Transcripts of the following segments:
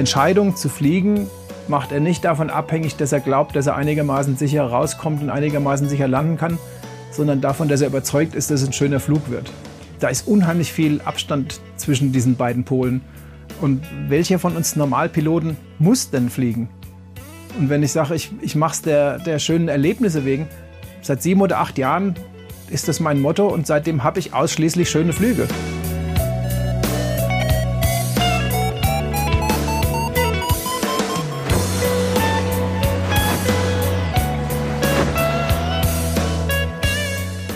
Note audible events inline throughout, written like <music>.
Entscheidung zu fliegen macht er nicht davon abhängig, dass er glaubt, dass er einigermaßen sicher rauskommt und einigermaßen sicher landen kann, sondern davon, dass er überzeugt ist, dass es ein schöner Flug wird. Da ist unheimlich viel Abstand zwischen diesen beiden Polen. Und welcher von uns Normalpiloten muss denn fliegen? Und wenn ich sage, ich, ich mache es der, der schönen Erlebnisse wegen, seit sieben oder acht Jahren ist das mein Motto und seitdem habe ich ausschließlich schöne Flüge.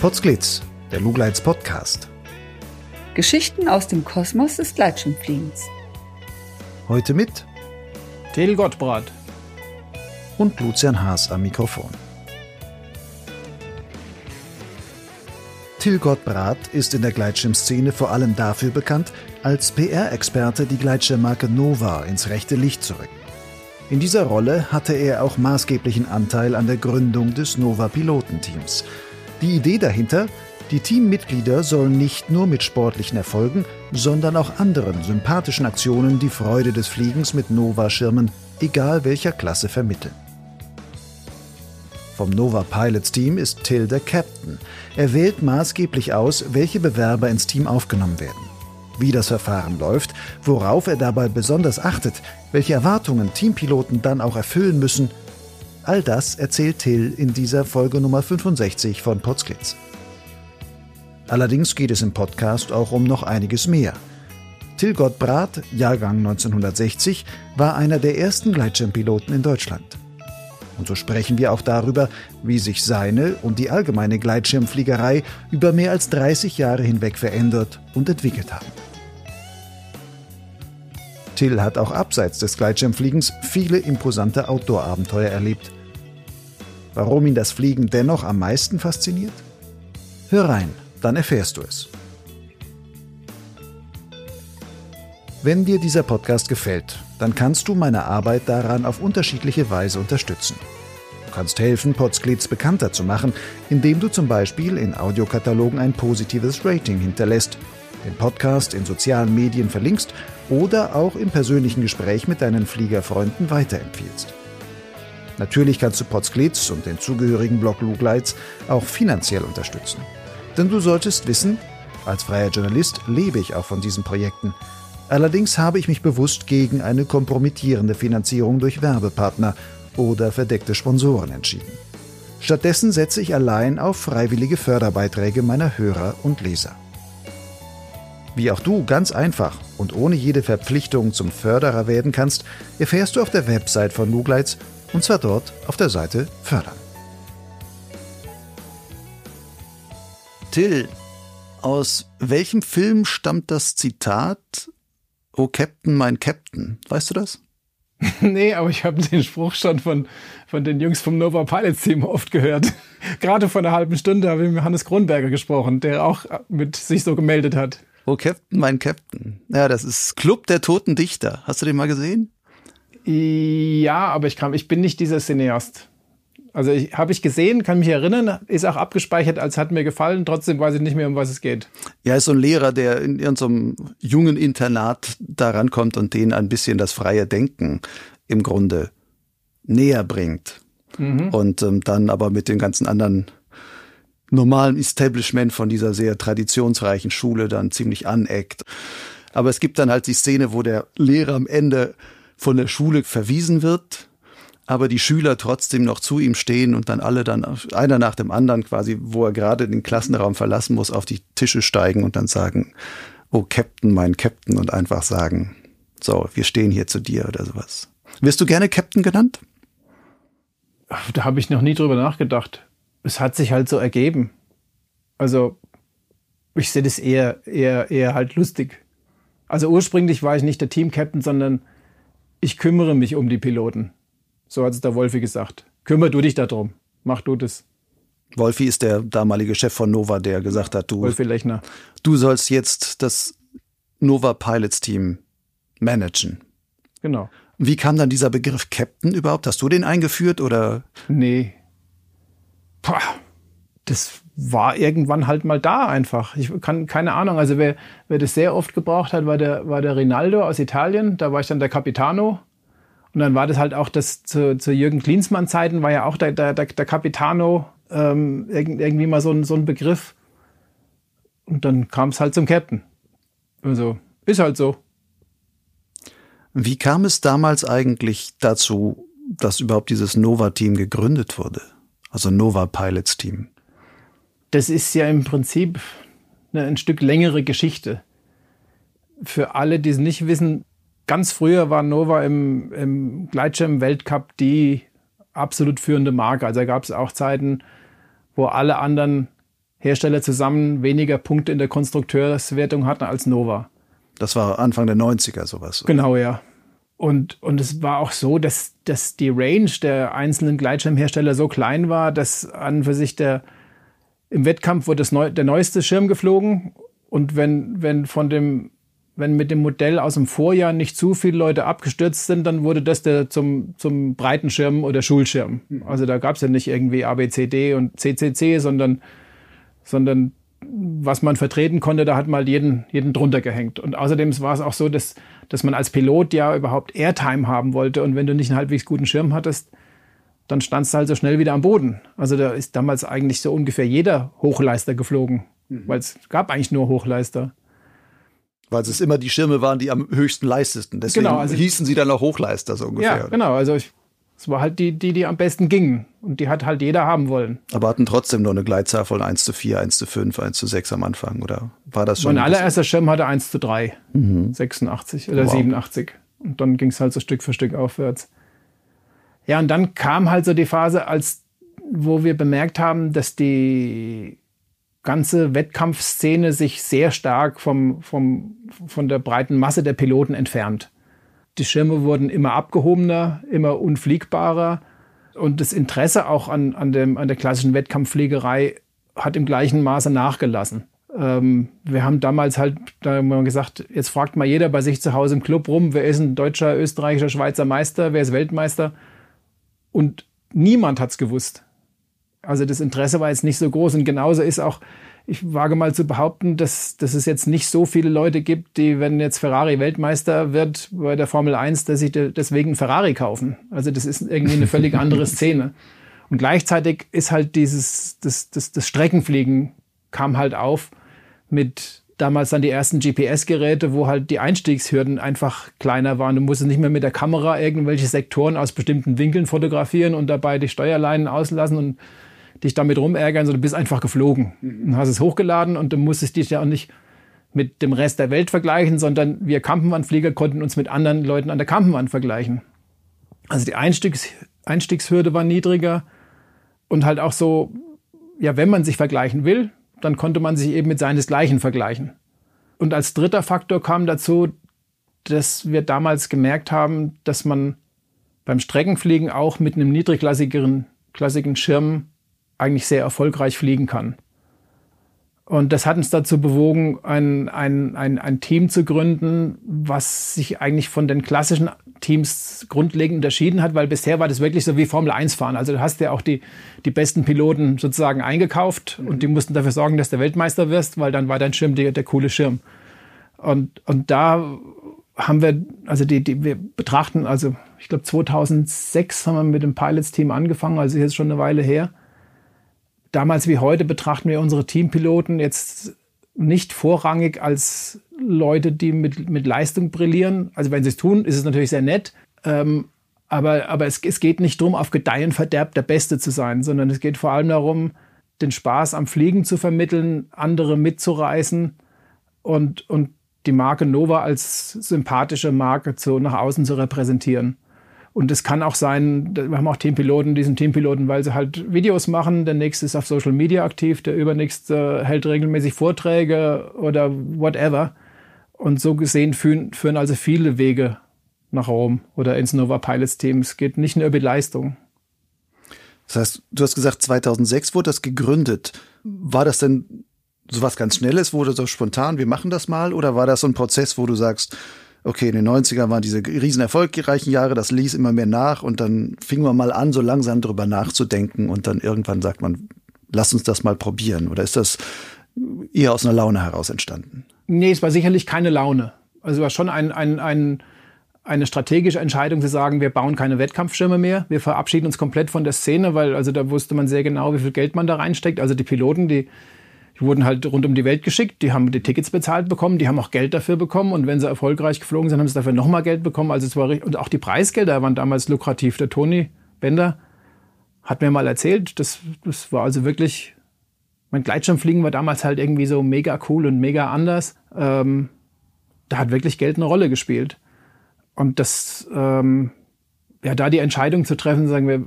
Potsglitz, der Lugleits Podcast. Geschichten aus dem Kosmos des Gleitschirmfliegens. Heute mit Till Gottbrat und Lucian Haas am Mikrofon. Till Gottbrat ist in der Gleitschirmszene vor allem dafür bekannt, als PR-Experte die Gleitschirmmarke Nova ins rechte Licht zu rücken. In dieser Rolle hatte er auch maßgeblichen Anteil an der Gründung des Nova Pilotenteams – die Idee dahinter, die Teammitglieder sollen nicht nur mit sportlichen Erfolgen, sondern auch anderen sympathischen Aktionen die Freude des Fliegens mit Nova-Schirmen, egal welcher Klasse, vermitteln. Vom Nova Pilots Team ist Till der Captain. Er wählt maßgeblich aus, welche Bewerber ins Team aufgenommen werden. Wie das Verfahren läuft, worauf er dabei besonders achtet, welche Erwartungen Teampiloten dann auch erfüllen müssen All das erzählt Till in dieser Folge Nummer 65 von Potsglitz. Allerdings geht es im Podcast auch um noch einiges mehr. Till Gottbrat, Jahrgang 1960, war einer der ersten Gleitschirmpiloten in Deutschland. Und so sprechen wir auch darüber, wie sich seine und die allgemeine Gleitschirmfliegerei über mehr als 30 Jahre hinweg verändert und entwickelt haben. Till hat auch abseits des Gleitschirmfliegens viele imposante Outdoor-Abenteuer erlebt. Warum ihn das Fliegen dennoch am meisten fasziniert? Hör rein, dann erfährst du es. Wenn dir dieser Podcast gefällt, dann kannst du meine Arbeit daran auf unterschiedliche Weise unterstützen. Du kannst helfen, Podsglitz bekannter zu machen, indem du zum Beispiel in Audiokatalogen ein positives Rating hinterlässt, den Podcast in sozialen Medien verlinkst oder auch im persönlichen Gespräch mit deinen Fliegerfreunden weiterempfiehlst. Natürlich kannst du Potsglitz und den zugehörigen Blog Lugleits auch finanziell unterstützen. Denn du solltest wissen, als freier Journalist lebe ich auch von diesen Projekten. Allerdings habe ich mich bewusst gegen eine kompromittierende Finanzierung durch Werbepartner oder verdeckte Sponsoren entschieden. Stattdessen setze ich allein auf freiwillige Förderbeiträge meiner Hörer und Leser. Wie auch du ganz einfach und ohne jede Verpflichtung zum Förderer werden kannst, erfährst du auf der Website von Lugleits und zwar dort auf der Seite Fördern. Till, aus welchem Film stammt das Zitat Oh Captain, mein Captain? Weißt du das? <laughs> nee, aber ich habe den Spruch schon von, von den Jungs vom Nova Pilots Team oft gehört. <laughs> Gerade vor einer halben Stunde habe ich mit Hannes Kronberger gesprochen, der auch mit sich so gemeldet hat. Oh Captain, mein Captain. Ja, das ist Club der Toten Dichter. Hast du den mal gesehen? Ja, aber ich, kann, ich bin nicht dieser Cineast. Also habe ich gesehen, kann mich erinnern, ist auch abgespeichert, als hat mir gefallen. Trotzdem weiß ich nicht mehr, um was es geht. Ja, ist so ein Lehrer, der in irgendeinem jungen Internat da rankommt und denen ein bisschen das freie Denken im Grunde näher bringt. Mhm. Und ähm, dann aber mit den ganzen anderen normalen Establishment von dieser sehr traditionsreichen Schule dann ziemlich aneckt. Aber es gibt dann halt die Szene, wo der Lehrer am Ende von der Schule verwiesen wird, aber die Schüler trotzdem noch zu ihm stehen und dann alle dann einer nach dem anderen quasi, wo er gerade den Klassenraum verlassen muss, auf die Tische steigen und dann sagen, oh Captain, mein Captain und einfach sagen, so, wir stehen hier zu dir oder sowas. Wirst du gerne Captain genannt? Da habe ich noch nie drüber nachgedacht. Es hat sich halt so ergeben. Also, ich sehe das eher, eher, eher halt lustig. Also ursprünglich war ich nicht der Team-Captain, sondern ich kümmere mich um die Piloten. So hat es der Wolfi gesagt. Kümmer du dich darum. Mach du das. Wolfi ist der damalige Chef von Nova, der gesagt hat, du, du sollst jetzt das Nova Pilots Team managen. Genau. Wie kam dann dieser Begriff Captain überhaupt? Hast du den eingeführt oder? Nee. Pah, das war irgendwann halt mal da einfach. Ich kann keine Ahnung. Also wer, wer das sehr oft gebraucht hat, war der, war der Rinaldo aus Italien. Da war ich dann der Capitano. Und dann war das halt auch das zu, zu Jürgen Klinsmann Zeiten war ja auch der, der, der Capitano ähm, irgendwie mal so ein, so ein Begriff. Und dann kam es halt zum Captain. Also ist halt so. Wie kam es damals eigentlich dazu, dass überhaupt dieses Nova-Team gegründet wurde? Also Nova Pilots Team das ist ja im Prinzip eine, ein Stück längere Geschichte. Für alle, die es nicht wissen, ganz früher war Nova im, im Gleitschirm-Weltcup die absolut führende Marke. Also gab es auch Zeiten, wo alle anderen Hersteller zusammen weniger Punkte in der Konstrukteurswertung hatten als Nova. Das war Anfang der 90er sowas. Genau, ja. Und, und es war auch so, dass, dass die Range der einzelnen Gleitschirmhersteller so klein war, dass an für sich der, im Wettkampf wurde Neu der neueste Schirm geflogen und wenn, wenn von dem, wenn mit dem Modell aus dem Vorjahr nicht zu viele Leute abgestürzt sind, dann wurde das der zum, zum breiten Schirm oder Schulschirm. Mhm. Also da gab es ja nicht irgendwie ABCD und CCC, sondern, sondern was man vertreten konnte, da hat mal jeden, jeden drunter gehängt. Und außerdem war es auch so, dass, dass man als Pilot ja überhaupt Airtime haben wollte. Und wenn du nicht einen halbwegs guten Schirm hattest, dann standst du halt so schnell wieder am Boden. Also da ist damals eigentlich so ungefähr jeder Hochleister geflogen, mhm. weil es gab eigentlich nur Hochleister. Weil es immer die Schirme waren, die am höchsten leisteten. Deswegen genau, also hießen sie dann auch Hochleister so ungefähr. Ja, genau. Also es war halt die, die, die am besten gingen. Und die hat halt jeder haben wollen. Aber hatten trotzdem nur eine Gleitzahl von 1 zu 4, 1 zu 5, 1 zu 6 am Anfang, oder war das schon? Mein allererster Schirm hatte 1 zu 3, mhm. 86 oder wow. 87. Und dann ging es halt so Stück für Stück aufwärts. Ja, und dann kam halt so die Phase, als wo wir bemerkt haben, dass die ganze Wettkampfszene sich sehr stark vom, vom, von der breiten Masse der Piloten entfernt. Die Schirme wurden immer abgehobener, immer unfliegbarer und das Interesse auch an, an, dem, an der klassischen Wettkampffliegerei hat im gleichen Maße nachgelassen. Ähm, wir haben damals halt da haben wir gesagt, jetzt fragt mal jeder bei sich zu Hause im Club rum, wer ist ein deutscher, österreichischer, Schweizer Meister, wer ist Weltmeister? Und niemand hat es gewusst. Also das Interesse war jetzt nicht so groß. Und genauso ist auch, ich wage mal zu behaupten, dass, dass es jetzt nicht so viele Leute gibt, die, wenn jetzt Ferrari Weltmeister wird bei der Formel 1, dass sich deswegen Ferrari kaufen. Also das ist irgendwie eine völlig andere Szene. Und gleichzeitig ist halt dieses, das, das, das Streckenfliegen kam halt auf mit damals dann die ersten GPS-Geräte, wo halt die Einstiegshürden einfach kleiner waren. Du musstest nicht mehr mit der Kamera irgendwelche Sektoren aus bestimmten Winkeln fotografieren und dabei die Steuerleinen auslassen und dich damit rumärgern, sondern du bist einfach geflogen mhm. und hast es hochgeladen und du musstest dich ja auch nicht mit dem Rest der Welt vergleichen, sondern wir Kampenwandflieger konnten uns mit anderen Leuten an der Kampenwand vergleichen. Also die Einstiegs Einstiegshürde war niedriger und halt auch so, ja, wenn man sich vergleichen will, dann konnte man sich eben mit seinesgleichen vergleichen. Und als dritter Faktor kam dazu, dass wir damals gemerkt haben, dass man beim Streckenfliegen auch mit einem niedrigklassigeren klassigen Schirm eigentlich sehr erfolgreich fliegen kann. Und das hat uns dazu bewogen, ein, ein, ein, ein Team zu gründen, was sich eigentlich von den klassischen Teams grundlegend unterschieden hat, weil bisher war das wirklich so wie Formel 1 fahren. Also du hast ja auch die, die besten Piloten sozusagen eingekauft und die mussten dafür sorgen, dass du Weltmeister wirst, weil dann war dein Schirm der, der coole Schirm. Und, und da haben wir, also die, die, wir betrachten, also ich glaube 2006 haben wir mit dem Pilots-Team angefangen, also jetzt schon eine Weile her damals wie heute betrachten wir unsere Teampiloten jetzt nicht vorrangig als Leute, die mit, mit Leistung brillieren. Also wenn sie es tun, ist es natürlich sehr nett. Ähm, aber aber es, es geht nicht darum, auf Gedeih und Verderb der Beste zu sein, sondern es geht vor allem darum, den Spaß am Fliegen zu vermitteln, andere mitzureißen und, und die Marke Nova als sympathische Marke zu, nach außen zu repräsentieren. Und es kann auch sein, wir haben auch Teampiloten, diesen Teampiloten, weil sie halt Videos machen. Der nächste ist auf Social Media aktiv, der übernächste hält regelmäßig Vorträge oder whatever. Und so gesehen führen, führen also viele Wege nach Rom oder ins Nova Pilots Team. Es geht nicht nur über die Leistung. Das heißt, du hast gesagt, 2006 wurde das gegründet. War das denn sowas ganz Schnelles? Wurde so spontan, wir machen das mal? Oder war das so ein Prozess, wo du sagst, okay, in den 90ern waren diese riesen erfolgreichen Jahre, das ließ immer mehr nach und dann fing man mal an, so langsam drüber nachzudenken und dann irgendwann sagt man, lass uns das mal probieren? Oder ist das eher aus einer Laune heraus entstanden? Nee, es war sicherlich keine Laune. Also es war schon ein, ein, ein, eine strategische Entscheidung zu sagen, wir bauen keine Wettkampfschirme mehr, wir verabschieden uns komplett von der Szene, weil also da wusste man sehr genau, wie viel Geld man da reinsteckt. Also die Piloten, die, die wurden halt rund um die Welt geschickt, die haben die Tickets bezahlt bekommen, die haben auch Geld dafür bekommen und wenn sie erfolgreich geflogen sind, haben sie dafür nochmal Geld bekommen. Also es war und auch die Preisgelder waren damals lukrativ. Der Toni Bender hat mir mal erzählt, das, das war also wirklich, mein Gleitschirmfliegen war damals halt irgendwie so mega cool und mega anders. Ähm, da hat wirklich Geld eine Rolle gespielt. Und das, ähm, ja, da die Entscheidung zu treffen, sagen wir,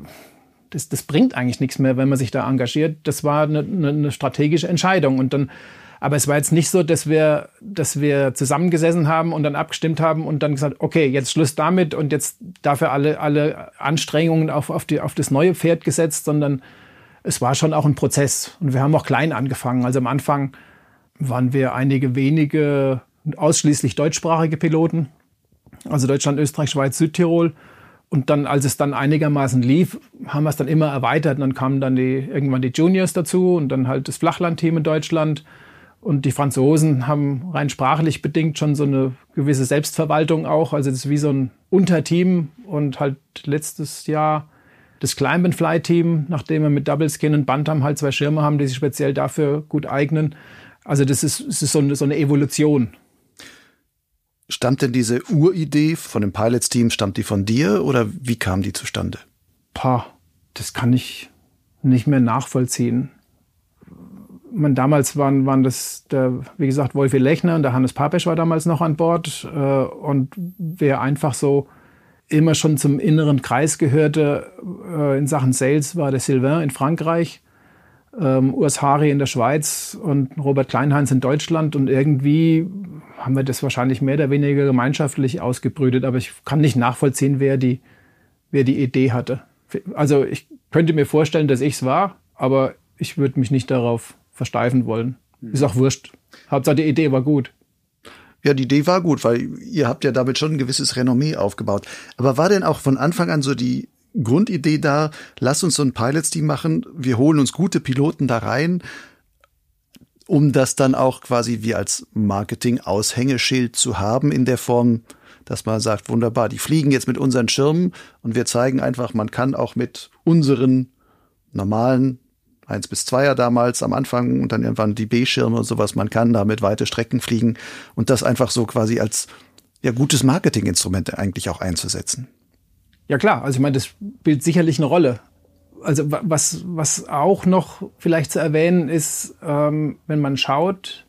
das, das bringt eigentlich nichts mehr, wenn man sich da engagiert. Das war eine, eine, eine strategische Entscheidung. Und dann, aber es war jetzt nicht so, dass wir, dass wir zusammengesessen haben und dann abgestimmt haben und dann gesagt, okay, jetzt Schluss damit und jetzt dafür alle, alle Anstrengungen auf, auf, die, auf das neue Pferd gesetzt, sondern es war schon auch ein Prozess. Und wir haben auch klein angefangen. Also am Anfang waren wir einige wenige ausschließlich deutschsprachige Piloten. Also Deutschland, Österreich, Schweiz, Südtirol. Und dann, als es dann einigermaßen lief, haben wir es dann immer erweitert. Und dann kamen dann die, irgendwann die Juniors dazu und dann halt das Flachlandteam in Deutschland. Und die Franzosen haben rein sprachlich bedingt schon so eine gewisse Selbstverwaltung auch. Also das ist wie so ein Unterteam. Und halt letztes Jahr das Climb and Fly Team, nachdem wir mit Double Skin und Bantam halt zwei Schirme haben, die sich speziell dafür gut eignen. Also das ist, das ist so, eine, so eine Evolution. Stammt denn diese Uridee von dem Pilots-Team, stammt die von dir oder wie kam die zustande? Pah, das kann ich nicht mehr nachvollziehen. Man, damals waren, waren das, der, wie gesagt, Wolfi Lechner und der Hannes Papesch war damals noch an Bord. Äh, und wer einfach so immer schon zum inneren Kreis gehörte äh, in Sachen Sales, war der Sylvain in Frankreich ähm, Urs Hari in der Schweiz und Robert Kleinheinz in Deutschland. Und irgendwie haben wir das wahrscheinlich mehr oder weniger gemeinschaftlich ausgebrütet. Aber ich kann nicht nachvollziehen, wer die, wer die Idee hatte. Also ich könnte mir vorstellen, dass ich es war, aber ich würde mich nicht darauf versteifen wollen. Ist auch wurscht. Hauptsache die Idee war gut. Ja, die Idee war gut, weil ihr habt ja damit schon ein gewisses Renommee aufgebaut. Aber war denn auch von Anfang an so die Grundidee da, lass uns so ein Pilots-Team machen, wir holen uns gute Piloten da rein, um das dann auch quasi wie als Marketing-Aushängeschild zu haben in der Form, dass man sagt, wunderbar, die fliegen jetzt mit unseren Schirmen und wir zeigen einfach, man kann auch mit unseren normalen 1 bis 2er damals am Anfang und dann irgendwann die B-Schirme und sowas, man kann damit weite Strecken fliegen und das einfach so quasi als ja gutes Marketinginstrument eigentlich auch einzusetzen. Ja klar, also ich meine, das spielt sicherlich eine Rolle. Also was, was auch noch vielleicht zu erwähnen ist, ähm, wenn man schaut,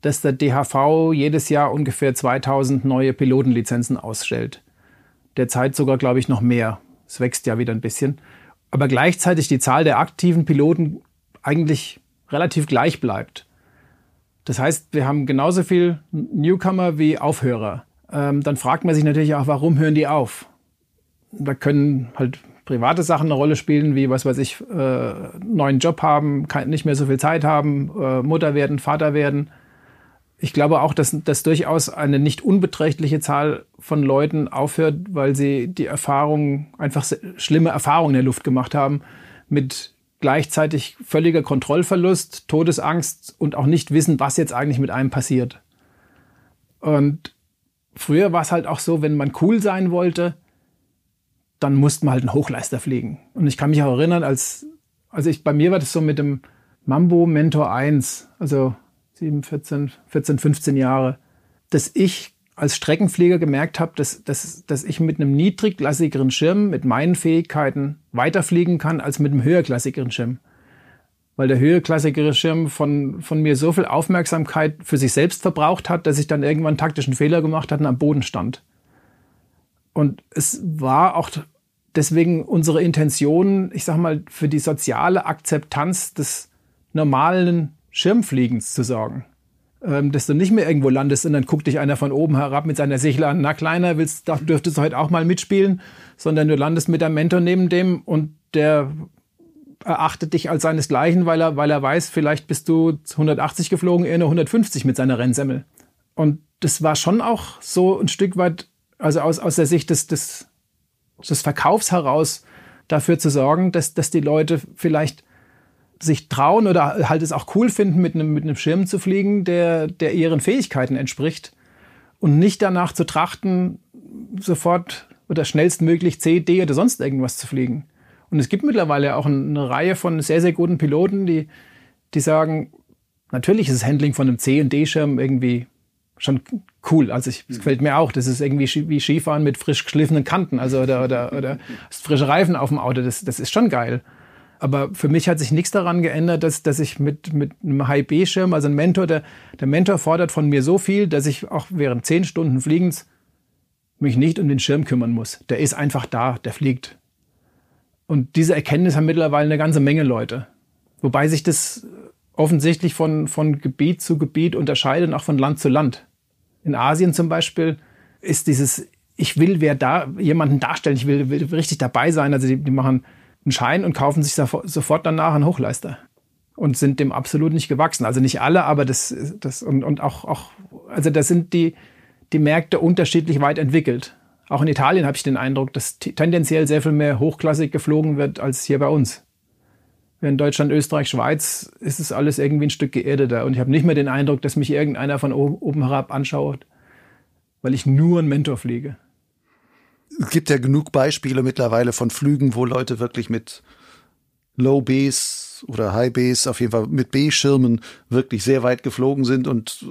dass der DHV jedes Jahr ungefähr 2000 neue Pilotenlizenzen ausstellt. Derzeit sogar, glaube ich, noch mehr. Es wächst ja wieder ein bisschen. Aber gleichzeitig die Zahl der aktiven Piloten eigentlich relativ gleich bleibt. Das heißt, wir haben genauso viel Newcomer wie Aufhörer. Ähm, dann fragt man sich natürlich auch, warum hören die auf? da können halt private Sachen eine Rolle spielen, wie was weiß ich, äh, neuen Job haben, kein, nicht mehr so viel Zeit haben, äh, Mutter werden, Vater werden. Ich glaube auch, dass, dass durchaus eine nicht unbeträchtliche Zahl von Leuten aufhört, weil sie die Erfahrung, einfach schlimme Erfahrungen in der Luft gemacht haben, mit gleichzeitig völliger Kontrollverlust, Todesangst und auch nicht wissen, was jetzt eigentlich mit einem passiert. Und früher war es halt auch so, wenn man cool sein wollte, dann mussten wir halt einen Hochleister fliegen. Und ich kann mich auch erinnern, als, also ich, bei mir war das so mit dem Mambo Mentor 1, also 7, 14, 14, 15 Jahre, dass ich als Streckenflieger gemerkt habe, dass, dass, dass ich mit einem niedrigklassigeren Schirm mit meinen Fähigkeiten weiterfliegen kann als mit einem höherklassigeren Schirm. Weil der höherklassigere Schirm von, von mir so viel Aufmerksamkeit für sich selbst verbraucht hat, dass ich dann irgendwann taktischen Fehler gemacht hatte und am Boden stand. Und es war auch deswegen unsere Intention, ich sag mal, für die soziale Akzeptanz des normalen Schirmfliegens zu sorgen. Ähm, dass du nicht mehr irgendwo landest und dann guckt dich einer von oben herab mit seiner Sichel an, na Kleiner, willst, da dürftest du heute auch mal mitspielen, sondern du landest mit deinem Mentor neben dem und der erachtet dich als seinesgleichen, weil er, weil er weiß, vielleicht bist du 180 geflogen, er nur 150 mit seiner Rennsemmel. Und das war schon auch so ein Stück weit, also aus, aus der Sicht des, des des Verkaufs heraus dafür zu sorgen, dass, dass die Leute vielleicht sich trauen oder halt es auch cool finden, mit einem, mit einem Schirm zu fliegen, der, der ihren Fähigkeiten entspricht und nicht danach zu trachten, sofort oder schnellstmöglich C, D oder sonst irgendwas zu fliegen. Und es gibt mittlerweile auch eine Reihe von sehr, sehr guten Piloten, die, die sagen, natürlich ist das Handling von einem C- und D-Schirm irgendwie schon cool. Also es gefällt mir auch. Das ist irgendwie wie Skifahren mit frisch geschliffenen Kanten, also oder, oder, oder frische Reifen auf dem Auto. Das, das ist schon geil. Aber für mich hat sich nichts daran geändert, dass, dass ich mit, mit einem High-B-Schirm, also ein Mentor, der, der Mentor fordert von mir so viel, dass ich auch während zehn Stunden Fliegens mich nicht um den Schirm kümmern muss. Der ist einfach da, der fliegt. Und diese Erkenntnis haben mittlerweile eine ganze Menge Leute. Wobei sich das offensichtlich von, von Gebiet zu Gebiet unterscheidet und auch von Land zu Land. In Asien zum Beispiel ist dieses, ich will wer da, jemanden darstellen, ich will, will richtig dabei sein. Also die, die machen einen Schein und kaufen sich sofort danach einen Hochleister und sind dem absolut nicht gewachsen. Also nicht alle, aber das, das und, und auch, auch, also da sind die, die Märkte unterschiedlich weit entwickelt. Auch in Italien habe ich den Eindruck, dass tendenziell sehr viel mehr hochklassig geflogen wird als hier bei uns. In Deutschland, Österreich, Schweiz ist es alles irgendwie ein Stück geerdeter. Und ich habe nicht mehr den Eindruck, dass mich irgendeiner von oben herab anschaut, weil ich nur einen Mentor fliege es gibt ja genug Beispiele mittlerweile von Flügen, wo Leute wirklich mit Low Base oder High Base, auf jeden Fall mit B-Schirmen wirklich sehr weit geflogen sind und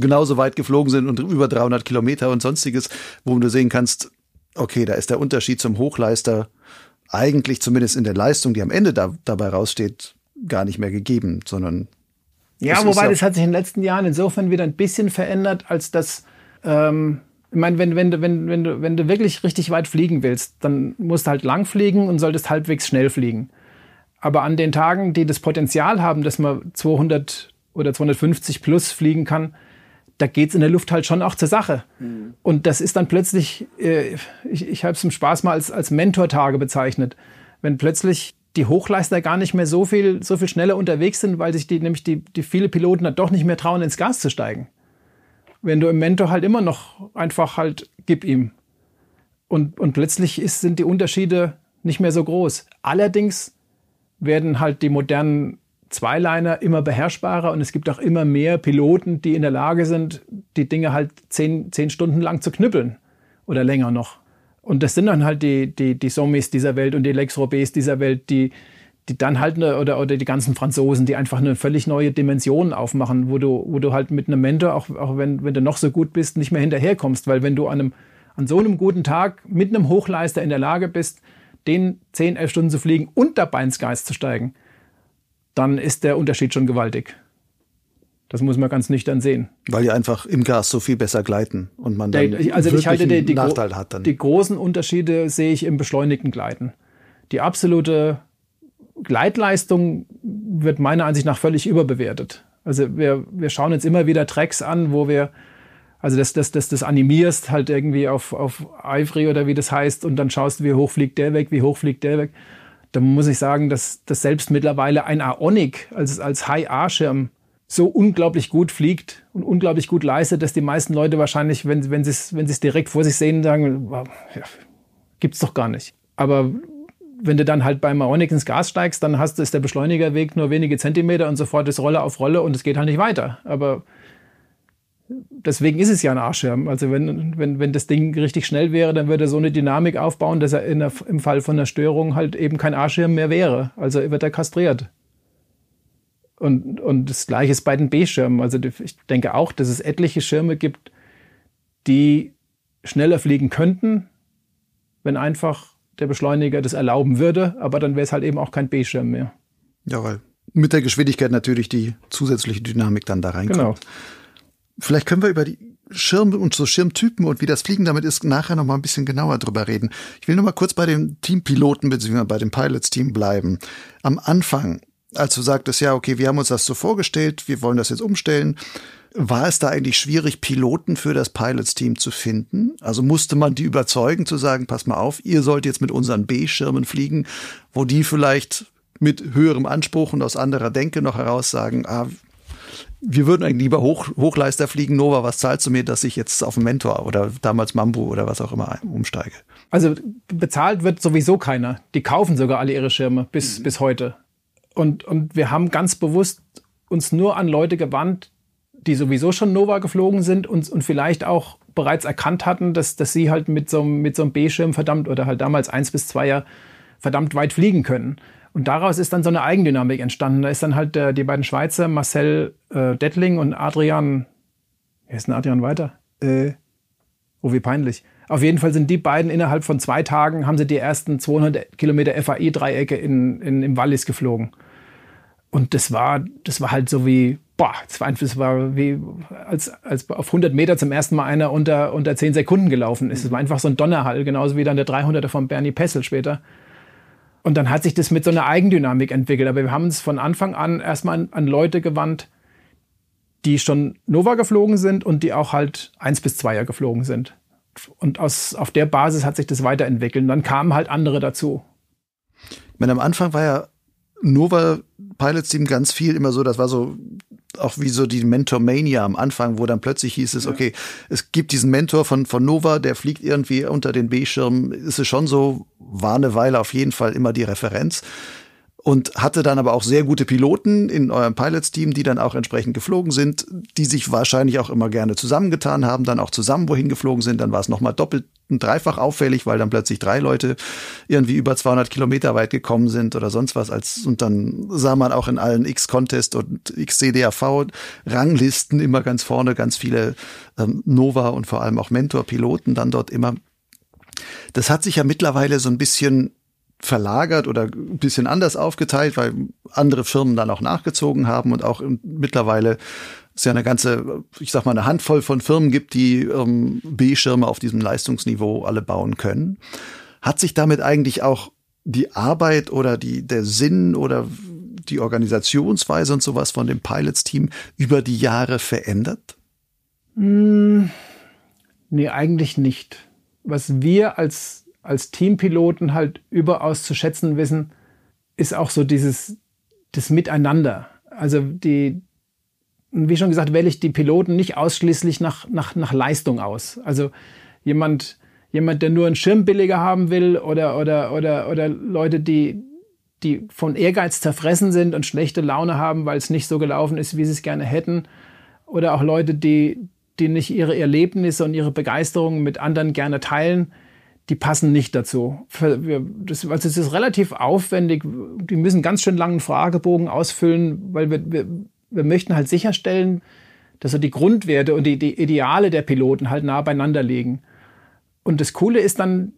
genauso weit geflogen sind und über 300 Kilometer und sonstiges, wo du sehen kannst, okay, da ist der Unterschied zum Hochleister eigentlich zumindest in der Leistung, die am Ende da, dabei raussteht, gar nicht mehr gegeben, sondern ja, wobei das hat sich in den letzten Jahren insofern wieder ein bisschen verändert, als dass ähm, ich meine, wenn, wenn, du, wenn, wenn, du, wenn du wirklich richtig weit fliegen willst, dann musst du halt lang fliegen und solltest halbwegs schnell fliegen. Aber an den Tagen, die das Potenzial haben, dass man 200 oder 250 plus fliegen kann, da geht's in der Luft halt schon auch zur Sache. Mhm. Und das ist dann plötzlich, äh, ich, ich habe es im Spaß mal als, als Mentortage bezeichnet, wenn plötzlich die Hochleister gar nicht mehr so viel, so viel schneller unterwegs sind, weil sich die, nämlich die, die viele Piloten dann doch nicht mehr trauen, ins Gas zu steigen wenn du im Mentor halt immer noch einfach halt gib ihm. Und, und plötzlich ist, sind die Unterschiede nicht mehr so groß. Allerdings werden halt die modernen Zweiliner immer beherrschbarer und es gibt auch immer mehr Piloten, die in der Lage sind, die Dinge halt zehn, zehn Stunden lang zu knüppeln oder länger noch. Und das sind dann halt die, die, die Somis dieser Welt und die Lex Robés dieser Welt, die, die dann halt eine, oder, oder die ganzen Franzosen, die einfach eine völlig neue Dimension aufmachen, wo du, wo du halt mit einem Mentor, auch, auch wenn, wenn du noch so gut bist, nicht mehr hinterherkommst, weil wenn du an einem, an so einem guten Tag mit einem Hochleister in der Lage bist, den 10, 11 Stunden zu fliegen und dabei ins Geist zu steigen, dann ist der Unterschied schon gewaltig. Das muss man ganz nüchtern sehen. Weil die einfach im Gas so viel besser gleiten und man dann der, also ich halte die, die, Nachteil hat dann. Die großen Unterschiede sehe ich im beschleunigten Gleiten. Die absolute Gleitleistung wird meiner Ansicht nach völlig überbewertet. Also wir, wir schauen jetzt immer wieder Tracks an, wo wir, also das, das, das, das animierst halt irgendwie auf, auf Ivory oder wie das heißt und dann schaust du, wie hoch fliegt der weg, wie hoch fliegt der weg. Da muss ich sagen, dass, dass selbst mittlerweile ein Aonic als, als High-A-Schirm so unglaublich gut fliegt und unglaublich gut leistet, dass die meisten Leute wahrscheinlich, wenn, wenn sie es wenn direkt vor sich sehen, sagen, wow, ja, gibt's doch gar nicht. Aber wenn du dann halt beim Maronic ins Gas steigst, dann hast, ist der Beschleunigerweg nur wenige Zentimeter und sofort ist Rolle auf Rolle und es geht halt nicht weiter. Aber deswegen ist es ja ein Arschschirm. Also wenn, wenn, wenn das Ding richtig schnell wäre, dann würde er so eine Dynamik aufbauen, dass er der, im Fall von einer Störung halt eben kein Arschschirm mehr wäre. Also wird er kastriert. Und, und das gleiche ist bei den B-Schirmen. Also ich denke auch, dass es etliche Schirme gibt, die schneller fliegen könnten, wenn einfach der Beschleuniger das erlauben würde, aber dann wäre es halt eben auch kein B-Schirm mehr. Ja, weil mit der Geschwindigkeit natürlich die zusätzliche Dynamik dann da reinkommt. Genau. Vielleicht können wir über die Schirme und so Schirmtypen und wie das Fliegen damit ist, nachher noch mal ein bisschen genauer drüber reden. Ich will noch mal kurz bei dem Teampiloten bzw. bei dem Pilots-Team bleiben. Am Anfang, als du sagtest, ja, okay, wir haben uns das so vorgestellt, wir wollen das jetzt umstellen, war es da eigentlich schwierig, Piloten für das Pilots-Team zu finden? Also musste man die überzeugen zu sagen, pass mal auf, ihr sollt jetzt mit unseren B-Schirmen fliegen, wo die vielleicht mit höherem Anspruch und aus anderer Denke noch heraus sagen, ah, wir würden eigentlich lieber Hoch, Hochleister fliegen. Nova, was zahlst du mir, dass ich jetzt auf einen Mentor oder damals Mambu oder was auch immer umsteige? Also bezahlt wird sowieso keiner. Die kaufen sogar alle ihre Schirme bis, mhm. bis heute. Und, und wir haben ganz bewusst uns nur an Leute gewandt, die sowieso schon Nova geflogen sind und, und vielleicht auch bereits erkannt hatten, dass, dass sie halt mit so, mit so einem B-Schirm verdammt oder halt damals eins bis zwei Jahr verdammt weit fliegen können. Und daraus ist dann so eine Eigendynamik entstanden. Da ist dann halt der, die beiden Schweizer, Marcel äh, Dettling und Adrian, wer ist denn Adrian weiter? Äh, oh, wie peinlich. Auf jeden Fall sind die beiden innerhalb von zwei Tagen, haben sie die ersten 200 Kilometer FAI-Dreiecke in, in, im Wallis geflogen. Und das war, das war halt so wie, boah, das war, das war wie, als, als auf 100 Meter zum ersten Mal einer unter, unter 10 Sekunden gelaufen ist. Es war einfach so ein Donnerhall, genauso wie dann der 300er von Bernie Pessel später. Und dann hat sich das mit so einer Eigendynamik entwickelt. Aber wir haben uns von Anfang an erstmal an, an Leute gewandt, die schon Nova geflogen sind und die auch halt eins bis zweier geflogen sind. Und aus, auf der Basis hat sich das weiterentwickelt. Und dann kamen halt andere dazu. Ich meine, am Anfang war ja Nova Pilots Team ganz viel immer so, das war so auch wie so die Mentor-Mania am Anfang, wo dann plötzlich hieß es, okay, es gibt diesen Mentor von, von Nova, der fliegt irgendwie unter den B-Schirmen. Ist es schon so, war eine Weile auf jeden Fall immer die Referenz und hatte dann aber auch sehr gute Piloten in eurem Pilots-Team, die dann auch entsprechend geflogen sind, die sich wahrscheinlich auch immer gerne zusammengetan haben, dann auch zusammen wohin geflogen sind. Dann war es nochmal doppelt und dreifach auffällig, weil dann plötzlich drei Leute irgendwie über 200 Kilometer weit gekommen sind oder sonst was. Als, und dann sah man auch in allen X-Contest und X-CDAV-Ranglisten immer ganz vorne ganz viele ähm, Nova und vor allem auch Mentor-Piloten dann dort immer. Das hat sich ja mittlerweile so ein bisschen verlagert oder ein bisschen anders aufgeteilt, weil andere Firmen dann auch nachgezogen haben und auch mittlerweile es ja eine ganze, ich sag mal, eine Handvoll von Firmen gibt, die ähm, B-Schirme auf diesem Leistungsniveau alle bauen können. Hat sich damit eigentlich auch die Arbeit oder die, der Sinn oder die Organisationsweise und sowas von dem Pilots-Team über die Jahre verändert? Mm, nee, eigentlich nicht. Was wir als als Teampiloten halt überaus zu schätzen wissen, ist auch so dieses das Miteinander. Also die, wie schon gesagt, wähle ich die Piloten nicht ausschließlich nach, nach, nach Leistung aus. Also jemand, jemand, der nur einen Schirm billiger haben will oder, oder, oder, oder Leute, die, die von Ehrgeiz zerfressen sind und schlechte Laune haben, weil es nicht so gelaufen ist, wie sie es gerne hätten. Oder auch Leute, die, die nicht ihre Erlebnisse und ihre Begeisterung mit anderen gerne teilen die passen nicht dazu. Das, also es ist relativ aufwendig. Die müssen ganz schön langen Fragebogen ausfüllen, weil wir, wir, wir möchten halt sicherstellen, dass so die Grundwerte und die, die Ideale der Piloten halt nah beieinander liegen. Und das Coole ist dann,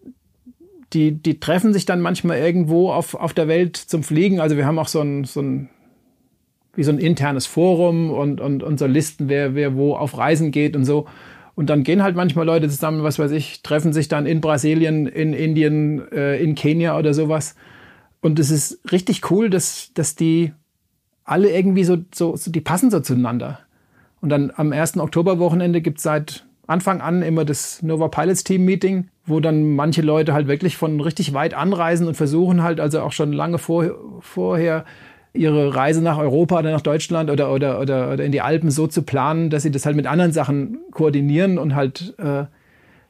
die, die treffen sich dann manchmal irgendwo auf, auf der Welt zum Fliegen. Also wir haben auch so ein, so ein wie so ein internes Forum und, und, und so Listen, wer, wer wo auf Reisen geht und so. Und dann gehen halt manchmal Leute zusammen, was weiß ich, treffen sich dann in Brasilien, in Indien, äh, in Kenia oder sowas. Und es ist richtig cool, dass, dass die alle irgendwie so, so, so, die passen so zueinander. Und dann am ersten Oktoberwochenende gibt es seit Anfang an immer das Nova Pilots Team Meeting, wo dann manche Leute halt wirklich von richtig weit anreisen und versuchen halt also auch schon lange vor, vorher ihre Reise nach Europa oder nach Deutschland oder, oder, oder, oder in die Alpen so zu planen, dass sie das halt mit anderen Sachen koordinieren und halt äh,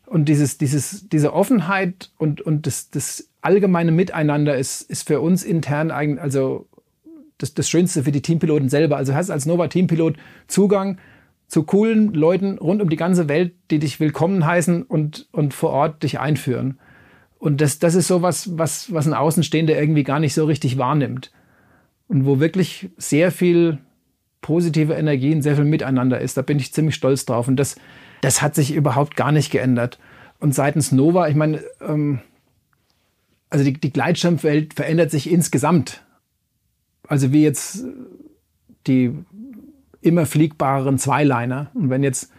und dieses, dieses, diese Offenheit und, und das, das allgemeine Miteinander ist, ist für uns intern eigentlich, also das, das Schönste für die Teampiloten selber. Also hast als Nova Teampilot Zugang zu coolen Leuten rund um die ganze Welt, die dich willkommen heißen und, und vor Ort dich einführen. Und das, das ist sowas, was, was ein Außenstehender irgendwie gar nicht so richtig wahrnimmt und wo wirklich sehr viel positive Energie und sehr viel Miteinander ist. Da bin ich ziemlich stolz drauf. Und das, das hat sich überhaupt gar nicht geändert. Und seitens Nova, ich meine, ähm, also die, die Gleitschirmwelt verändert sich insgesamt. Also wie jetzt die immer fliegbareren Zweiliner. Und wenn jetzt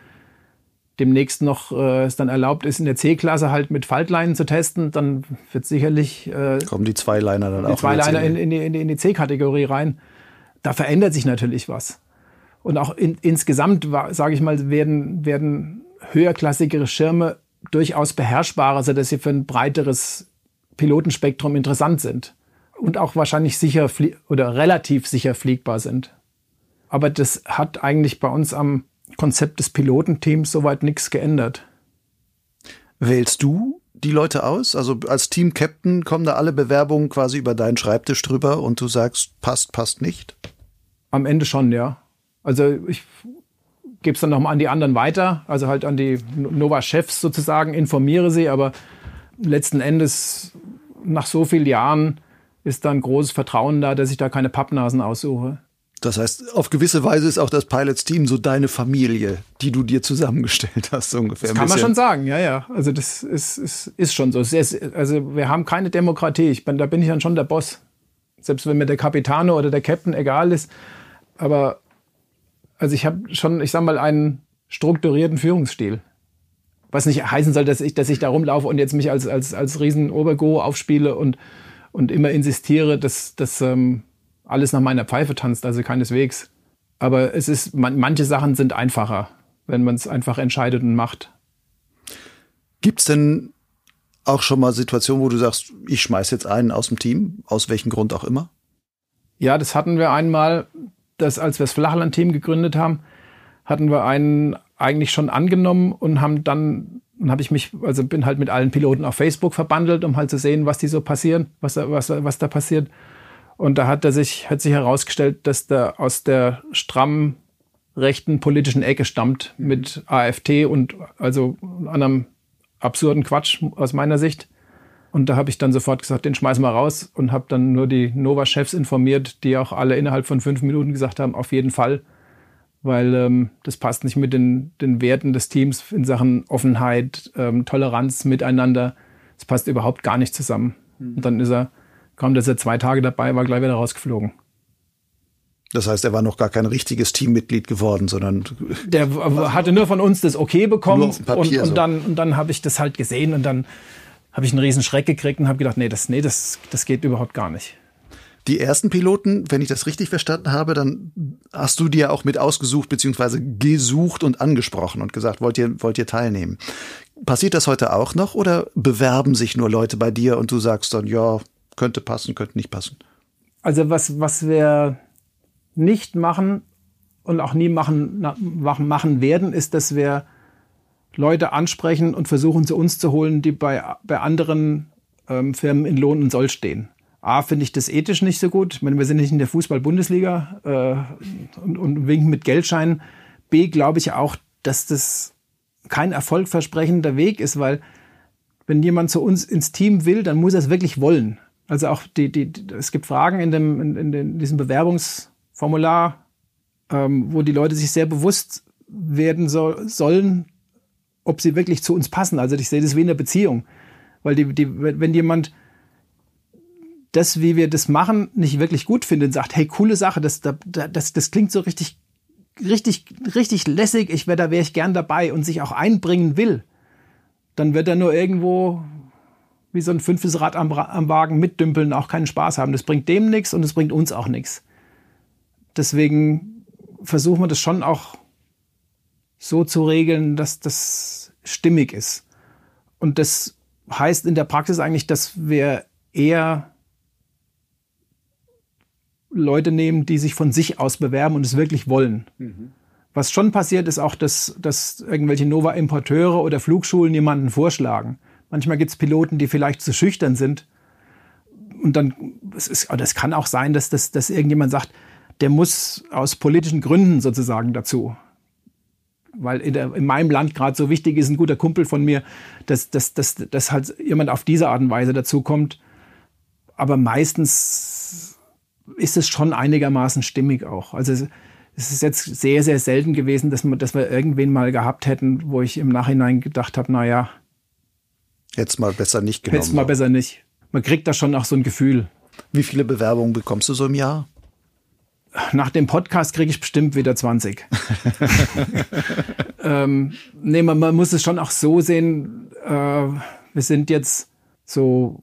demnächst noch äh, es dann erlaubt ist, in der C-Klasse halt mit Faltleinen zu testen, dann wird sicherlich äh, kommen die Zweiliner dann die auch Zweiliner in, in, in, in die C-Kategorie rein. Da verändert sich natürlich was. Und auch in, insgesamt, sage ich mal, werden, werden höherklassigere Schirme durchaus beherrschbarer, sodass sie für ein breiteres Pilotenspektrum interessant sind. Und auch wahrscheinlich sicher oder relativ sicher fliegbar sind. Aber das hat eigentlich bei uns am Konzept des Pilotenteams soweit nichts geändert. Wählst du die Leute aus? Also als Team-Captain kommen da alle Bewerbungen quasi über deinen Schreibtisch drüber und du sagst, passt, passt nicht? Am Ende schon, ja. Also ich gebe es dann nochmal an die anderen weiter, also halt an die Nova-Chefs sozusagen, informiere sie, aber letzten Endes nach so vielen Jahren ist da ein großes Vertrauen da, dass ich da keine Pappnasen aussuche. Das heißt, auf gewisse Weise ist auch das Pilots-Team so deine Familie, die du dir zusammengestellt hast, so ungefähr. Das kann man schon sagen, ja, ja. Also das ist, ist, ist schon so. Ist, also wir haben keine Demokratie. Ich bin, da bin ich dann schon der Boss. Selbst wenn mir der Capitano oder der Captain egal ist. Aber also ich habe schon, ich sag mal, einen strukturierten Führungsstil. Was nicht heißen soll, dass ich, dass ich da rumlaufe und jetzt mich als, als, als riesen Obergo aufspiele und, und immer insistiere, dass, dass ähm, alles nach meiner Pfeife tanzt, also keineswegs. Aber es ist, man, manche Sachen sind einfacher, wenn man es einfach entscheidet und macht. Gibt es denn auch schon mal Situationen, wo du sagst, ich schmeiß jetzt einen aus dem Team, aus welchem Grund auch immer? Ja, das hatten wir einmal, dass als wir das Flachland-Team gegründet haben, hatten wir einen eigentlich schon angenommen und haben dann, dann habe ich mich, also bin halt mit allen Piloten auf Facebook verbandelt, um halt zu sehen, was die so passieren, was, was, was da passiert. Und da hat er sich, hat sich herausgestellt, dass der aus der stramm rechten politischen Ecke stammt mhm. mit AfD und also anderem absurden Quatsch aus meiner Sicht. Und da habe ich dann sofort gesagt, den schmeißen wir raus und habe dann nur die Nova-Chefs informiert, die auch alle innerhalb von fünf Minuten gesagt haben, auf jeden Fall, weil ähm, das passt nicht mit den, den Werten des Teams in Sachen Offenheit, ähm, Toleranz, Miteinander. Es passt überhaupt gar nicht zusammen. Mhm. Und dann ist er, kaum dass er zwei Tage dabei war, gleich wieder rausgeflogen. Das heißt, er war noch gar kein richtiges Teammitglied geworden, sondern der hatte nur von uns das Okay bekommen Papier, und, und, dann und dann habe ich das halt gesehen und dann habe ich einen riesen Schreck gekriegt und habe gedacht, nee, das, nee, das, das geht überhaupt gar nicht. Die ersten Piloten, wenn ich das richtig verstanden habe, dann hast du dir auch mit ausgesucht beziehungsweise gesucht und angesprochen und gesagt, wollt ihr, wollt ihr teilnehmen? Passiert das heute auch noch oder bewerben sich nur Leute bei dir und du sagst dann, ja, könnte passen, könnte nicht passen? Also was, was wir nicht machen und auch nie machen, machen werden, ist, dass wir Leute ansprechen und versuchen, zu uns zu holen, die bei, bei anderen ähm, Firmen in Lohn und Soll stehen. A, finde ich das ethisch nicht so gut. Ich meine, wir sind nicht in der Fußball-Bundesliga äh, und, und winken mit Geldscheinen. B, glaube ich auch, dass das kein erfolgversprechender Weg ist, weil wenn jemand zu uns ins Team will, dann muss er es wirklich wollen. Also auch die, die, es gibt Fragen in, dem, in, in, in diesem Bewerbungsformular, ähm, wo die Leute sich sehr bewusst werden so, sollen, ob sie wirklich zu uns passen. Also ich sehe das wie in der Beziehung. Weil die, die, wenn jemand das, wie wir das machen, nicht wirklich gut findet, sagt, hey, coole Sache, das, das, das klingt so richtig, richtig, richtig lässig, ich wäre, da wäre ich gern dabei und sich auch einbringen will, dann wird er nur irgendwo wie so ein fünftes Rad am, am Wagen mitdümpeln, auch keinen Spaß haben. Das bringt dem nichts und es bringt uns auch nichts. Deswegen versuchen wir das schon auch so zu regeln, dass das stimmig ist. Und das heißt in der Praxis eigentlich, dass wir eher Leute nehmen, die sich von sich aus bewerben und es wirklich wollen. Mhm. Was schon passiert, ist auch, dass, dass irgendwelche Nova-Importeure oder Flugschulen jemanden vorschlagen. Manchmal gibt es Piloten, die vielleicht zu schüchtern sind. Und dann, es, ist, es kann auch sein, dass, dass, dass irgendjemand sagt, der muss aus politischen Gründen sozusagen dazu weil in, der, in meinem Land gerade so wichtig ist, ein guter Kumpel von mir, dass, dass, dass, dass halt jemand auf diese Art und Weise dazu kommt. Aber meistens ist es schon einigermaßen stimmig auch. Also es, es ist jetzt sehr, sehr selten gewesen, dass, wir, dass wir irgendwen mal gehabt hätten, wo ich im Nachhinein gedacht habe, naja. Jetzt mal besser nicht genommen. Jetzt mal besser nicht. Man kriegt da schon auch so ein Gefühl. Wie viele Bewerbungen bekommst du so im Jahr? nach dem Podcast kriege ich bestimmt wieder 20. <laughs> ähm, nee, man, man, muss es schon auch so sehen. Äh, wir sind jetzt so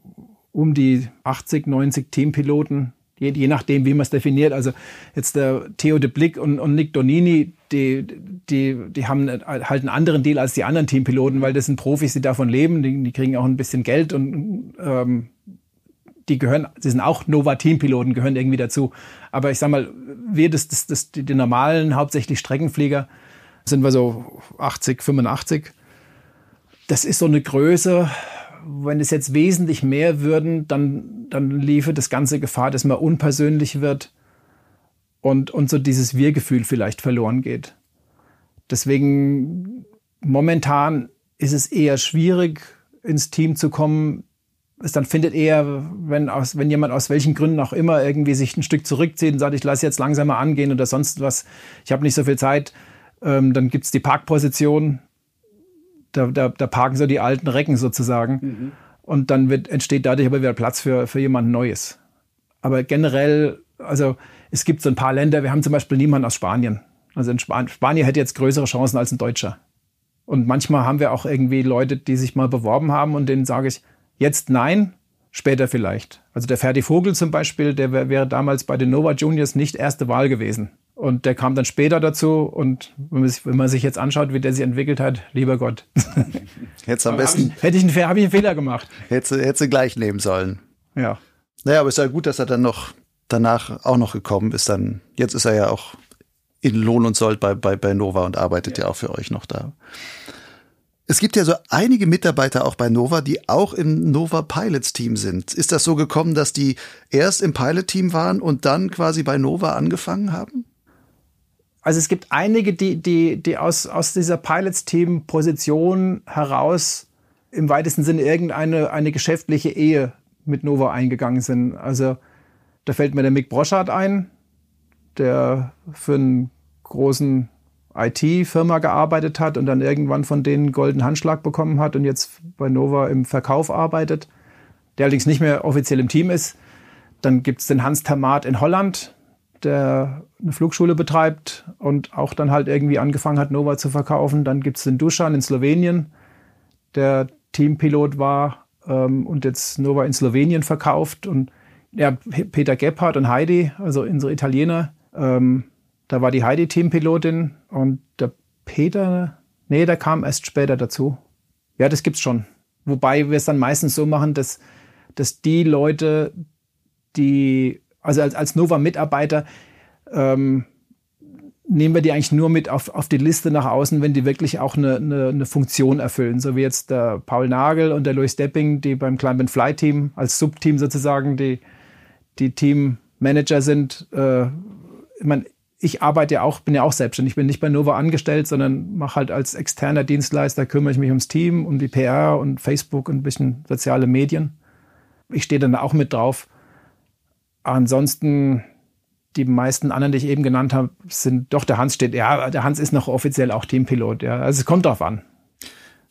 um die 80, 90 Teampiloten, je, je nachdem, wie man es definiert. Also jetzt der Theo de Blick und, und Nick Donini, die, die, die haben halt einen anderen Deal als die anderen Teampiloten, weil das sind Profis, die davon leben. Die, die kriegen auch ein bisschen Geld und ähm, die gehören, sie sind auch Nova-Teampiloten, gehören irgendwie dazu. Aber ich sag mal, wir, das, das, das, die, die normalen, hauptsächlich Streckenflieger, sind wir so 80, 85. Das ist so eine Größe, wenn es jetzt wesentlich mehr würden, dann, dann liefe das ganze Gefahr, dass man unpersönlich wird und, und so dieses Wir-Gefühl vielleicht verloren geht. Deswegen momentan ist es eher schwierig, ins Team zu kommen. Es dann findet eher, wenn, aus, wenn jemand aus welchen Gründen auch immer irgendwie sich ein Stück zurückzieht und sagt, ich lasse jetzt langsamer angehen oder sonst was, ich habe nicht so viel Zeit, ähm, dann gibt's die Parkposition, da, da, da parken so die alten Recken sozusagen. Mhm. Und dann wird, entsteht dadurch aber wieder Platz für, für jemand Neues. Aber generell, also es gibt so ein paar Länder, wir haben zum Beispiel niemanden aus Spanien. Also in Span Spanien hätte jetzt größere Chancen als ein Deutscher. Und manchmal haben wir auch irgendwie Leute, die sich mal beworben haben und denen sage ich, jetzt nein, später vielleicht. Also der Ferdi Vogel zum Beispiel, der wäre damals bei den Nova Juniors nicht erste Wahl gewesen. Und der kam dann später dazu. Und wenn man, sich, wenn man sich jetzt anschaut, wie der sich entwickelt hat, lieber Gott. <laughs> Jetzt am besten. Ich, hätte ich einen, habe ich einen Fehler gemacht. Hätte, hätte gleich nehmen sollen. Ja. Naja, aber es ist ja gut, dass er dann noch danach auch noch gekommen ist. Dann, jetzt ist er ja auch in Lohn und Sold bei, bei, bei Nova und arbeitet ja. ja auch für euch noch da. Es gibt ja so einige Mitarbeiter auch bei Nova, die auch im Nova Pilots Team sind. Ist das so gekommen, dass die erst im Pilot Team waren und dann quasi bei Nova angefangen haben? Also es gibt einige, die, die, die aus, aus dieser Pilots-Team-Position heraus im weitesten Sinne irgendeine eine geschäftliche Ehe mit Nova eingegangen sind. Also da fällt mir der Mick Broschardt ein, der für einen großen IT-Firma gearbeitet hat und dann irgendwann von denen goldenen Handschlag bekommen hat und jetzt bei Nova im Verkauf arbeitet, der allerdings nicht mehr offiziell im Team ist. Dann gibt es den Hans Termat in Holland, der eine Flugschule betreibt und auch dann halt irgendwie angefangen hat, Nova zu verkaufen. Dann gibt es den Dusan in Slowenien, der Teampilot war ähm, und jetzt Nova in Slowenien verkauft. Und ja, Peter Gebhardt und Heidi, also unsere Italiener, ähm, da war die Heidi Teampilotin und der Peter, nee, der kam erst später dazu. Ja, das gibt's schon. Wobei wir es dann meistens so machen, dass, dass die Leute, die also als, als Nova-Mitarbeiter ähm, nehmen wir die eigentlich nur mit auf, auf die Liste nach außen, wenn die wirklich auch eine, eine, eine Funktion erfüllen. So wie jetzt der Paul Nagel und der Louis Depping, die beim Climb and Fly Team als Subteam sozusagen die, die Teammanager sind. Äh, ich, mein, ich arbeite ja auch, bin ja auch selbstständig. Ich bin nicht bei Nova angestellt, sondern mache halt als externer Dienstleister, kümmere ich mich ums Team, um die PR und Facebook und ein bisschen soziale Medien. Ich stehe dann auch mit drauf. Ansonsten, die meisten anderen, die ich eben genannt habe, sind doch der Hans steht. Ja, der Hans ist noch offiziell auch Teampilot. Ja, also es kommt drauf an.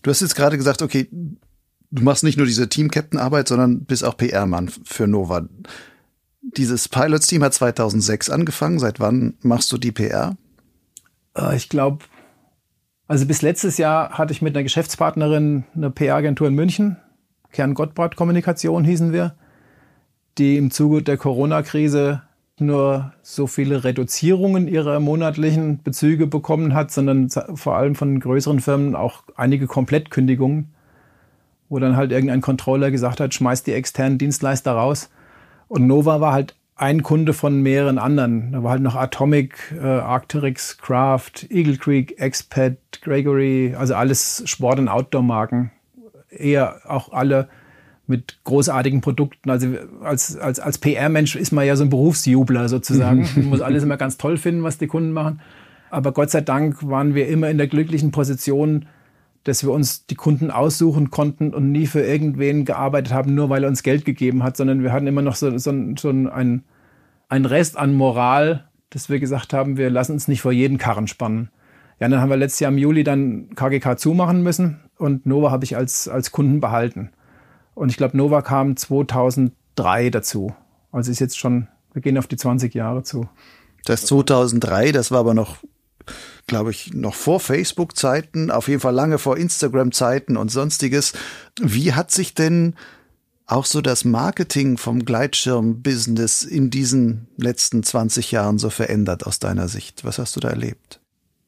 Du hast jetzt gerade gesagt, okay, du machst nicht nur diese Team-Captain-Arbeit, sondern bist auch PR-Mann für Nova. Dieses Pilots-Team hat 2006 angefangen. Seit wann machst du die PR? Äh, ich glaube, also bis letztes Jahr hatte ich mit einer Geschäftspartnerin eine PR-Agentur in München. Kern Gottbrat Kommunikation hießen wir die im Zuge der Corona-Krise nur so viele Reduzierungen ihrer monatlichen Bezüge bekommen hat, sondern vor allem von größeren Firmen auch einige Komplettkündigungen, wo dann halt irgendein Controller gesagt hat, schmeißt die externen Dienstleister raus. Und Nova war halt ein Kunde von mehreren anderen. Da war halt noch Atomic, äh, Arcteryx, Craft, Eagle Creek, Expat, Gregory, also alles Sport- und Outdoor-Marken. Eher auch alle mit großartigen Produkten. Also als, als, als PR-Mensch ist man ja so ein Berufsjubler sozusagen. man muss alles immer ganz toll finden, was die Kunden machen. Aber Gott sei Dank waren wir immer in der glücklichen Position, dass wir uns die Kunden aussuchen konnten und nie für irgendwen gearbeitet haben, nur weil er uns Geld gegeben hat, sondern wir hatten immer noch so, so, so ein, ein Rest an Moral, dass wir gesagt haben, wir lassen uns nicht vor jeden Karren spannen. Ja, dann haben wir letztes Jahr im Juli dann KGK zumachen müssen und Nova habe ich als, als Kunden behalten. Und ich glaube, Nova kam 2003 dazu. Also ist jetzt schon, wir gehen auf die 20 Jahre zu. Das 2003, das war aber noch, glaube ich, noch vor Facebook-Zeiten, auf jeden Fall lange vor Instagram-Zeiten und sonstiges. Wie hat sich denn auch so das Marketing vom Gleitschirm-Business in diesen letzten 20 Jahren so verändert aus deiner Sicht? Was hast du da erlebt?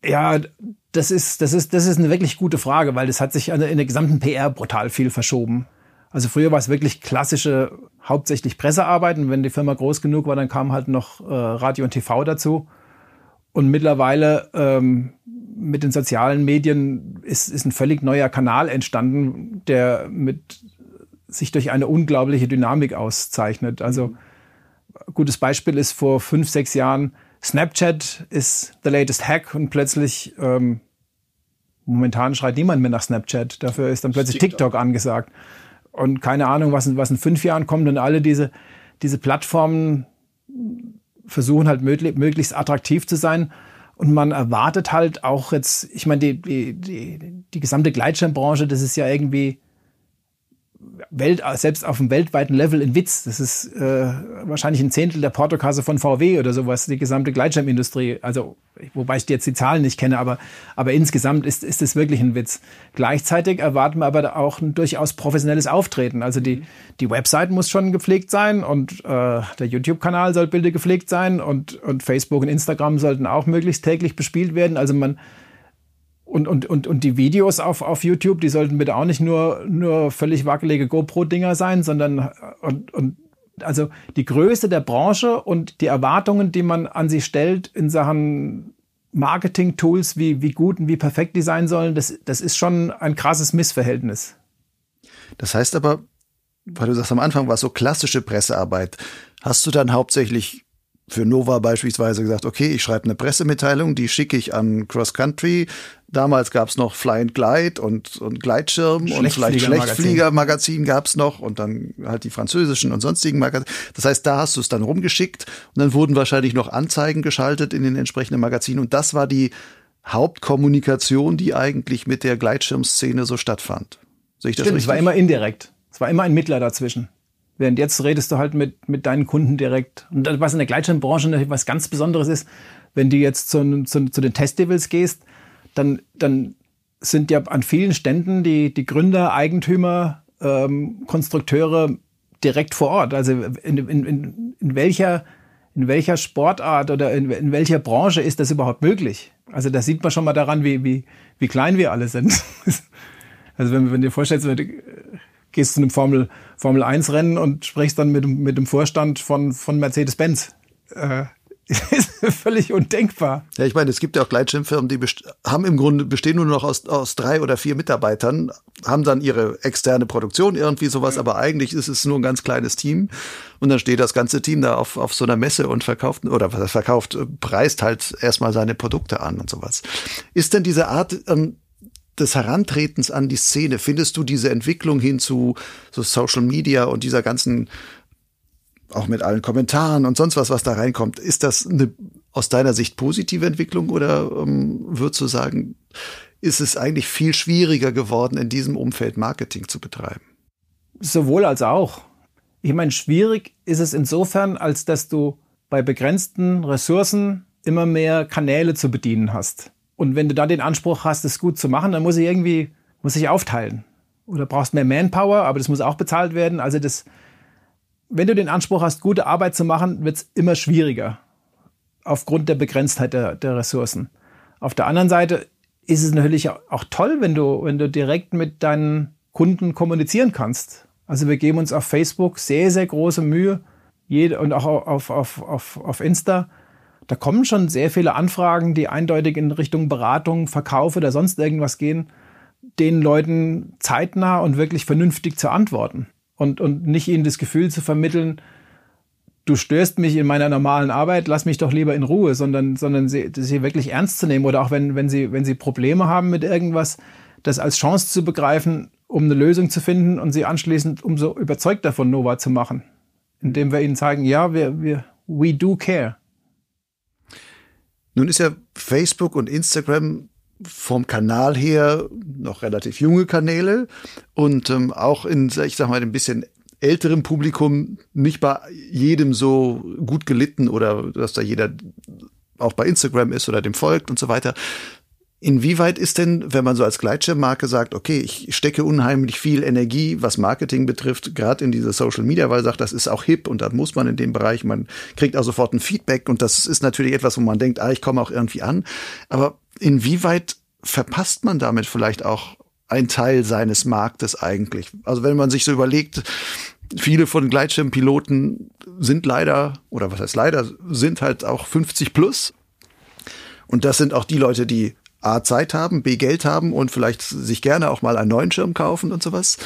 Ja, das ist, das ist, das ist eine wirklich gute Frage, weil das hat sich in der gesamten PR brutal viel verschoben. Also früher war es wirklich klassische, hauptsächlich Pressearbeit. Und wenn die Firma groß genug war, dann kam halt noch äh, Radio und TV dazu. Und mittlerweile ähm, mit den sozialen Medien ist, ist ein völlig neuer Kanal entstanden, der mit sich durch eine unglaubliche Dynamik auszeichnet. Also gutes Beispiel ist vor fünf, sechs Jahren Snapchat ist the latest hack und plötzlich ähm, momentan schreit niemand mehr nach Snapchat. Dafür ist dann plötzlich. TikTok angesagt. Und keine Ahnung, was in, was in fünf Jahren kommt und alle diese, diese Plattformen versuchen halt möglich, möglichst attraktiv zu sein. Und man erwartet halt auch jetzt, ich meine, die, die, die, die gesamte Gleitschirmbranche, das ist ja irgendwie Welt, selbst auf dem weltweiten Level ein Witz. Das ist äh, wahrscheinlich ein Zehntel der Portokasse von VW oder sowas, die gesamte Gleitschirmindustrie. Also, wobei ich jetzt die Zahlen nicht kenne, aber, aber insgesamt ist, ist es wirklich ein Witz. Gleichzeitig erwarten wir aber auch ein durchaus professionelles Auftreten. Also die, die Website muss schon gepflegt sein und äh, der YouTube-Kanal soll Bilder gepflegt sein und, und Facebook und Instagram sollten auch möglichst täglich bespielt werden. Also man, und, und, und, und die Videos auf, auf YouTube, die sollten bitte auch nicht nur, nur völlig wackelige GoPro-Dinger sein, sondern und, und also die Größe der Branche und die Erwartungen, die man an sie stellt in Sachen Marketing-Tools, wie, wie gut und wie perfekt die sein sollen, das, das ist schon ein krasses Missverhältnis. Das heißt aber, weil du sagst, am Anfang war es so klassische Pressearbeit. Hast du dann hauptsächlich für Nova beispielsweise gesagt, okay, ich schreibe eine Pressemitteilung, die schicke ich an Cross Country. Damals gab es noch Fly and Glide und, und Gleitschirm und vielleicht Schlechtflieger-Magazin gab es noch und dann halt die französischen und sonstigen Magazine. Das heißt, da hast du es dann rumgeschickt und dann wurden wahrscheinlich noch Anzeigen geschaltet in den entsprechenden Magazinen und das war die Hauptkommunikation, die eigentlich mit der Gleitschirmszene so stattfand. Sehe ich das Stimmt, richtig? Es war immer indirekt. Es war immer ein Mittler dazwischen. Während jetzt redest du halt mit, mit deinen Kunden direkt. Und was in der Gleitschirmbranche natürlich was ganz Besonderes ist, wenn du jetzt zu, zu, zu den Festivals gehst, dann, dann sind ja an vielen Ständen die, die Gründer, Eigentümer, ähm, Konstrukteure direkt vor Ort. Also in, in, in, in, welcher, in welcher Sportart oder in, in welcher Branche ist das überhaupt möglich? Also da sieht man schon mal daran, wie, wie, wie klein wir alle sind. <laughs> also wenn, wenn du dir vorstellst, gehst zu einem Formel, Formel 1 Rennen und sprichst dann mit, mit dem Vorstand von, von Mercedes-Benz. Äh, <laughs> ist völlig undenkbar. Ja, ich meine, es gibt ja auch Gleitschirmfirmen, die haben im Grunde bestehen nur noch aus, aus drei oder vier Mitarbeitern, haben dann ihre externe Produktion, irgendwie sowas, ja. aber eigentlich ist es nur ein ganz kleines Team. Und dann steht das ganze Team da auf, auf so einer Messe und verkauft, oder verkauft, preist halt erstmal seine Produkte an und sowas. Ist denn diese Art, ähm, des Herantretens an die Szene, findest du diese Entwicklung hin zu so Social Media und dieser ganzen, auch mit allen Kommentaren und sonst was, was da reinkommt, ist das eine aus deiner Sicht positive Entwicklung oder ähm, würdest du sagen, ist es eigentlich viel schwieriger geworden, in diesem Umfeld Marketing zu betreiben? Sowohl als auch. Ich meine, schwierig ist es insofern, als dass du bei begrenzten Ressourcen immer mehr Kanäle zu bedienen hast. Und wenn du dann den Anspruch hast, es gut zu machen, dann muss ich irgendwie, muss ich aufteilen. Oder brauchst mehr Manpower, aber das muss auch bezahlt werden. Also das, wenn du den Anspruch hast, gute Arbeit zu machen, wird es immer schwieriger. Aufgrund der Begrenztheit der, der Ressourcen. Auf der anderen Seite ist es natürlich auch toll, wenn du, wenn du direkt mit deinen Kunden kommunizieren kannst. Also wir geben uns auf Facebook sehr, sehr große Mühe, jede, und auch auf, auf, auf, auf Insta, da kommen schon sehr viele Anfragen, die eindeutig in Richtung Beratung, Verkauf oder sonst irgendwas gehen, den Leuten zeitnah und wirklich vernünftig zu antworten. Und, und nicht ihnen das Gefühl zu vermitteln, du störst mich in meiner normalen Arbeit, lass mich doch lieber in Ruhe, sondern, sondern sie, sie wirklich ernst zu nehmen oder auch wenn, wenn, sie, wenn sie Probleme haben mit irgendwas, das als Chance zu begreifen, um eine Lösung zu finden und sie anschließend umso überzeugter von Nova zu machen. Indem wir ihnen zeigen, ja, wir, wir, we do care. Nun ist ja Facebook und Instagram vom Kanal her noch relativ junge Kanäle und ähm, auch in, ich sag mal, ein bisschen älterem Publikum nicht bei jedem so gut gelitten oder dass da jeder auch bei Instagram ist oder dem folgt und so weiter. Inwieweit ist denn, wenn man so als Gleitschirmmarke sagt, okay, ich stecke unheimlich viel Energie, was Marketing betrifft, gerade in diese Social Media, weil sagt, das ist auch hip und da muss man in dem Bereich, man kriegt auch sofort ein Feedback und das ist natürlich etwas, wo man denkt, ah, ich komme auch irgendwie an. Aber inwieweit verpasst man damit vielleicht auch ein Teil seines Marktes eigentlich? Also wenn man sich so überlegt, viele von Gleitschirmpiloten sind leider, oder was heißt leider, sind halt auch 50 plus. Und das sind auch die Leute, die A, Zeit haben, B, Geld haben und vielleicht sich gerne auch mal einen neuen Schirm kaufen und sowas.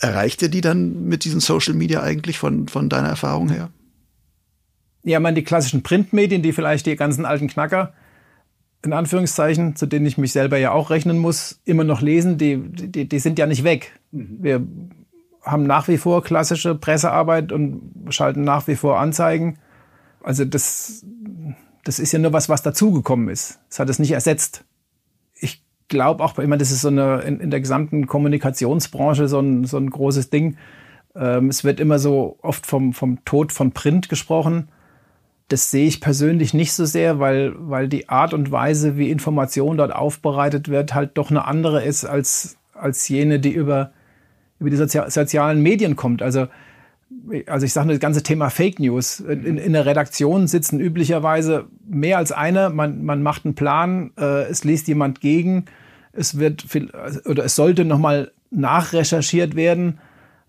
Erreicht ihr die dann mit diesen Social Media eigentlich von, von deiner Erfahrung her? Ja, man die klassischen Printmedien, die vielleicht die ganzen alten Knacker, in Anführungszeichen, zu denen ich mich selber ja auch rechnen muss, immer noch lesen, die, die, die sind ja nicht weg. Mhm. Wir haben nach wie vor klassische Pressearbeit und schalten nach wie vor Anzeigen. Also das, das ist ja nur was, was dazugekommen ist. Das hat es nicht ersetzt. Ich glaube auch, meine, das ist so eine in, in der gesamten Kommunikationsbranche so ein, so ein großes Ding. Ähm, es wird immer so oft vom, vom Tod von Print gesprochen. Das sehe ich persönlich nicht so sehr, weil, weil die Art und Weise, wie Information dort aufbereitet wird, halt doch eine andere ist als, als jene, die über, über die Sozi sozialen Medien kommt. Also also ich sage nur das ganze Thema Fake News. In, in der Redaktion sitzen üblicherweise mehr als einer. Man, man macht einen Plan, äh, es liest jemand gegen, es wird viel, oder es sollte nochmal nachrecherchiert werden.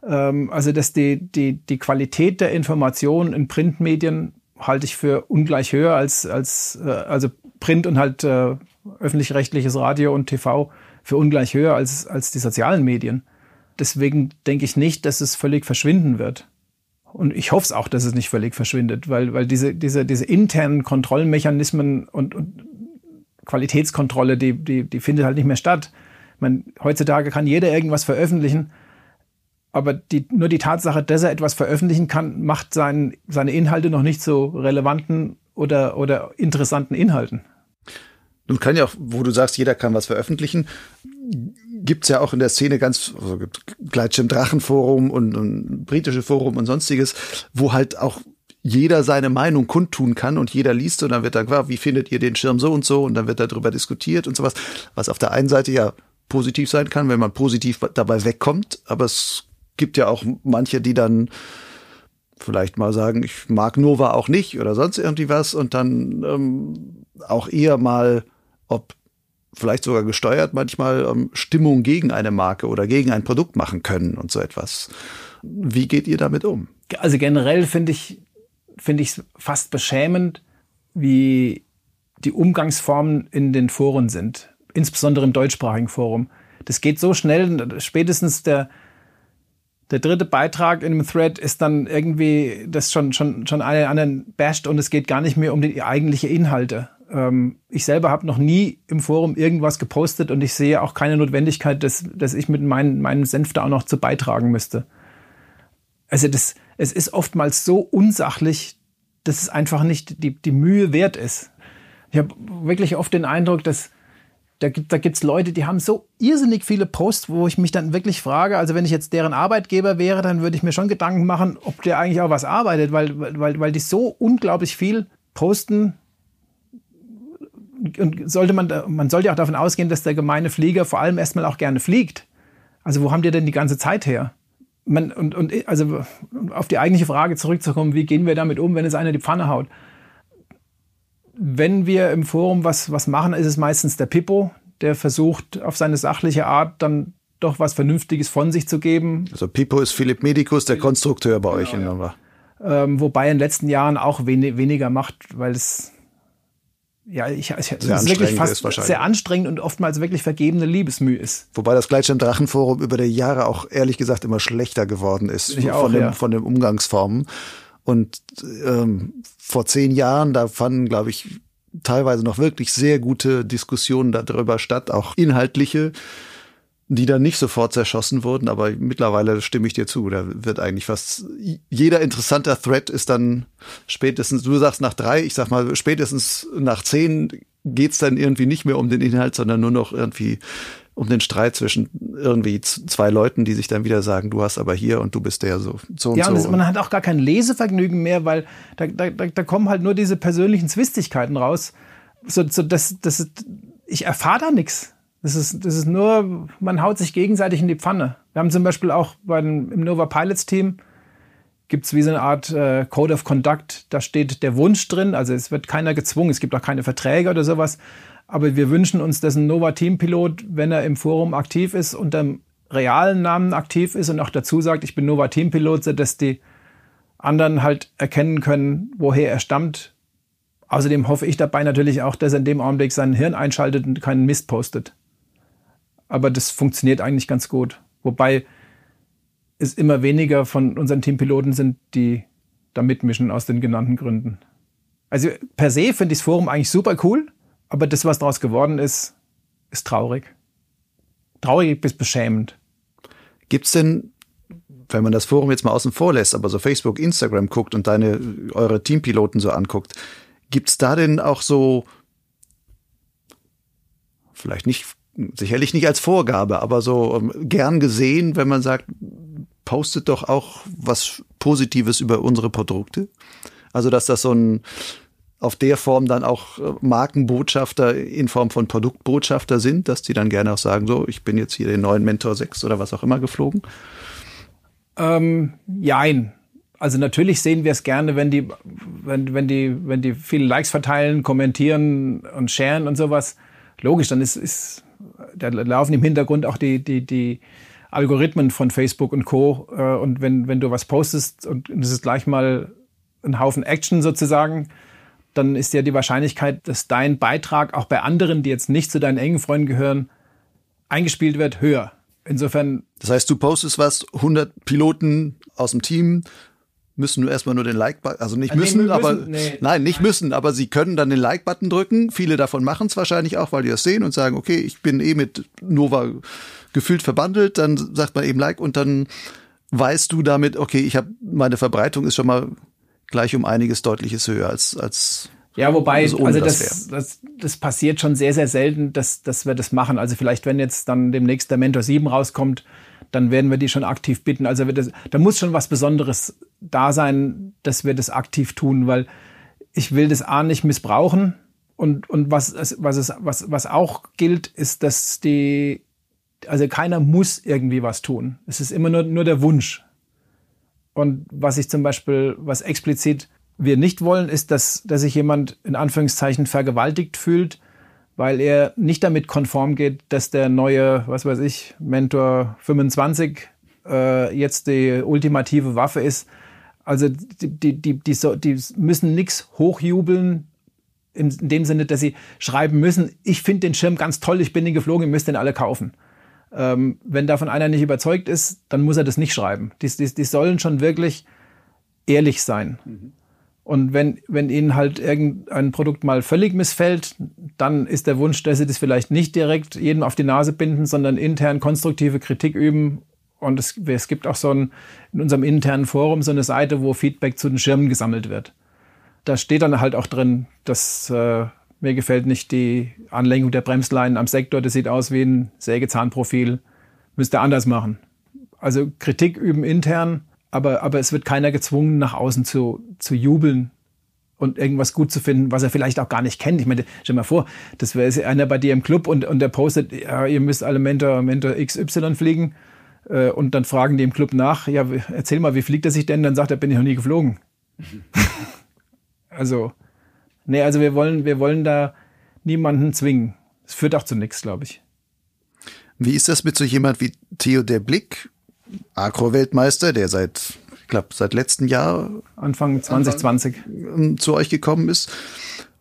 Ähm, also dass die, die, die Qualität der Informationen in Printmedien halte ich für ungleich höher als, als äh, also Print und halt äh, öffentlich-rechtliches Radio und TV für ungleich höher als, als die sozialen Medien. Deswegen denke ich nicht, dass es völlig verschwinden wird. Und ich hoffe es auch, dass es nicht völlig verschwindet, weil, weil diese, diese, diese internen Kontrollmechanismen und, und Qualitätskontrolle, die, die, die findet halt nicht mehr statt. Man, heutzutage kann jeder irgendwas veröffentlichen, aber die, nur die Tatsache, dass er etwas veröffentlichen kann, macht sein, seine Inhalte noch nicht so relevanten oder, oder interessanten Inhalten. Nun kann ja auch, wo du sagst, jeder kann was veröffentlichen, gibt's ja auch in der Szene ganz, also gibt Gleitschirm Drachenforum und, und britische Forum und sonstiges, wo halt auch jeder seine Meinung kundtun kann und jeder liest und dann wird dann wie findet ihr den Schirm so und so? Und dann wird darüber diskutiert und sowas, was auf der einen Seite ja positiv sein kann, wenn man positiv dabei wegkommt, aber es gibt ja auch manche, die dann vielleicht mal sagen, ich mag Nova auch nicht oder sonst irgendwie was und dann ähm, auch eher mal, ob vielleicht sogar gesteuert manchmal ähm, Stimmung gegen eine Marke oder gegen ein Produkt machen können und so etwas. Wie geht ihr damit um? Also generell finde ich finde ich es fast beschämend, wie die Umgangsformen in den Foren sind, insbesondere im deutschsprachigen Forum. Das geht so schnell, spätestens der der dritte Beitrag in dem Thread ist dann irgendwie, das schon, schon, schon einen anderen basht und es geht gar nicht mehr um die eigentliche Inhalte. Ähm, ich selber habe noch nie im Forum irgendwas gepostet und ich sehe auch keine Notwendigkeit, dass, dass ich mit meinen, meinem Senf da auch noch zu beitragen müsste. Also das, es ist oftmals so unsachlich, dass es einfach nicht die, die Mühe wert ist. Ich habe wirklich oft den Eindruck, dass da gibt gibt's Leute, die haben so irrsinnig viele Posts, wo ich mich dann wirklich frage, also wenn ich jetzt deren Arbeitgeber wäre, dann würde ich mir schon Gedanken machen, ob der eigentlich auch was arbeitet, weil, weil, weil die so unglaublich viel posten, und sollte man, man sollte auch davon ausgehen, dass der gemeine Flieger vor allem erstmal auch gerne fliegt. Also wo haben die denn die ganze Zeit her? Man, und, und also auf die eigentliche Frage zurückzukommen, wie gehen wir damit um, wenn es einer die Pfanne haut? Wenn wir im Forum was, was machen, ist es meistens der Pippo, der versucht, auf seine sachliche Art dann doch was Vernünftiges von sich zu geben. Also Pippo ist Philipp Medikus, der Konstrukteur bei genau, euch in. Ja. Ähm, wobei in den letzten Jahren auch wenig, weniger macht, weil es ja, ich, ich, es ist wirklich fast ist sehr anstrengend und oftmals wirklich vergebene Liebesmühe ist. Wobei das Gleitschirm Drachenforum über die Jahre auch ehrlich gesagt immer schlechter geworden ist ich auch, von, dem, ja. von den Umgangsformen. Und ähm, vor zehn Jahren, da fanden, glaube ich, teilweise noch wirklich sehr gute Diskussionen darüber statt, auch inhaltliche die dann nicht sofort zerschossen wurden, aber mittlerweile stimme ich dir zu. Da wird eigentlich fast jeder interessanter Thread ist dann spätestens, du sagst nach drei, ich sag mal, spätestens nach zehn geht's dann irgendwie nicht mehr um den Inhalt, sondern nur noch irgendwie um den Streit zwischen irgendwie zwei Leuten, die sich dann wieder sagen, du hast aber hier und du bist der so, so und ja, und so. man hat auch gar kein Lesevergnügen mehr, weil da, da, da kommen halt nur diese persönlichen Zwistigkeiten raus. So, so das, das, ich erfahre da nichts. Das ist, das ist nur, man haut sich gegenseitig in die Pfanne. Wir haben zum Beispiel auch bei dem, im Nova Pilots Team gibt es wie so eine Art äh, Code of Conduct. Da steht der Wunsch drin, also es wird keiner gezwungen, es gibt auch keine Verträge oder sowas. Aber wir wünschen uns, dass ein Nova Team Pilot, wenn er im Forum aktiv ist, unter dem realen Namen aktiv ist und auch dazu sagt, ich bin Nova Team Pilot, sodass die anderen halt erkennen können, woher er stammt. Außerdem hoffe ich dabei natürlich auch, dass er in dem Augenblick sein Hirn einschaltet und keinen Mist postet aber das funktioniert eigentlich ganz gut. Wobei es immer weniger von unseren Teampiloten sind, die da mitmischen aus den genannten Gründen. Also per se finde ich das Forum eigentlich super cool, aber das, was daraus geworden ist, ist traurig. Traurig bis beschämend. Gibt's denn, wenn man das Forum jetzt mal außen vor lässt, aber so Facebook, Instagram guckt und deine, eure Teampiloten so anguckt, gibt's da denn auch so, vielleicht nicht, sicherlich nicht als Vorgabe, aber so ähm, gern gesehen, wenn man sagt, postet doch auch was Positives über unsere Produkte? Also, dass das so ein auf der Form dann auch äh, Markenbotschafter in Form von Produktbotschafter sind, dass die dann gerne auch sagen, so, ich bin jetzt hier den neuen Mentor 6 oder was auch immer geflogen? Ähm, jein. Also natürlich sehen wir es gerne, wenn die, wenn, wenn die, wenn die viele Likes verteilen, kommentieren und sharen und sowas. Logisch, dann ist, ist da laufen im Hintergrund auch die, die, die Algorithmen von Facebook und Co. Äh, und wenn, wenn du was postest und es ist gleich mal ein Haufen Action sozusagen, dann ist ja die Wahrscheinlichkeit, dass dein Beitrag auch bei anderen, die jetzt nicht zu deinen engen Freunden gehören, eingespielt wird, höher. Insofern. Das heißt, du postest was, 100 Piloten aus dem Team müssen nur erstmal nur den Like-Button, also nicht müssen, nee, müssen aber nee. nein, nicht müssen, aber sie können dann den Like-Button drücken. Viele davon machen es wahrscheinlich auch, weil die das sehen und sagen, okay, ich bin eh mit Nova gefühlt verbandelt, dann sagt man eben Like und dann weißt du damit, okay, ich habe meine Verbreitung ist schon mal gleich um einiges deutliches höher als als ja, wobei, also, also das, das, das, das passiert schon sehr, sehr selten, dass, dass wir das machen. Also vielleicht, wenn jetzt dann demnächst der Mentor 7 rauskommt, dann werden wir die schon aktiv bitten. Also das, da muss schon was Besonderes da sein, dass wir das aktiv tun, weil ich will das A nicht missbrauchen. Und, und was, was, es, was, was auch gilt, ist, dass die, also keiner muss irgendwie was tun. Es ist immer nur, nur der Wunsch. Und was ich zum Beispiel, was explizit wir nicht wollen, ist, dass, dass sich jemand in Anführungszeichen vergewaltigt fühlt, weil er nicht damit konform geht, dass der neue, was weiß ich, Mentor 25 äh, jetzt die ultimative Waffe ist. Also die, die, die, die, so, die müssen nichts hochjubeln, in dem Sinne, dass sie schreiben müssen, ich finde den Schirm ganz toll, ich bin den geflogen, ihr müsst den alle kaufen. Ähm, wenn davon einer nicht überzeugt ist, dann muss er das nicht schreiben. Die, die, die sollen schon wirklich ehrlich sein. Mhm. Und wenn, wenn ihnen halt irgendein Produkt mal völlig missfällt, dann ist der Wunsch, dass sie das vielleicht nicht direkt jedem auf die Nase binden, sondern intern konstruktive Kritik üben. Und es, es gibt auch so ein, in unserem internen Forum so eine Seite, wo Feedback zu den Schirmen gesammelt wird. Da steht dann halt auch drin, dass äh, mir gefällt nicht die Anlenkung der Bremsleinen am Sektor. Das sieht aus wie ein Sägezahnprofil. Müsste anders machen. Also Kritik üben intern, aber, aber es wird keiner gezwungen, nach außen zu, zu jubeln und irgendwas gut zu finden, was er vielleicht auch gar nicht kennt. Ich meine, stell dir mal vor, das wäre einer bei dir im Club und, und der postet, ja, ihr müsst alle Mentor, Mentor XY fliegen. Äh, und dann fragen die im Club nach, ja, erzähl mal, wie fliegt er sich denn? Dann sagt er, bin ich noch nie geflogen. <laughs> also, Nee, also wir wollen, wir wollen da niemanden zwingen. Es führt auch zu nichts, glaube ich. Wie ist das mit so jemand wie Theo der Blick, Agro-Weltmeister, der seit, ich glaube, seit letztem Jahr Anfang 2020 Anfang, zu euch gekommen ist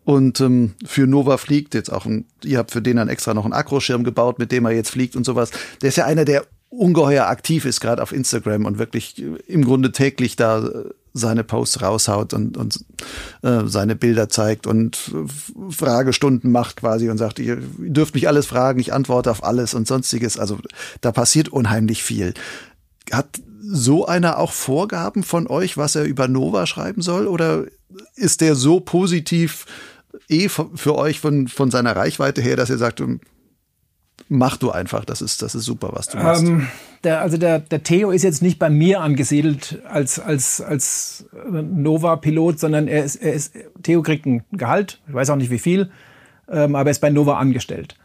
und ähm, für Nova fliegt jetzt auch, ein, ihr habt für den dann extra noch einen Akroschirm gebaut, mit dem er jetzt fliegt und sowas. Der ist ja einer, der ungeheuer aktiv ist, gerade auf Instagram und wirklich im Grunde täglich da seine Posts raushaut und, und äh, seine Bilder zeigt und Fragestunden macht quasi und sagt, ihr dürft mich alles fragen, ich antworte auf alles und sonstiges. Also da passiert unheimlich viel. Hat so einer auch Vorgaben von euch, was er über Nova schreiben soll? Oder ist der so positiv eh für euch von, von seiner Reichweite her, dass ihr sagt, mach du einfach, das ist, das ist super, was du machst. Ähm, der, also der, der Theo ist jetzt nicht bei mir angesiedelt als, als, als Nova-Pilot, sondern er ist, er ist, Theo kriegt ein Gehalt, ich weiß auch nicht wie viel, ähm, aber er ist bei Nova angestellt.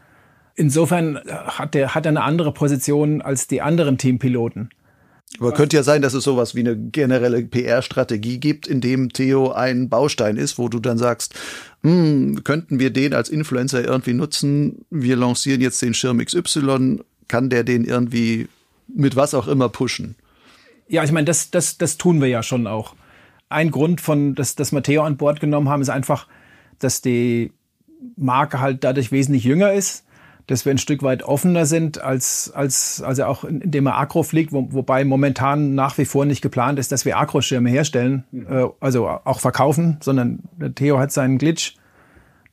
Insofern hat er, hat er eine andere Position als die anderen Teampiloten. Aber könnte ja sein, dass es sowas wie eine generelle PR-Strategie gibt, in dem Theo ein Baustein ist, wo du dann sagst, hm, könnten wir den als Influencer irgendwie nutzen? Wir lancieren jetzt den Schirm XY, kann der den irgendwie mit was auch immer pushen? Ja, ich meine, das, das, das tun wir ja schon auch. Ein Grund von, dass, dass Matteo an Bord genommen haben, ist einfach, dass die Marke halt dadurch wesentlich jünger ist dass wir ein Stück weit offener sind, als, als also auch indem er Agro fliegt, wo, wobei momentan nach wie vor nicht geplant ist, dass wir Agro-Schirme herstellen, mhm. äh, also auch verkaufen, sondern der Theo hat seinen Glitch,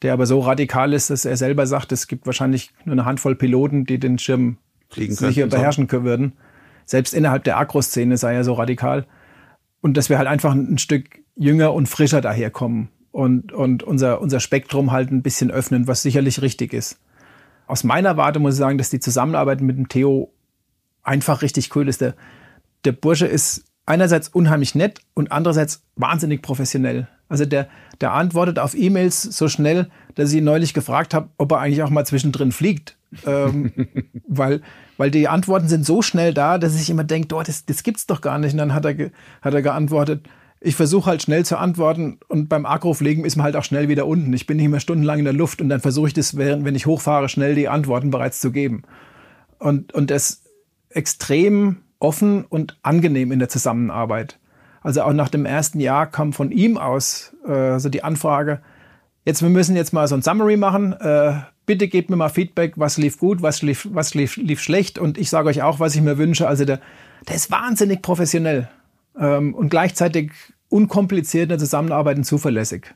der aber so radikal ist, dass er selber sagt, es gibt wahrscheinlich nur eine Handvoll Piloten, die den Schirm Fliegen sicher beherrschen können würden. Selbst innerhalb der Agro-Szene sei er so radikal. Und dass wir halt einfach ein Stück jünger und frischer daherkommen und, und unser, unser Spektrum halt ein bisschen öffnen, was sicherlich richtig ist aus meiner Warte muss ich sagen, dass die Zusammenarbeit mit dem Theo einfach richtig cool ist. Der, der Bursche ist einerseits unheimlich nett und andererseits wahnsinnig professionell. Also der, der antwortet auf E-Mails so schnell, dass ich ihn neulich gefragt habe, ob er eigentlich auch mal zwischendrin fliegt. ähm, <laughs> weil, weil die Antworten sind so schnell da, dass ich immer denke, oh, das, das gibt's doch gar nicht. Und dann hat er, hat er geantwortet, ich versuche halt schnell zu antworten und beim Aggro-Pflegen ist man halt auch schnell wieder unten. Ich bin nicht mehr stundenlang in der Luft und dann versuche ich das, während, wenn ich hochfahre, schnell die Antworten bereits zu geben. Und, und das extrem offen und angenehm in der Zusammenarbeit. Also auch nach dem ersten Jahr kam von ihm aus äh, so die Anfrage, jetzt wir müssen jetzt mal so ein Summary machen. Äh, bitte gebt mir mal Feedback, was lief gut, was lief, was lief, lief schlecht und ich sage euch auch, was ich mir wünsche. Also der, der ist wahnsinnig professionell ähm, und gleichzeitig unkompliziert in der Zusammenarbeit und zuverlässig.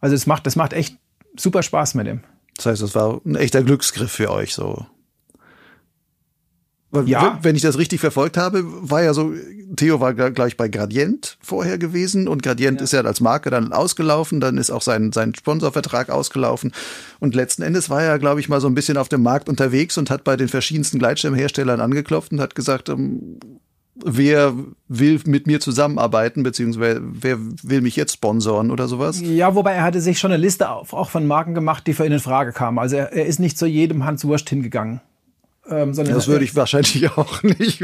Also es macht, das macht echt super Spaß mit dem. Das heißt, das war ein echter Glücksgriff für euch so. Ja. Wenn ich das richtig verfolgt habe, war ja so, Theo war gleich bei Gradient vorher gewesen und Gradient ja. ist ja als Marke dann ausgelaufen, dann ist auch sein, sein Sponsorvertrag ausgelaufen und letzten Endes war er, glaube ich, mal so ein bisschen auf dem Markt unterwegs und hat bei den verschiedensten Gleitschirmherstellern angeklopft und hat gesagt, ähm, wer will mit mir zusammenarbeiten, beziehungsweise wer will mich jetzt sponsoren oder sowas? Ja, wobei er hatte sich schon eine Liste auch von Marken gemacht, die für ihn in Frage kamen. Also er, er ist nicht zu jedem Hans Wurst hingegangen. Ähm, das würde ich wahrscheinlich <laughs> auch nicht.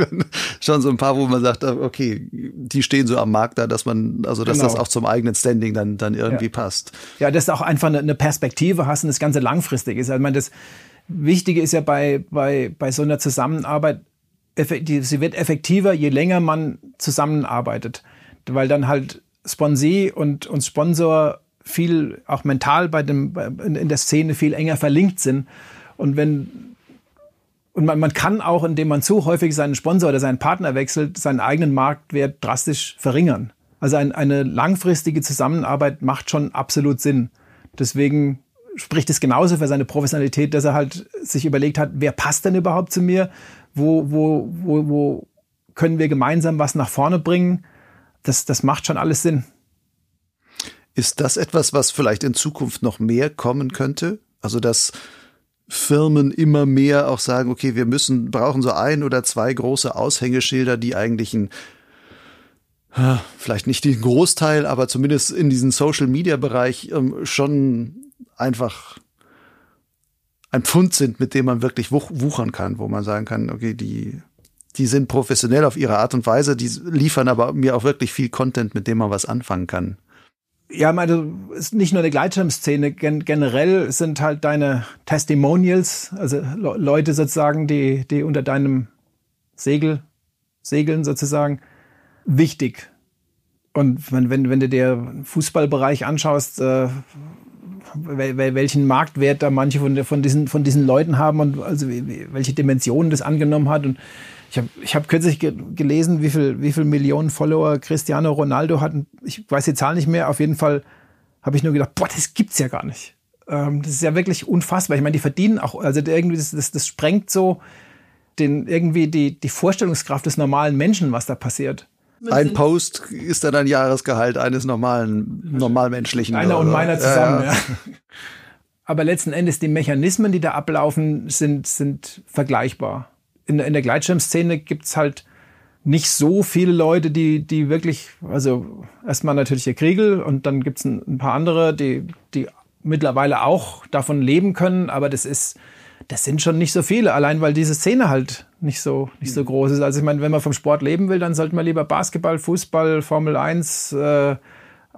Schon so ein paar, wo man sagt, okay, die stehen so am Markt da, dass man, also dass genau. das auch zum eigenen Standing dann, dann irgendwie ja. passt. Ja, dass du auch einfach eine Perspektive hast und das Ganze langfristig ist. Also ich meine, das Wichtige ist ja bei, bei, bei so einer Zusammenarbeit, sie wird effektiver, je länger man zusammenarbeitet. Weil dann halt Sponsee und, und Sponsor viel auch mental bei dem, in der Szene viel enger verlinkt sind. Und wenn, und man, man kann auch, indem man zu häufig seinen Sponsor oder seinen Partner wechselt, seinen eigenen Marktwert drastisch verringern. Also ein, eine langfristige Zusammenarbeit macht schon absolut Sinn. Deswegen spricht es genauso für seine Professionalität, dass er halt sich überlegt hat, wer passt denn überhaupt zu mir? Wo, wo, wo, wo können wir gemeinsam was nach vorne bringen. Das, das macht schon alles Sinn. Ist das etwas, was vielleicht in Zukunft noch mehr kommen könnte? Also, dass Firmen immer mehr auch sagen, okay, wir müssen, brauchen so ein oder zwei große Aushängeschilder, die eigentlich ein vielleicht nicht den Großteil, aber zumindest in diesem Social Media Bereich ähm, schon einfach ein Pfund sind, mit dem man wirklich wuchern kann, wo man sagen kann, okay, die, die sind professionell auf ihre Art und Weise, die liefern aber mir auch wirklich viel Content, mit dem man was anfangen kann. Ja, meine, ist nicht nur eine Gleitschirmszene, gen generell sind halt deine Testimonials, also Le Leute sozusagen, die, die unter deinem Segel segeln sozusagen, wichtig. Und wenn, wenn, wenn du dir Fußballbereich anschaust, äh, welchen Marktwert da manche von, von, diesen, von diesen Leuten haben und also welche Dimensionen das angenommen hat. Und ich habe ich hab kürzlich ge gelesen, wie viel, wie viel Millionen Follower Cristiano Ronaldo hat. Ich weiß die Zahl nicht mehr. Auf jeden Fall habe ich nur gedacht, boah, das gibt's ja gar nicht. Ähm, das ist ja wirklich unfassbar. Ich meine, die verdienen auch, also irgendwie, das, das, das sprengt so den, irgendwie die, die Vorstellungskraft des normalen Menschen, was da passiert. Ein Post ist dann ein Jahresgehalt eines normalen, normalmenschlichen. Einer und meiner zusammen, ja, ja. Aber letzten Endes die Mechanismen, die da ablaufen, sind, sind vergleichbar. In, in der Gleitschirmszene gibt's halt nicht so viele Leute, die, die wirklich, also erstmal natürlich der Kriegel und dann gibt's ein, ein paar andere, die, die mittlerweile auch davon leben können, aber das ist, das sind schon nicht so viele, allein weil diese Szene halt nicht so, nicht so groß ist. Also ich meine, wenn man vom Sport leben will, dann sollte man lieber Basketball, Fußball, Formel 1, äh,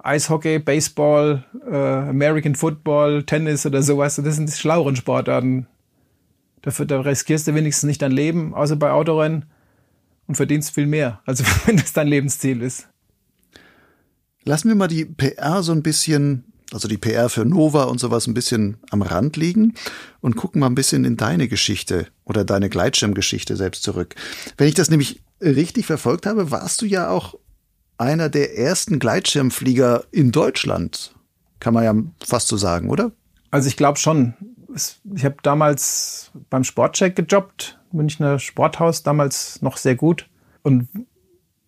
Eishockey, Baseball, äh, American Football, Tennis oder sowas. Das sind die schlaueren Sportarten. Dafür, da riskierst du wenigstens nicht dein Leben, außer bei Autorennen und verdienst viel mehr, also <laughs> wenn das dein Lebensziel ist. Lassen wir mal die PR so ein bisschen also die PR für Nova und sowas ein bisschen am Rand liegen und gucken mal ein bisschen in deine Geschichte oder deine Gleitschirmgeschichte selbst zurück. Wenn ich das nämlich richtig verfolgt habe, warst du ja auch einer der ersten Gleitschirmflieger in Deutschland. Kann man ja fast so sagen, oder? Also ich glaube schon. Ich habe damals beim Sportcheck gejobbt, Münchner Sporthaus, damals noch sehr gut und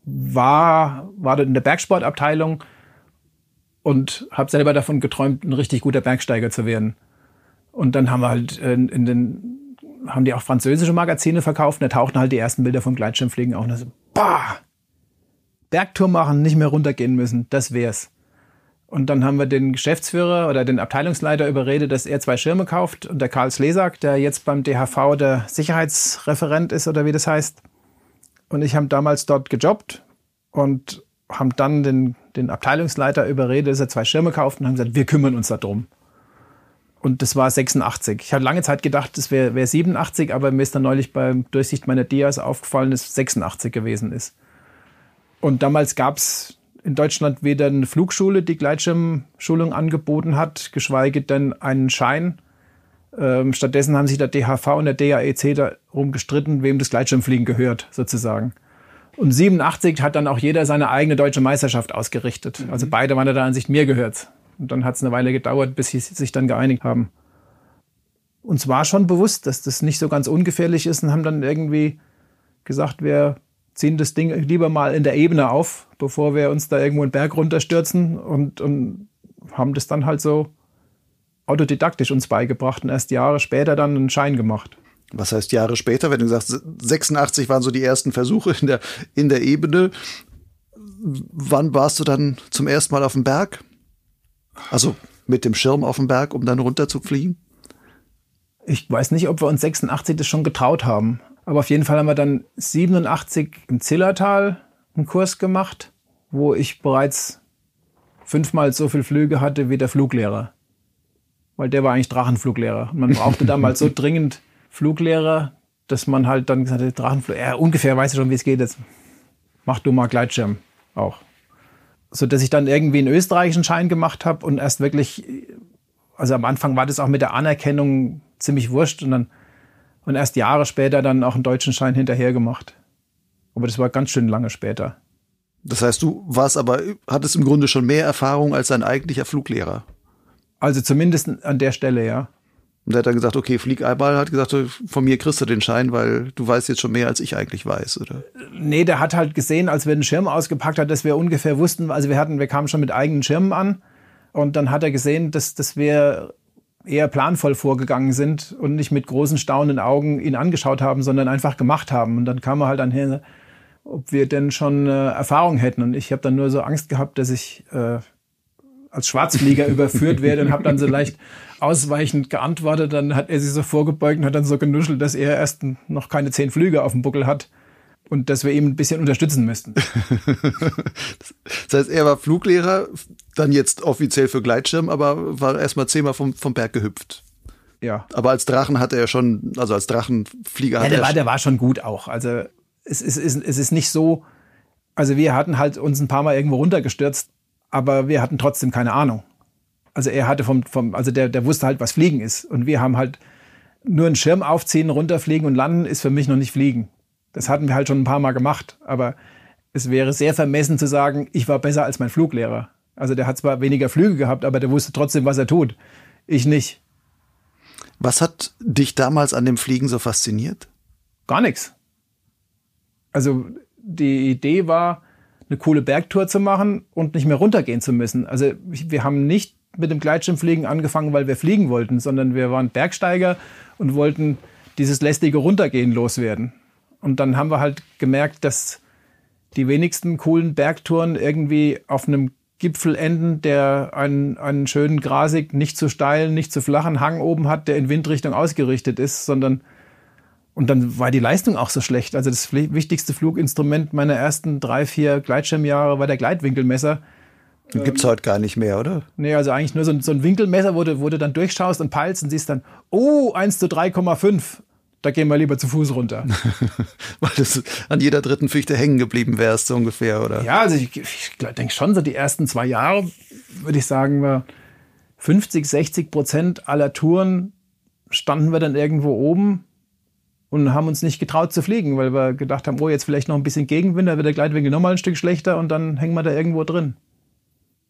war, war in der Bergsportabteilung und habe selber davon geträumt, ein richtig guter Bergsteiger zu werden. Und dann haben wir halt in, in den, haben die auch französische Magazine verkauft und da tauchten halt die ersten Bilder vom Gleitschirmfliegen auf. Und dann so, bah! Bergtour machen, nicht mehr runtergehen müssen, das wär's. Und dann haben wir den Geschäftsführer oder den Abteilungsleiter überredet, dass er zwei Schirme kauft. Und der Karl Slesak, der jetzt beim DHV der Sicherheitsreferent ist oder wie das heißt. Und ich habe damals dort gejobbt und haben dann den, den Abteilungsleiter überredet, dass er zwei Schirme kauft und haben gesagt, wir kümmern uns darum. Und das war 86. Ich hatte lange Zeit gedacht, das wäre wär 87, aber mir ist dann neulich beim Durchsicht meiner Dias aufgefallen, dass es 86 gewesen ist. Und damals gab es in Deutschland weder eine Flugschule, die Gleitschirmschulung angeboten hat, geschweige denn einen Schein. Ähm, stattdessen haben sich der DHV und der DAEC darum gestritten, wem das Gleitschirmfliegen gehört, sozusagen. Und 87 hat dann auch jeder seine eigene deutsche Meisterschaft ausgerichtet. Mhm. Also beide waren da Ansicht, mir gehört. Und dann hat es eine Weile gedauert, bis sie sich dann geeinigt haben. Uns war schon bewusst, dass das nicht so ganz ungefährlich ist und haben dann irgendwie gesagt, wir ziehen das Ding lieber mal in der Ebene auf, bevor wir uns da irgendwo einen Berg runterstürzen und, und haben das dann halt so autodidaktisch uns beigebracht und erst Jahre später dann einen Schein gemacht was heißt Jahre später, wenn du sagst, 86 waren so die ersten Versuche in der, in der Ebene. Wann warst du dann zum ersten Mal auf dem Berg? Also mit dem Schirm auf dem Berg, um dann runter zu fliegen? Ich weiß nicht, ob wir uns 86 das schon getraut haben. Aber auf jeden Fall haben wir dann 87 im Zillertal einen Kurs gemacht, wo ich bereits fünfmal so viele Flüge hatte wie der Fluglehrer. Weil der war eigentlich Drachenfluglehrer. Und man brauchte damals so <laughs> dringend Fluglehrer, dass man halt dann gesagt hat, Drachenflug, ja, ungefähr weiß ich schon, wie es geht jetzt. Mach du mal Gleitschirm auch. So dass ich dann irgendwie einen österreichischen Schein gemacht habe und erst wirklich, also am Anfang war das auch mit der Anerkennung ziemlich wurscht und dann und erst Jahre später dann auch einen deutschen Schein hinterher gemacht. Aber das war ganz schön lange später. Das heißt, du warst aber, hattest im Grunde schon mehr Erfahrung als dein eigentlicher Fluglehrer. Also zumindest an der Stelle, ja. Und er hat dann gesagt, okay, flieg einmal, hat gesagt, von mir kriegst du den Schein, weil du weißt jetzt schon mehr, als ich eigentlich weiß, oder? Nee, der hat halt gesehen, als wir den Schirm ausgepackt haben, dass wir ungefähr wussten, also wir hatten, wir kamen schon mit eigenen Schirmen an und dann hat er gesehen, dass, dass wir eher planvoll vorgegangen sind und nicht mit großen staunenden Augen ihn angeschaut haben, sondern einfach gemacht haben. Und dann kam er halt anher, ob wir denn schon äh, Erfahrung hätten. Und ich habe dann nur so Angst gehabt, dass ich äh, als Schwarzflieger <laughs> überführt werde und habe dann so leicht ausweichend geantwortet. Dann hat er sich so vorgebeugt und hat dann so genuschelt, dass er erst noch keine zehn Flüge auf dem Buckel hat und dass wir ihm ein bisschen unterstützen müssten. <laughs> das heißt, er war Fluglehrer, dann jetzt offiziell für Gleitschirm, aber war erstmal zehnmal vom, vom Berg gehüpft. Ja. Aber als Drachen hatte er schon, also als Drachenflieger ja, der war, der war schon gut auch. Also es, es, es, es ist nicht so, also wir hatten halt uns ein paar Mal irgendwo runtergestürzt, aber wir hatten trotzdem keine Ahnung. Also er hatte vom, vom also der, der wusste halt, was Fliegen ist. Und wir haben halt nur einen Schirm aufziehen, runterfliegen und landen ist für mich noch nicht Fliegen. Das hatten wir halt schon ein paar Mal gemacht. Aber es wäre sehr vermessen zu sagen, ich war besser als mein Fluglehrer. Also der hat zwar weniger Flüge gehabt, aber der wusste trotzdem, was er tut. Ich nicht. Was hat dich damals an dem Fliegen so fasziniert? Gar nichts. Also die Idee war, eine coole Bergtour zu machen und nicht mehr runtergehen zu müssen. Also wir haben nicht mit dem Gleitschirmfliegen angefangen, weil wir fliegen wollten, sondern wir waren Bergsteiger und wollten dieses lästige Runtergehen loswerden. Und dann haben wir halt gemerkt, dass die wenigsten coolen Bergtouren irgendwie auf einem Gipfel enden, der einen, einen schönen grasig, nicht zu steilen, nicht zu flachen Hang oben hat, der in Windrichtung ausgerichtet ist, sondern und dann war die Leistung auch so schlecht. Also das wichtigste Fluginstrument meiner ersten drei, vier Gleitschirmjahre war der Gleitwinkelmesser. Gibt's ähm, heute gar nicht mehr, oder? Nee, also eigentlich nur so ein, so ein Winkelmesser, wo du, wo du dann durchschaust und peilst und siehst dann, oh, 1 zu 3,5. Da gehen wir lieber zu Fuß runter. <laughs> Weil du an jeder dritten Fichte hängen geblieben wärst, so ungefähr, oder? Ja, also ich, ich denke schon, so die ersten zwei Jahre, würde ich sagen, war 50, 60 Prozent aller Touren standen wir dann irgendwo oben und haben uns nicht getraut zu fliegen, weil wir gedacht haben, oh, jetzt vielleicht noch ein bisschen Gegenwind, dann wird der Gleitwinkel nochmal ein Stück schlechter und dann hängen wir da irgendwo drin.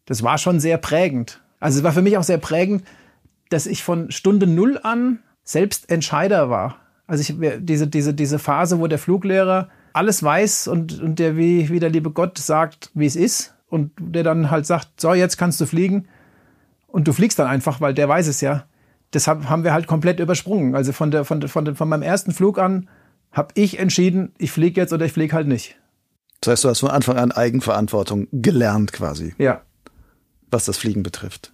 Das war schon sehr prägend. Also es war für mich auch sehr prägend, dass ich von Stunde Null an selbst Entscheider war. Also ich, diese, diese, diese Phase, wo der Fluglehrer alles weiß und, und der wie, wie der liebe Gott sagt, wie es ist und der dann halt sagt, so, jetzt kannst du fliegen und du fliegst dann einfach, weil der weiß es ja. Das haben wir halt komplett übersprungen. Also von, der, von, der, von, der, von meinem ersten Flug an habe ich entschieden, ich fliege jetzt oder ich fliege halt nicht. Das heißt, du hast von Anfang an Eigenverantwortung gelernt quasi. Ja. Was das Fliegen betrifft.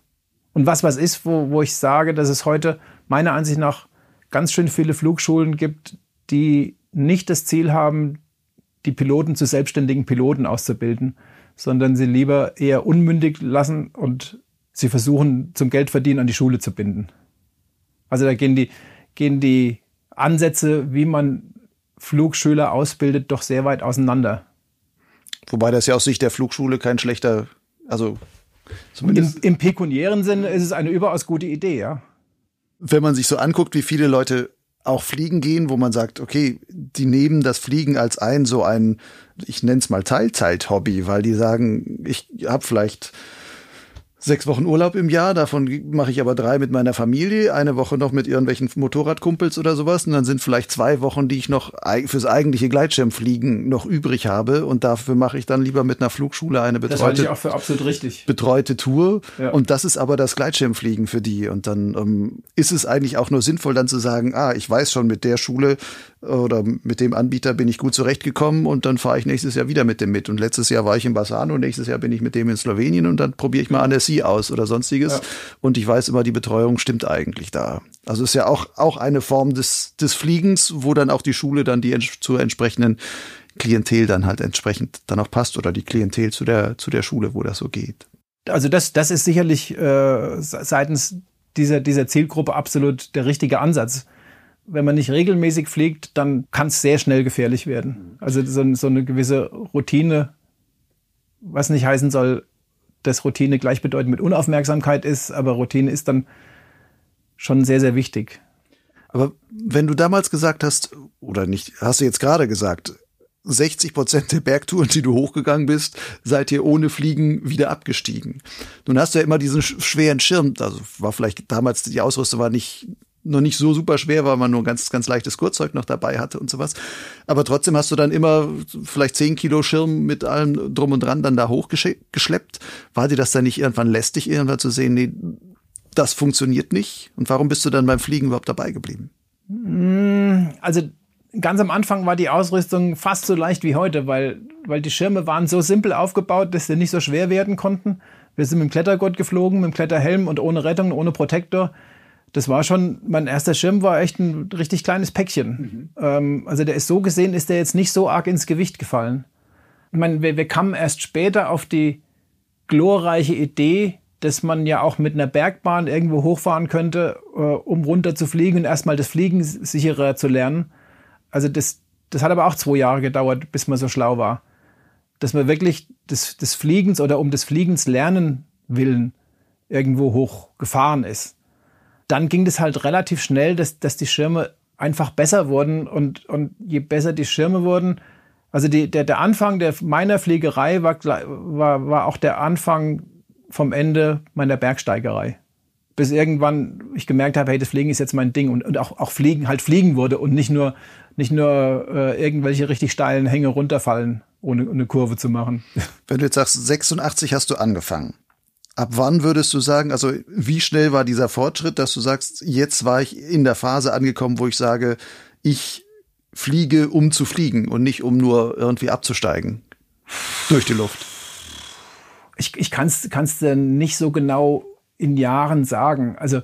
Und was was ist, wo, wo ich sage, dass es heute meiner Ansicht nach ganz schön viele Flugschulen gibt, die nicht das Ziel haben, die Piloten zu selbstständigen Piloten auszubilden, sondern sie lieber eher unmündig lassen und sie versuchen, zum Geldverdienen an die Schule zu binden. Also da gehen die, gehen die Ansätze, wie man Flugschüler ausbildet, doch sehr weit auseinander. Wobei das ja aus Sicht der Flugschule kein schlechter, also zumindest. Im, Im pekuniären Sinne ist es eine überaus gute Idee, ja. Wenn man sich so anguckt, wie viele Leute auch fliegen gehen, wo man sagt, okay, die nehmen das Fliegen als ein so ein, ich nenne es mal Teilzeit-Hobby, weil die sagen, ich habe vielleicht sechs Wochen Urlaub im Jahr, davon mache ich aber drei mit meiner Familie, eine Woche noch mit irgendwelchen Motorradkumpels oder sowas und dann sind vielleicht zwei Wochen, die ich noch fürs eigentliche Gleitschirmfliegen noch übrig habe und dafür mache ich dann lieber mit einer Flugschule eine betreute, das auch für absolut richtig. betreute Tour ja. und das ist aber das Gleitschirmfliegen für die und dann ähm, ist es eigentlich auch nur sinnvoll dann zu sagen, ah, ich weiß schon mit der Schule oder mit dem Anbieter bin ich gut zurechtgekommen und dann fahre ich nächstes Jahr wieder mit dem mit und letztes Jahr war ich in Bassano und nächstes Jahr bin ich mit dem in Slowenien und dann probiere ich mal an der Sea aus oder sonstiges. Ja. Und ich weiß immer, die Betreuung stimmt eigentlich da. Also ist ja auch, auch eine Form des, des Fliegens, wo dann auch die Schule dann die zur entsprechenden Klientel dann halt entsprechend dann auch passt oder die Klientel zu der, zu der Schule, wo das so geht. Also das, das ist sicherlich äh, seitens dieser, dieser Zielgruppe absolut der richtige Ansatz. Wenn man nicht regelmäßig fliegt, dann kann es sehr schnell gefährlich werden. Also so, so eine gewisse Routine, was nicht heißen soll, dass Routine gleichbedeutend mit Unaufmerksamkeit ist, aber Routine ist dann schon sehr, sehr wichtig. Aber wenn du damals gesagt hast, oder nicht, hast du jetzt gerade gesagt, 60 Prozent der Bergtouren, die du hochgegangen bist, seid ihr ohne Fliegen wieder abgestiegen. Nun hast du ja immer diesen schweren Schirm, also war vielleicht damals die Ausrüstung war nicht noch nicht so super schwer, weil man nur ganz, ganz leichtes Kurzzeug noch dabei hatte und sowas. Aber trotzdem hast du dann immer vielleicht zehn Kilo Schirm mit allem drum und dran dann da hochgeschleppt. War dir das dann nicht irgendwann lästig, irgendwann zu sehen, nee, das funktioniert nicht? Und warum bist du dann beim Fliegen überhaupt dabei geblieben? Hm, also ganz am Anfang war die Ausrüstung fast so leicht wie heute, weil, weil die Schirme waren so simpel aufgebaut, dass sie nicht so schwer werden konnten. Wir sind mit dem Klettergurt geflogen, mit dem Kletterhelm und ohne Rettung, ohne Protektor das war schon, mein erster Schirm war echt ein richtig kleines Päckchen. Mhm. Ähm, also der ist so gesehen, ist der jetzt nicht so arg ins Gewicht gefallen. Ich meine, wir, wir kamen erst später auf die glorreiche Idee, dass man ja auch mit einer Bergbahn irgendwo hochfahren könnte, äh, um runter zu fliegen und erstmal das Fliegen sicherer zu lernen. Also das, das hat aber auch zwei Jahre gedauert, bis man so schlau war. Dass man wirklich des, des Fliegens oder um des Fliegens lernen willen irgendwo hochgefahren ist dann ging das halt relativ schnell, dass, dass die Schirme einfach besser wurden und, und je besser die Schirme wurden, also die, der, der Anfang der, meiner Fliegerei war, war, war auch der Anfang vom Ende meiner Bergsteigerei. Bis irgendwann ich gemerkt habe, hey, das Fliegen ist jetzt mein Ding und, und auch, auch Fliegen halt fliegen wurde und nicht nur, nicht nur äh, irgendwelche richtig steilen Hänge runterfallen, ohne eine Kurve zu machen. Wenn du jetzt sagst, 86 hast du angefangen. Ab wann würdest du sagen, also wie schnell war dieser Fortschritt, dass du sagst, jetzt war ich in der Phase angekommen, wo ich sage, ich fliege, um zu fliegen und nicht um nur irgendwie abzusteigen durch die Luft? Ich, ich kann es nicht so genau in Jahren sagen. Also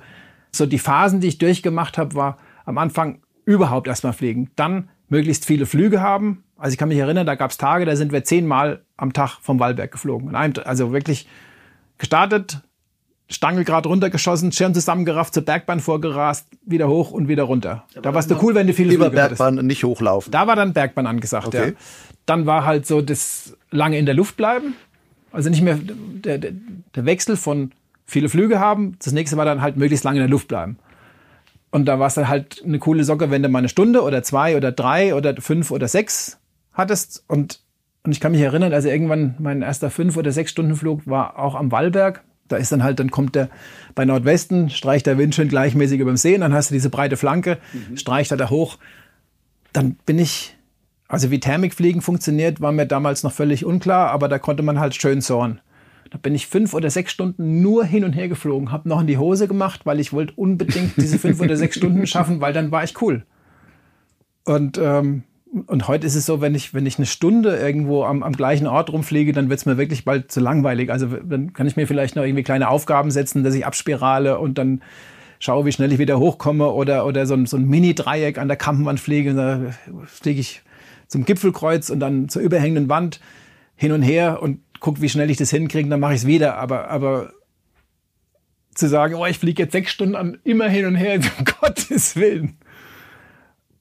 so die Phasen, die ich durchgemacht habe, war am Anfang überhaupt erstmal fliegen. Dann möglichst viele Flüge haben. Also ich kann mich erinnern, da gab es Tage, da sind wir zehnmal am Tag vom Wallberg geflogen. Also wirklich gestartet, Stangelgrad runtergeschossen, Schirm zusammengerafft, zur Bergbahn vorgerast, wieder hoch und wieder runter. Ja, da war es cool, wenn du viele Über Bergbahn und nicht hochlaufen. Da war dann Bergbahn angesagt, okay. ja. Dann war halt so das lange in der Luft bleiben. Also nicht mehr der, der, der Wechsel von viele Flüge haben. Das nächste war dann halt möglichst lange in der Luft bleiben. Und da war es dann halt eine coole Socke, wenn du mal eine Stunde oder zwei oder drei oder fünf oder sechs hattest. Und, und ich kann mich erinnern, also irgendwann mein erster fünf oder sechs Stunden Flug war auch am Wallberg. Da ist dann halt, dann kommt der bei Nordwesten, streicht der Wind schön gleichmäßig über dem See, und dann hast du diese breite Flanke, mhm. streicht er da hoch. Dann bin ich, also wie Thermikfliegen funktioniert, war mir damals noch völlig unklar, aber da konnte man halt schön sohren. Da bin ich fünf oder sechs Stunden nur hin und her geflogen, habe noch in die Hose gemacht, weil ich wollte unbedingt diese fünf oder sechs Stunden schaffen, weil dann war ich cool. Und, ähm, und heute ist es so, wenn ich, wenn ich eine Stunde irgendwo am, am gleichen Ort rumfliege, dann wird es mir wirklich bald zu langweilig. Also dann kann ich mir vielleicht noch irgendwie kleine Aufgaben setzen, dass ich abspirale und dann schaue, wie schnell ich wieder hochkomme oder, oder so ein, so ein Mini-Dreieck an der Kampenwand fliege. Da fliege ich zum Gipfelkreuz und dann zur überhängenden Wand hin und her und guck, wie schnell ich das hinkriege, dann mache ich es wieder. Aber, aber zu sagen, oh, ich fliege jetzt sechs Stunden an, immer hin und her, <laughs> um Gottes Willen.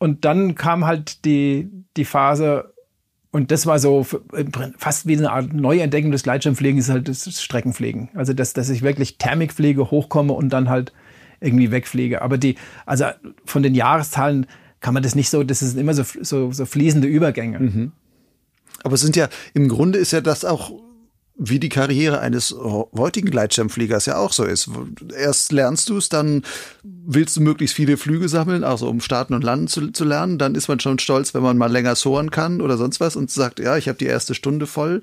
Und dann kam halt die, die Phase, und das war so fast wie eine Art Neuentdeckung des Gleitschirmfliegens, ist halt das Streckenfliegen. Also, dass, dass ich wirklich Thermik pflege, hochkomme und dann halt irgendwie wegfliege. Aber die, also von den Jahreszahlen kann man das nicht so, das sind immer so, so, so fließende Übergänge. Mhm. Aber es sind ja, im Grunde ist ja das auch wie die Karriere eines heutigen Gleitschirmfliegers ja auch so ist. Erst lernst du es, dann willst du möglichst viele Flüge sammeln, also um starten und landen zu, zu lernen. Dann ist man schon stolz, wenn man mal länger soaren kann oder sonst was und sagt, ja, ich habe die erste Stunde voll.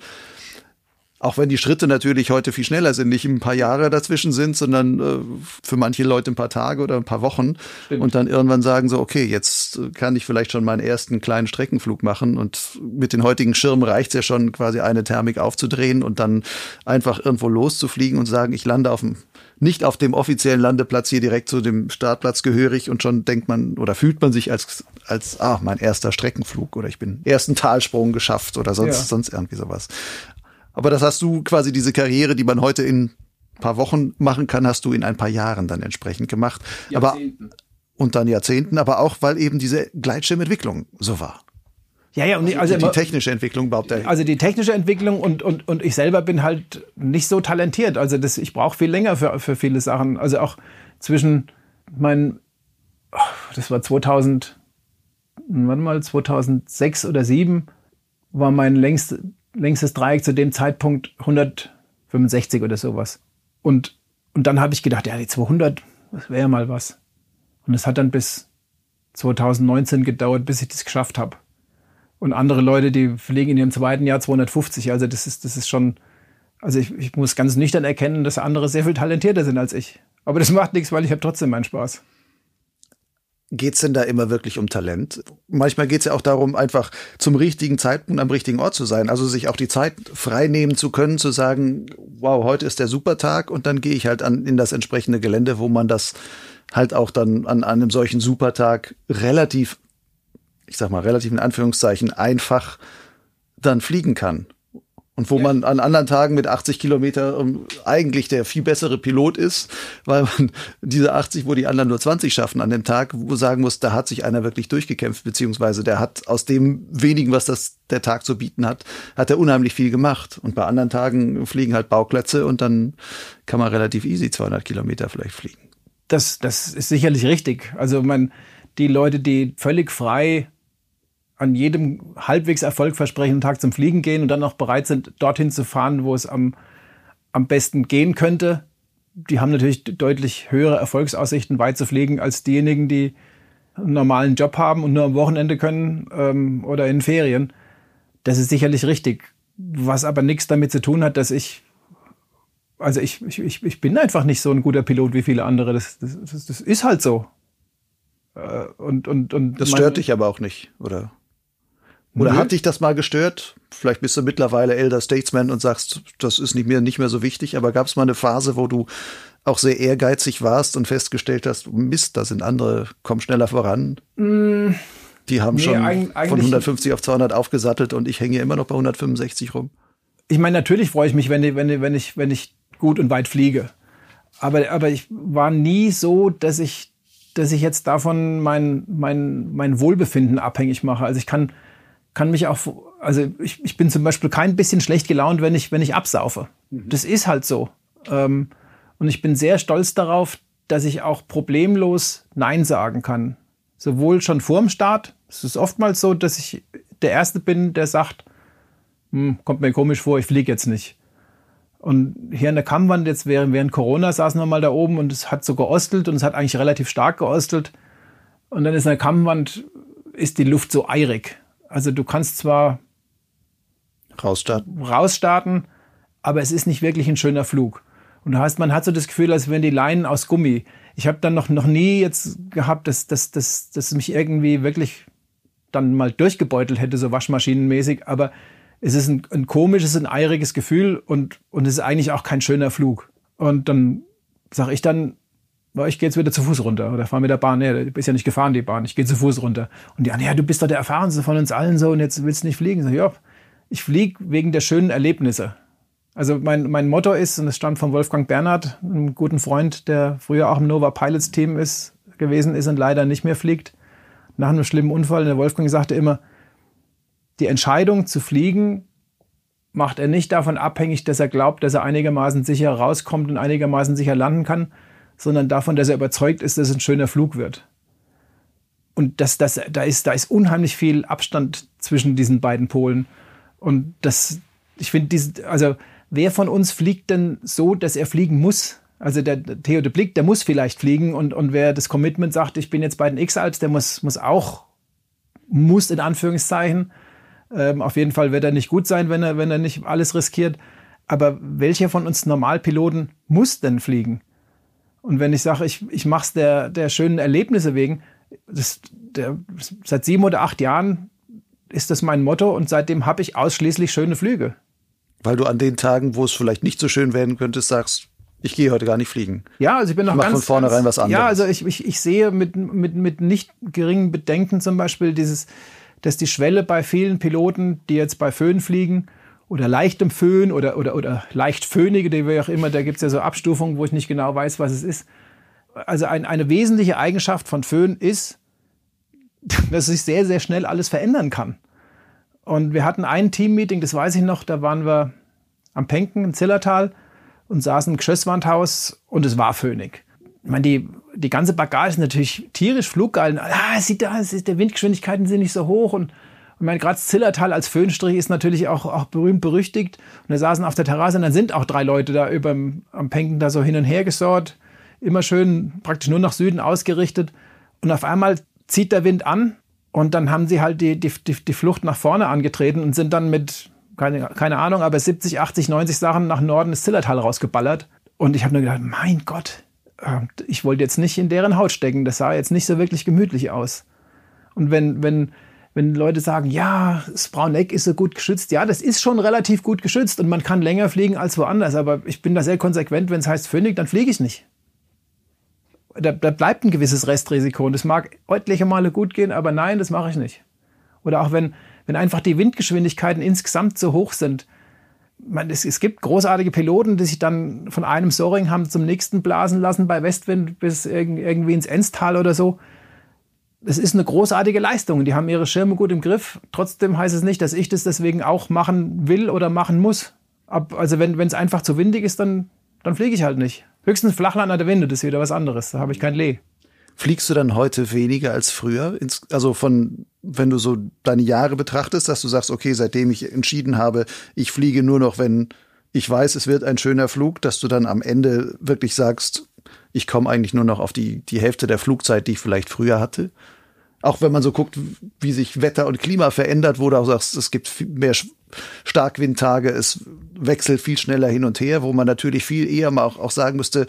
Auch wenn die Schritte natürlich heute viel schneller sind, nicht ein paar Jahre dazwischen sind, sondern äh, für manche Leute ein paar Tage oder ein paar Wochen Stimmt. und dann irgendwann sagen so, okay, jetzt kann ich vielleicht schon meinen ersten kleinen Streckenflug machen und mit den heutigen Schirmen reicht es ja schon quasi eine Thermik aufzudrehen und dann einfach irgendwo loszufliegen und sagen, ich lande auf dem nicht auf dem offiziellen Landeplatz hier direkt zu dem Startplatz gehörig und schon denkt man oder fühlt man sich als als ah mein erster Streckenflug oder ich bin ersten Talsprung geschafft oder sonst ja. sonst irgendwie sowas. Aber das hast du quasi diese Karriere, die man heute in ein paar Wochen machen kann, hast du in ein paar Jahren dann entsprechend gemacht. Jahrzehnten. Aber und dann Jahrzehnten, aber auch weil eben diese Gleitschirmentwicklung so war. Ja, ja, und also, also die technische Entwicklung überhaupt. Also die technische Entwicklung und, und, und ich selber bin halt nicht so talentiert. Also das, ich brauche viel länger für, für viele Sachen. Also auch zwischen mein, das war 2000, warte mal, 2006 oder 2007 war mein längst, längstes Dreieck zu dem Zeitpunkt 165 oder sowas. Und, und dann habe ich gedacht, ja, die 200, das wäre ja mal was. Und es hat dann bis 2019 gedauert, bis ich das geschafft habe. Und andere Leute, die fliegen in ihrem zweiten Jahr 250. Also das ist, das ist schon, also ich, ich muss ganz nüchtern erkennen, dass andere sehr viel talentierter sind als ich. Aber das macht nichts, weil ich habe trotzdem meinen Spaß. Geht's denn da immer wirklich um Talent? Manchmal geht's ja auch darum, einfach zum richtigen Zeitpunkt am richtigen Ort zu sein. Also sich auch die Zeit frei nehmen zu können, zu sagen, wow, heute ist der Supertag und dann gehe ich halt an, in das entsprechende Gelände, wo man das halt auch dann an, an einem solchen Supertag relativ, ich sag mal, relativ in Anführungszeichen einfach dann fliegen kann. Und wo ja. man an anderen Tagen mit 80 Kilometer um, eigentlich der viel bessere Pilot ist, weil man diese 80, wo die anderen nur 20 schaffen an dem Tag, wo sagen muss, da hat sich einer wirklich durchgekämpft, beziehungsweise der hat aus dem wenigen, was das der Tag zu bieten hat, hat er unheimlich viel gemacht. Und bei anderen Tagen fliegen halt Bauklötze und dann kann man relativ easy 200 Kilometer vielleicht fliegen. Das, das ist sicherlich richtig. Also man, die Leute, die völlig frei an jedem halbwegs erfolgversprechenden Tag zum Fliegen gehen und dann auch bereit sind, dorthin zu fahren, wo es am, am besten gehen könnte. Die haben natürlich deutlich höhere Erfolgsaussichten, weit zu fliegen, als diejenigen, die einen normalen Job haben und nur am Wochenende können ähm, oder in Ferien. Das ist sicherlich richtig. Was aber nichts damit zu tun hat, dass ich, also ich, ich, ich bin einfach nicht so ein guter Pilot wie viele andere. Das, das, das ist halt so. Äh, und, und, und das stört dich aber auch nicht, oder? Oder Nö. hat dich das mal gestört? Vielleicht bist du mittlerweile Elder Statesman und sagst, das ist nicht mehr, nicht mehr so wichtig, aber gab es mal eine Phase, wo du auch sehr ehrgeizig warst und festgestellt hast, Mist, da sind andere, kommen schneller voran? Mm. Die haben nee, schon von 150 auf 200 aufgesattelt und ich hänge immer noch bei 165 rum. Ich meine, natürlich freue ich mich, wenn, wenn, wenn, ich, wenn ich gut und weit fliege. Aber, aber ich war nie so, dass ich, dass ich jetzt davon mein, mein, mein Wohlbefinden abhängig mache. Also ich kann, kann mich auch, also ich, ich bin zum Beispiel kein bisschen schlecht gelaunt, wenn ich, wenn ich absaufe. Mhm. Das ist halt so. Ähm, Und ich bin sehr stolz darauf, dass ich auch problemlos Nein sagen kann. Sowohl schon vorm Start, es ist oftmals so, dass ich der Erste bin, der sagt, hm, kommt mir komisch vor, ich fliege jetzt nicht. Und hier an der Kammwand, jetzt während, während Corona saßen wir mal da oben und es hat so geostelt und es hat eigentlich relativ stark geostelt. Und dann ist an der Kammwand, ist die Luft so eirig. Also du kannst zwar rausstarten, rausstarten aber es ist nicht wirklich ein schöner Flug. Und du hast, man hat so das Gefühl, als wären die Leinen aus Gummi. Ich habe dann noch, noch nie jetzt gehabt, dass, dass, dass, dass mich irgendwie wirklich dann mal durchgebeutelt hätte, so waschmaschinenmäßig. Aber es ist ein, ein komisches, ein eiriges Gefühl und, und es ist eigentlich auch kein schöner Flug. Und dann sage ich dann, ich gehe jetzt wieder zu Fuß runter oder fahr mit der Bahn. Nee, du bist ja nicht gefahren, die Bahn. Ich gehe zu Fuß runter. Und die, ja, du bist doch der Erfahrenste von uns allen so und jetzt willst du nicht fliegen. So, ja, ich fliege wegen der schönen Erlebnisse. Also mein, mein Motto ist, und es stammt von Wolfgang Bernhard, einem guten Freund, der früher auch im Nova Pilots Team ist, gewesen ist und leider nicht mehr fliegt, nach einem schlimmen Unfall. Und der Wolfgang sagte immer, die Entscheidung zu fliegen macht er nicht davon abhängig, dass er glaubt, dass er einigermaßen sicher rauskommt und einigermaßen sicher landen kann, sondern davon, dass er überzeugt ist, dass es ein schöner Flug wird. Und das, das, da, ist, da ist unheimlich viel Abstand zwischen diesen beiden Polen. Und das, ich finde, also wer von uns fliegt denn so, dass er fliegen muss? Also der Theo de Blick, der muss vielleicht fliegen und, und wer das Commitment sagt, ich bin jetzt bei den X-Alps, der muss, muss auch, muss in Anführungszeichen. Ähm, auf jeden Fall wird er nicht gut sein, wenn er, wenn er nicht alles riskiert. Aber welcher von uns Normalpiloten muss denn fliegen? Und wenn ich sage, ich, ich mache es der, der schönen Erlebnisse wegen, das, der, seit sieben oder acht Jahren ist das mein Motto und seitdem habe ich ausschließlich schöne Flüge. Weil du an den Tagen, wo es vielleicht nicht so schön werden könnte, sagst, ich gehe heute gar nicht fliegen. Ja, also ich bin noch ich ganz von vornherein was anderes. Ja, also ich, ich, ich sehe mit, mit, mit nicht geringen Bedenken zum Beispiel dieses, dass die Schwelle bei vielen Piloten, die jetzt bei Föhn fliegen oder leichtem Föhn oder, oder, oder leicht Föhnige, die wir auch immer, da gibt es ja so Abstufungen, wo ich nicht genau weiß, was es ist. Also ein, eine wesentliche Eigenschaft von Föhn ist, <laughs> dass sich sehr, sehr schnell alles verändern kann. Und wir hatten ein Teammeeting, das weiß ich noch, da waren wir am Penken im Zillertal und saßen im Geschösswandhaus und es war Föhnig. Ich meine, die, die ganze Bagage ist natürlich tierisch fluggeil. Ah, sieht da, der Windgeschwindigkeiten sind nicht so hoch und ich meine, gerade Zillertal als Föhnstrich ist natürlich auch, auch berühmt berüchtigt. Und da saßen auf der Terrasse und dann sind auch drei Leute da über am Penken da so hin und her gesort. Immer schön praktisch nur nach Süden ausgerichtet. Und auf einmal zieht der Wind an und dann haben sie halt die, die, die, die Flucht nach vorne angetreten und sind dann mit, keine, keine Ahnung, aber 70, 80, 90 Sachen nach Norden des Zillertal rausgeballert. Und ich habe nur gedacht, mein Gott, äh, ich wollte jetzt nicht in deren Haut stecken. Das sah jetzt nicht so wirklich gemütlich aus. Und wenn, wenn, wenn Leute sagen, ja, das Brauneck ist so gut geschützt, ja, das ist schon relativ gut geschützt und man kann länger fliegen als woanders. Aber ich bin da sehr konsequent, wenn es heißt Phoenix, dann fliege ich nicht da, da bleibt ein gewisses Restrisiko. Und es mag etliche Male gut gehen, aber nein, das mache ich nicht. Oder auch wenn, wenn einfach die Windgeschwindigkeiten insgesamt so hoch sind. Man, es, es gibt großartige Piloten, die sich dann von einem Soaring haben zum nächsten blasen lassen bei Westwind bis irgendwie ins Enstal oder so. Das ist eine großartige Leistung. Die haben ihre Schirme gut im Griff. Trotzdem heißt es nicht, dass ich das deswegen auch machen will oder machen muss. Ab, also wenn es einfach zu windig ist, dann, dann fliege ich halt nicht. Höchstens Flachland an der Winde, das ist wieder was anderes. Da habe ich kein Lee. Fliegst du dann heute weniger als früher? Also von, wenn du so deine Jahre betrachtest, dass du sagst, okay, seitdem ich entschieden habe, ich fliege nur noch, wenn ich weiß, es wird ein schöner Flug, dass du dann am Ende wirklich sagst, ich komme eigentlich nur noch auf die, die Hälfte der Flugzeit, die ich vielleicht früher hatte? Auch wenn man so guckt, wie sich Wetter und Klima verändert, wo du auch sagst, es gibt mehr Starkwindtage, es wechselt viel schneller hin und her, wo man natürlich viel eher mal auch, auch sagen müsste,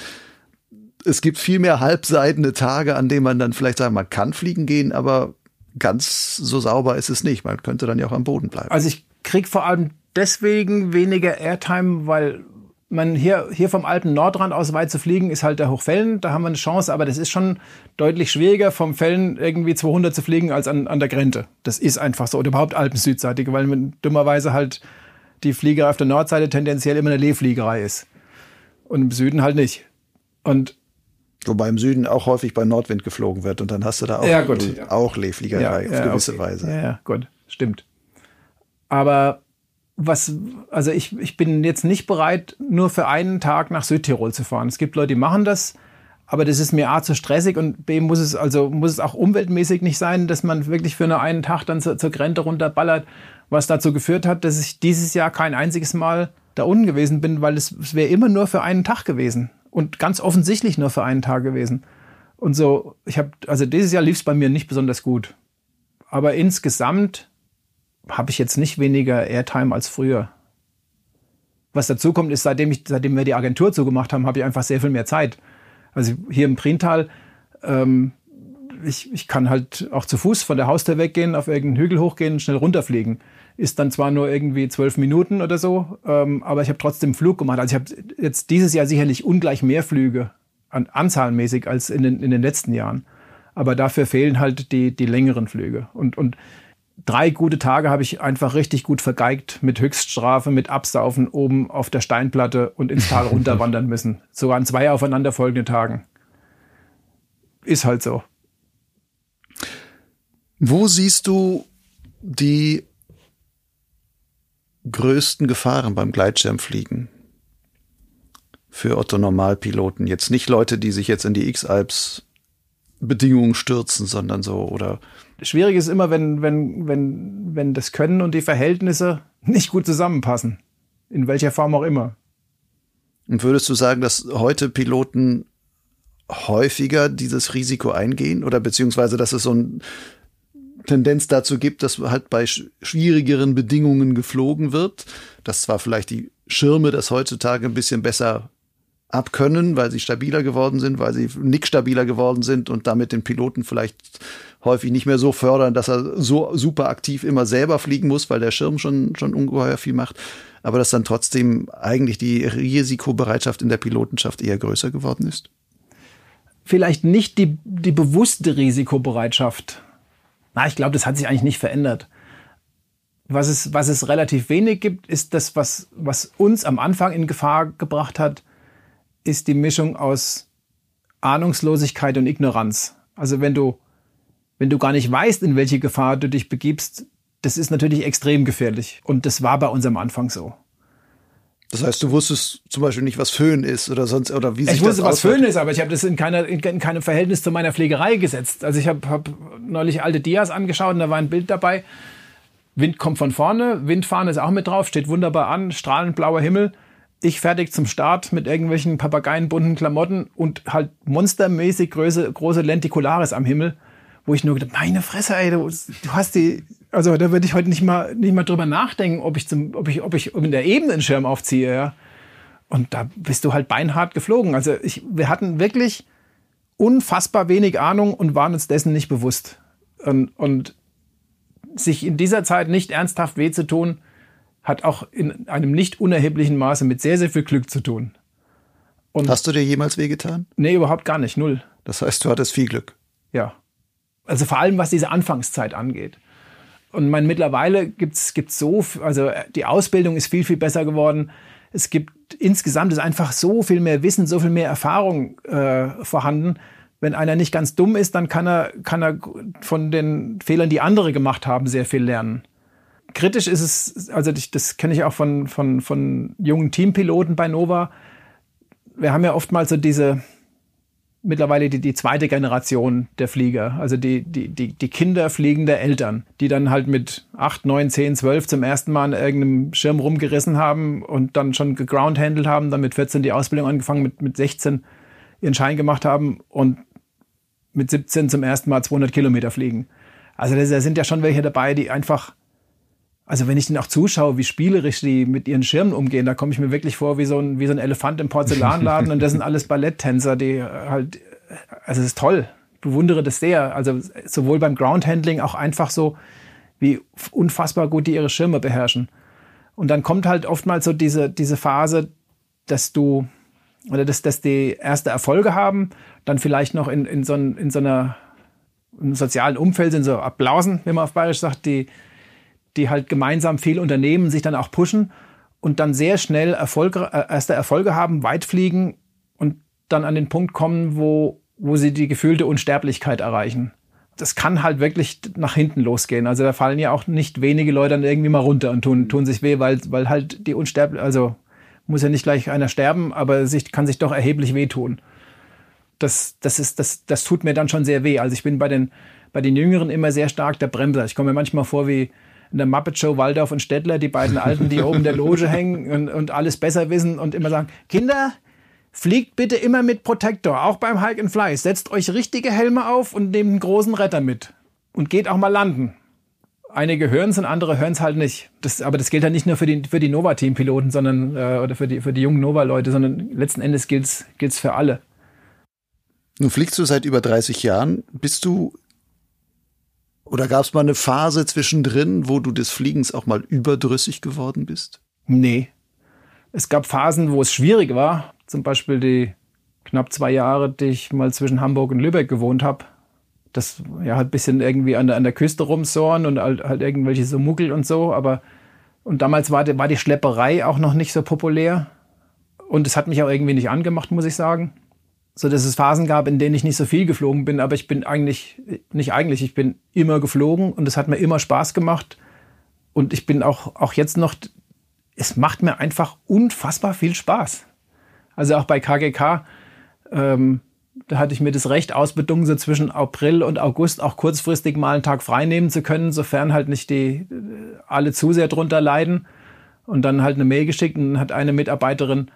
es gibt viel mehr halbseidene Tage, an denen man dann vielleicht sagen, man kann fliegen gehen, aber ganz so sauber ist es nicht. Man könnte dann ja auch am Boden bleiben. Also ich krieg vor allem deswegen weniger Airtime, weil man hier, hier vom alten Nordrand aus weit zu fliegen, ist halt der Hochfällen. Da haben wir eine Chance, aber das ist schon deutlich schwieriger, vom Fällen irgendwie 200 zu fliegen, als an, an der Grenze. Das ist einfach so. Oder überhaupt Alpen-Südseitige, weil man dummerweise halt die Fliegerei auf der Nordseite tendenziell immer eine Lehfliegerei ist. Und im Süden halt nicht. Und Wobei im Süden auch häufig bei Nordwind geflogen wird und dann hast du da auch, ja, gut, auch Lehfliegerei ja, auf gewisse okay. Weise. Ja, ja, gut, stimmt. Aber was, also ich, ich bin jetzt nicht bereit, nur für einen Tag nach Südtirol zu fahren. Es gibt Leute, die machen das, aber das ist mir A zu stressig und B muss es also muss es auch umweltmäßig nicht sein, dass man wirklich für nur einen Tag dann zur, zur Grenze runterballert, was dazu geführt hat, dass ich dieses Jahr kein einziges Mal da unten gewesen bin, weil es, es wäre immer nur für einen Tag gewesen und ganz offensichtlich nur für einen Tag gewesen. Und so, ich habe, also dieses Jahr lief es bei mir nicht besonders gut. Aber insgesamt habe ich jetzt nicht weniger Airtime als früher. Was dazu kommt, ist, seitdem, ich, seitdem wir die Agentur zugemacht haben, habe ich einfach sehr viel mehr Zeit. Also hier im Priental, ähm, ich, ich kann halt auch zu Fuß von der Haustür weggehen, auf irgendeinen Hügel hochgehen, schnell runterfliegen. Ist dann zwar nur irgendwie zwölf Minuten oder so, ähm, aber ich habe trotzdem Flug gemacht. Also ich habe jetzt dieses Jahr sicherlich ungleich mehr Flüge an, anzahlmäßig als in den, in den letzten Jahren. Aber dafür fehlen halt die, die längeren Flüge. Und, und drei gute Tage habe ich einfach richtig gut vergeigt mit Höchststrafe, mit Absaufen oben auf der Steinplatte und ins Tal <laughs> runterwandern müssen. Sogar an zwei aufeinanderfolgenden Tagen. Ist halt so. Wo siehst du die größten Gefahren beim Gleitschirmfliegen? Für Otto Normalpiloten. Jetzt nicht Leute, die sich jetzt in die X-Alps Bedingungen stürzen, sondern so oder Schwierig ist immer, wenn, wenn, wenn, wenn das Können und die Verhältnisse nicht gut zusammenpassen. In welcher Form auch immer. Und würdest du sagen, dass heute Piloten häufiger dieses Risiko eingehen oder beziehungsweise, dass es so eine Tendenz dazu gibt, dass halt bei schwierigeren Bedingungen geflogen wird, dass zwar vielleicht die Schirme das heutzutage ein bisschen besser abkönnen, weil sie stabiler geworden sind, weil sie nicht stabiler geworden sind und damit den Piloten vielleicht häufig nicht mehr so fördern, dass er so super aktiv immer selber fliegen muss, weil der Schirm schon, schon ungeheuer viel macht. Aber dass dann trotzdem eigentlich die Risikobereitschaft in der Pilotenschaft eher größer geworden ist? Vielleicht nicht die, die bewusste Risikobereitschaft. Na, ich glaube, das hat sich eigentlich nicht verändert. Was es, was es relativ wenig gibt, ist das, was, was uns am Anfang in Gefahr gebracht hat, ist die Mischung aus Ahnungslosigkeit und Ignoranz. Also wenn du, wenn du gar nicht weißt, in welche Gefahr du dich begibst, das ist natürlich extrem gefährlich. Und das war bei uns am Anfang so. Das heißt, du wusstest zum Beispiel nicht, was Föhn ist oder sonst oder wie sich Ich wusste, was Föhn ist, aber ich habe das in, keiner, in, in, keinem Verhältnis zu meiner Pflegerei gesetzt. Also ich habe hab neulich alte Dias angeschaut und da war ein Bild dabei. Wind kommt von vorne, Windfahren ist auch mit drauf, steht wunderbar an, strahlend blauer Himmel ich fertig zum Start mit irgendwelchen papageienbunten Klamotten und halt monstermäßig große, große Lenticularis am Himmel, wo ich nur gedacht, meine Fresse, ey, du, du hast die, also da würde ich heute nicht mal, nicht mal drüber nachdenken, ob ich zum, ob ich, ob ich in der Ebene einen Schirm aufziehe, ja. Und da bist du halt beinhart geflogen. Also ich, wir hatten wirklich unfassbar wenig Ahnung und waren uns dessen nicht bewusst. Und, und sich in dieser Zeit nicht ernsthaft weh zu tun, hat auch in einem nicht unerheblichen Maße mit sehr, sehr viel Glück zu tun. Und Hast du dir jemals wehgetan? Nee, überhaupt gar nicht, null. Das heißt, du hattest viel Glück. Ja. Also vor allem, was diese Anfangszeit angeht. Und mein, mittlerweile gibt's gibt's so, also die Ausbildung ist viel, viel besser geworden. Es gibt insgesamt ist einfach so viel mehr Wissen, so viel mehr Erfahrung äh, vorhanden. Wenn einer nicht ganz dumm ist, dann kann er, kann er von den Fehlern, die andere gemacht haben, sehr viel lernen kritisch ist es, also das kenne ich auch von, von, von jungen Teampiloten bei Nova. Wir haben ja oftmals so diese, mittlerweile die, die zweite Generation der Flieger, also die, die, die, die Kinder fliegender Eltern, die dann halt mit 8, 9, 10, 12 zum ersten Mal an irgendeinem Schirm rumgerissen haben und dann schon gegroundhandelt haben, dann mit 14 die Ausbildung angefangen, mit, mit 16 ihren Schein gemacht haben und mit 17 zum ersten Mal 200 Kilometer fliegen. Also da sind ja schon welche dabei, die einfach also wenn ich denen auch zuschaue, wie spielerisch die mit ihren Schirmen umgehen, da komme ich mir wirklich vor wie so ein, wie so ein Elefant im Porzellanladen und das sind alles Balletttänzer, die halt, also es ist toll, bewundere das sehr. Also sowohl beim Groundhandling auch einfach so, wie unfassbar gut die ihre Schirme beherrschen. Und dann kommt halt oftmals so diese, diese Phase, dass du, oder dass, dass die erste Erfolge haben, dann vielleicht noch in, in, so, in so einer im sozialen Umfeld sind so Applausen, wie man auf Bayerisch sagt, die, die halt gemeinsam viel unternehmen, sich dann auch pushen und dann sehr schnell Erfolge, äh, erste Erfolge haben, weit fliegen und dann an den Punkt kommen, wo, wo sie die gefühlte Unsterblichkeit erreichen. das kann halt wirklich nach hinten losgehen. Also da fallen ja auch nicht wenige Leute dann irgendwie mal runter und tun, tun sich weh, weil, weil halt die Unsterblichen, also muss ja nicht gleich einer sterben, aber sich, kann sich doch erheblich wehtun. Das, das, ist, das, das tut mir dann schon sehr weh. Also ich bin bei den, bei den Jüngeren immer sehr stark der Bremser. Ich komme mir manchmal vor wie in der Muppet Show Waldorf und Stettler, die beiden Alten, die oben in der Loge <laughs> hängen und, und alles besser wissen und immer sagen, Kinder, Fliegt bitte immer mit Protektor, auch beim Hike and Fly. Setzt euch richtige Helme auf und nehmt einen großen Retter mit. Und geht auch mal landen. Einige hören es und andere hören es halt nicht. Das, aber das gilt ja nicht nur für die, für die Nova-Team-Piloten, sondern äh, oder für die, für die jungen Nova-Leute, sondern letzten Endes gilt es für alle. Nun fliegst du seit über 30 Jahren. Bist du oder gab es mal eine Phase zwischendrin, wo du des Fliegens auch mal überdrüssig geworden bist? Nee. Es gab Phasen, wo es schwierig war, zum Beispiel die knapp zwei Jahre, die ich mal zwischen Hamburg und Lübeck gewohnt habe, das ja halt ein bisschen irgendwie an der, an der Küste rumsoren und halt, halt irgendwelche so Muggel und so, aber und damals war die, war die Schlepperei auch noch nicht so populär und es hat mich auch irgendwie nicht angemacht, muss ich sagen. So dass es Phasen gab, in denen ich nicht so viel geflogen bin, aber ich bin eigentlich, nicht eigentlich, ich bin immer geflogen und es hat mir immer Spaß gemacht. Und ich bin auch, auch jetzt noch, es macht mir einfach unfassbar viel Spaß. Also auch bei KGK, ähm, da hatte ich mir das Recht ausbedungen, so zwischen April und August auch kurzfristig mal einen Tag frei nehmen zu können, sofern halt nicht die äh, alle zu sehr drunter leiden. Und dann halt eine Mail geschickt und dann hat eine Mitarbeiterin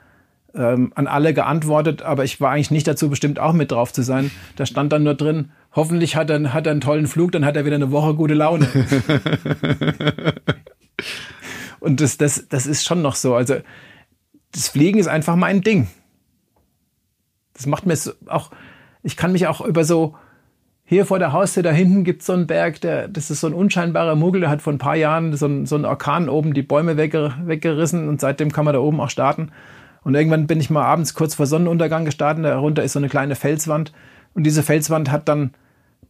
ähm, an alle geantwortet, aber ich war eigentlich nicht dazu bestimmt, auch mit drauf zu sein. Da stand dann nur drin, hoffentlich hat er, hat er einen tollen Flug, dann hat er wieder eine Woche gute Laune. <laughs> und das, das, das ist schon noch so. Also das Fliegen ist einfach mein Ding. Das macht mir so auch, ich kann mich auch über so, hier vor der Haustür da hinten gibt es so einen Berg, der, das ist so ein unscheinbarer Muggel, der hat vor ein paar Jahren so, ein, so einen Orkan oben die Bäume wegger, weggerissen und seitdem kann man da oben auch starten. Und irgendwann bin ich mal abends kurz vor Sonnenuntergang gestartet, darunter ist so eine kleine Felswand und diese Felswand hat dann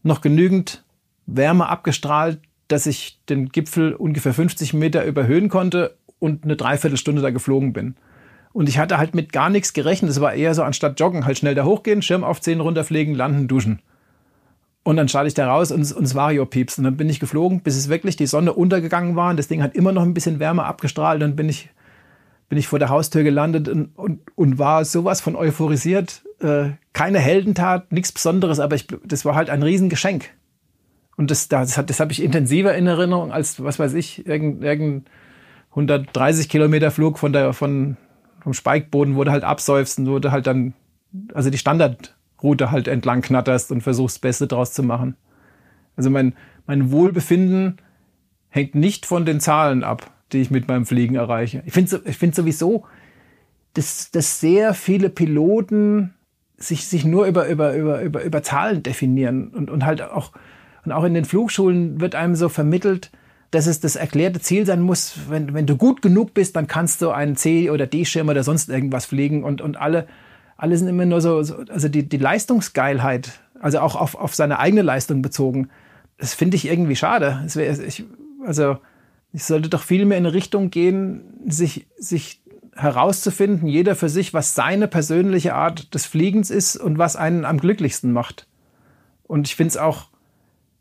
noch genügend Wärme abgestrahlt, dass ich den Gipfel ungefähr 50 Meter überhöhen konnte und eine Dreiviertelstunde da geflogen bin. Und ich hatte halt mit gar nichts gerechnet. Es war eher so, anstatt joggen, halt schnell da hochgehen, Schirm aufziehen, runterfliegen, landen, duschen. Und dann starte ich da raus und, und es Vario piepst. Und dann bin ich geflogen, bis es wirklich die Sonne untergegangen war. Und das Ding hat immer noch ein bisschen Wärme abgestrahlt. Dann bin ich, bin ich vor der Haustür gelandet und, und, und war sowas von euphorisiert. Äh, keine Heldentat, nichts Besonderes, aber ich, das war halt ein Riesengeschenk. Und das, das, das habe ich intensiver in Erinnerung als, was weiß ich, irgendein, irgendein 130 Kilometer Flug von der, von, vom Speikboden, wo du halt absäufst und wo du halt dann, also die Standardroute halt entlang knatterst und versuchst, das Beste draus zu machen. Also mein, mein Wohlbefinden hängt nicht von den Zahlen ab, die ich mit meinem Fliegen erreiche. Ich finde ich find sowieso, dass, dass sehr viele Piloten sich, sich nur über, über, über, über, über Zahlen definieren und, und halt auch, und auch in den Flugschulen wird einem so vermittelt, dass es das erklärte Ziel sein muss, wenn, wenn du gut genug bist, dann kannst du einen C- oder D-Schirm oder sonst irgendwas fliegen und, und alle, alle sind immer nur so, so also die, die Leistungsgeilheit, also auch auf, auf seine eigene Leistung bezogen, das finde ich irgendwie schade. Wär, ich, also ich sollte doch viel mehr in eine Richtung gehen, sich, sich herauszufinden, jeder für sich, was seine persönliche Art des Fliegens ist und was einen am glücklichsten macht. Und ich finde es auch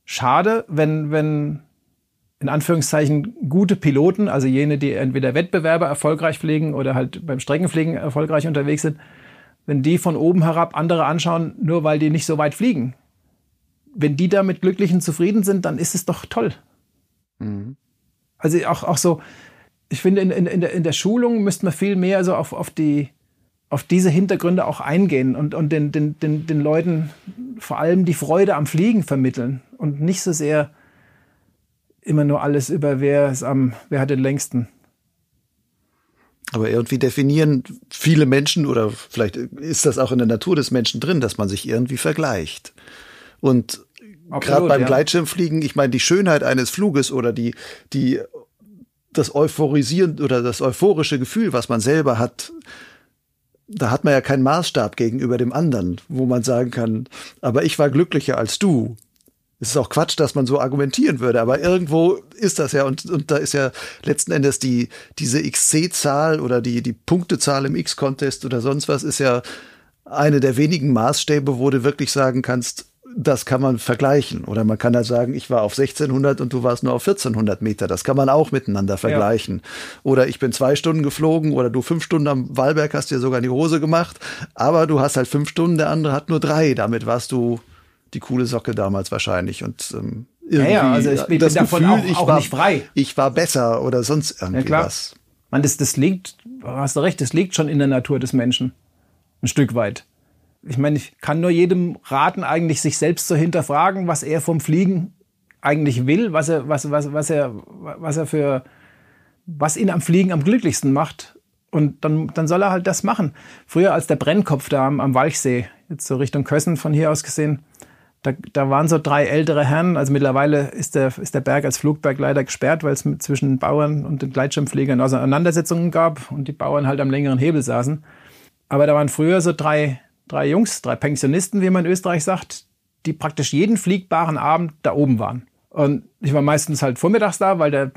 schade, wenn, wenn in Anführungszeichen gute Piloten, also jene, die entweder Wettbewerber erfolgreich fliegen oder halt beim Streckenfliegen erfolgreich unterwegs sind, wenn die von oben herab andere anschauen, nur weil die nicht so weit fliegen. Wenn die damit glücklich und zufrieden sind, dann ist es doch toll. Mhm. Also auch, auch so, ich finde, in, in, in, der, in der Schulung müsste man viel mehr so auf, auf, die, auf diese Hintergründe auch eingehen und, und den, den, den, den Leuten vor allem die Freude am Fliegen vermitteln und nicht so sehr immer nur alles über wer ist am, wer hat den längsten. Aber irgendwie definieren viele Menschen oder vielleicht ist das auch in der Natur des Menschen drin, dass man sich irgendwie vergleicht. Und gerade beim ja. Gleitschirmfliegen, ich meine, die Schönheit eines Fluges oder die, die, das Euphorisieren oder das euphorische Gefühl, was man selber hat, da hat man ja keinen Maßstab gegenüber dem anderen, wo man sagen kann, aber ich war glücklicher als du es ist auch Quatsch, dass man so argumentieren würde, aber irgendwo ist das ja und, und da ist ja letzten Endes die, diese XC-Zahl oder die, die Punktezahl im X-Contest oder sonst was ist ja eine der wenigen Maßstäbe, wo du wirklich sagen kannst, das kann man vergleichen. Oder man kann halt sagen, ich war auf 1600 und du warst nur auf 1400 Meter. Das kann man auch miteinander vergleichen. Ja. Oder ich bin zwei Stunden geflogen oder du fünf Stunden am Wallberg hast dir sogar in die Hose gemacht. Aber du hast halt fünf Stunden, der andere hat nur drei. Damit warst du die coole Socke damals wahrscheinlich. Und ähm, irgendwie, ja, ja, also ich bin das davon Gefühl, auch, ich auch war, nicht frei. Ich war besser oder sonst irgendwie ja, klar. was. Man, das, das liegt, hast du recht, das liegt schon in der Natur des Menschen. Ein Stück weit ich meine, ich kann nur jedem raten, eigentlich sich selbst zu hinterfragen, was er vom Fliegen eigentlich will, was er, was, was, was er, was er für, was ihn am Fliegen am glücklichsten macht. Und dann, dann soll er halt das machen. Früher als der Brennkopf da am, am Walchsee, jetzt so Richtung Kössen von hier aus gesehen, da, da waren so drei ältere Herren. Also mittlerweile ist der, ist der Berg als Flugberg leider gesperrt, weil es zwischen Bauern und den Gleitschirmfliegern Auseinandersetzungen gab und die Bauern halt am längeren Hebel saßen. Aber da waren früher so drei, drei Jungs, drei Pensionisten, wie man in Österreich sagt, die praktisch jeden fliegbaren Abend da oben waren. Und ich war meistens halt vormittags da, weil der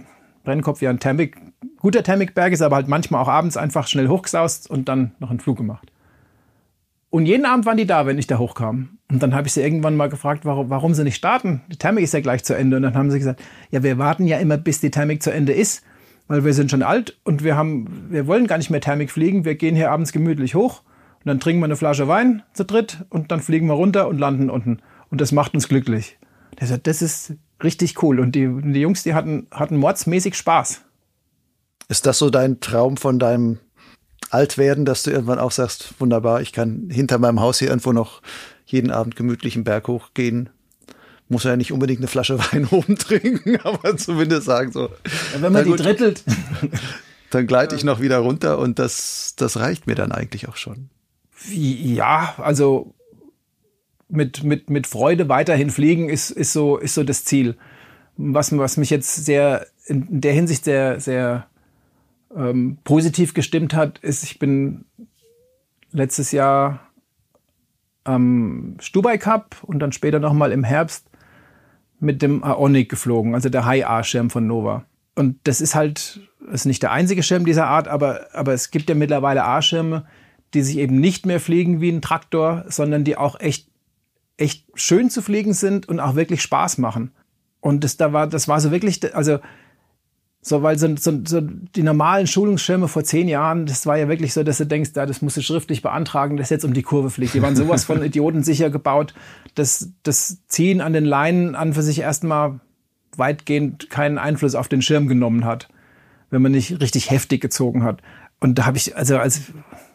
Brennkopf ja ein Thermik, guter Thermikberg ist, aber halt manchmal auch abends einfach schnell hochgesaust und dann noch einen Flug gemacht. Und jeden Abend waren die da, wenn ich da hochkam. Und dann habe ich sie irgendwann mal gefragt, warum, warum sie nicht starten. Die Thermik ist ja gleich zu Ende. Und dann haben sie gesagt, ja, wir warten ja immer, bis die Thermik zu Ende ist, weil wir sind schon alt und wir haben, wir wollen gar nicht mehr Thermik fliegen. Wir gehen hier abends gemütlich hoch und dann trinken wir eine Flasche Wein zu dritt und dann fliegen wir runter und landen unten. Und das macht uns glücklich. Der sagt, das ist richtig cool. Und die, die Jungs, die hatten, hatten mordsmäßig Spaß. Ist das so dein Traum von deinem Altwerden, dass du irgendwann auch sagst, wunderbar, ich kann hinter meinem Haus hier irgendwo noch jeden Abend gemütlich einen Berg hochgehen? Muss ja nicht unbedingt eine Flasche <laughs> Wein oben trinken, <laughs> aber zumindest sagen so. Ja, wenn man die drittelt. <laughs> Dann gleite ich noch wieder runter und das, das reicht mir dann eigentlich auch schon. Ja, also mit, mit, mit Freude weiterhin fliegen ist, ist, so, ist so das Ziel. Was, was mich jetzt sehr in der Hinsicht sehr, sehr ähm, positiv gestimmt hat, ist, ich bin letztes Jahr am Stubai Cup und dann später nochmal im Herbst mit dem Aonic geflogen, also der High-A-Schirm von Nova. Und das ist halt, ist nicht der einzige Schirm dieser Art, aber, aber es gibt ja mittlerweile A-Schirme, die sich eben nicht mehr fliegen wie ein Traktor, sondern die auch echt, echt schön zu fliegen sind und auch wirklich Spaß machen. Und das, da war, das war so wirklich, also, so, weil so, so, so die normalen Schulungsschirme vor zehn Jahren, das war ja wirklich so, dass du denkst, da, das musst du schriftlich beantragen, dass jetzt um die Kurve fliegt. Die waren sowas von <laughs> idiotensicher gebaut, dass das Ziehen an den Leinen an für sich erstmal weitgehend keinen Einfluss auf den Schirm genommen hat, wenn man nicht richtig heftig gezogen hat. Und da habe ich, also als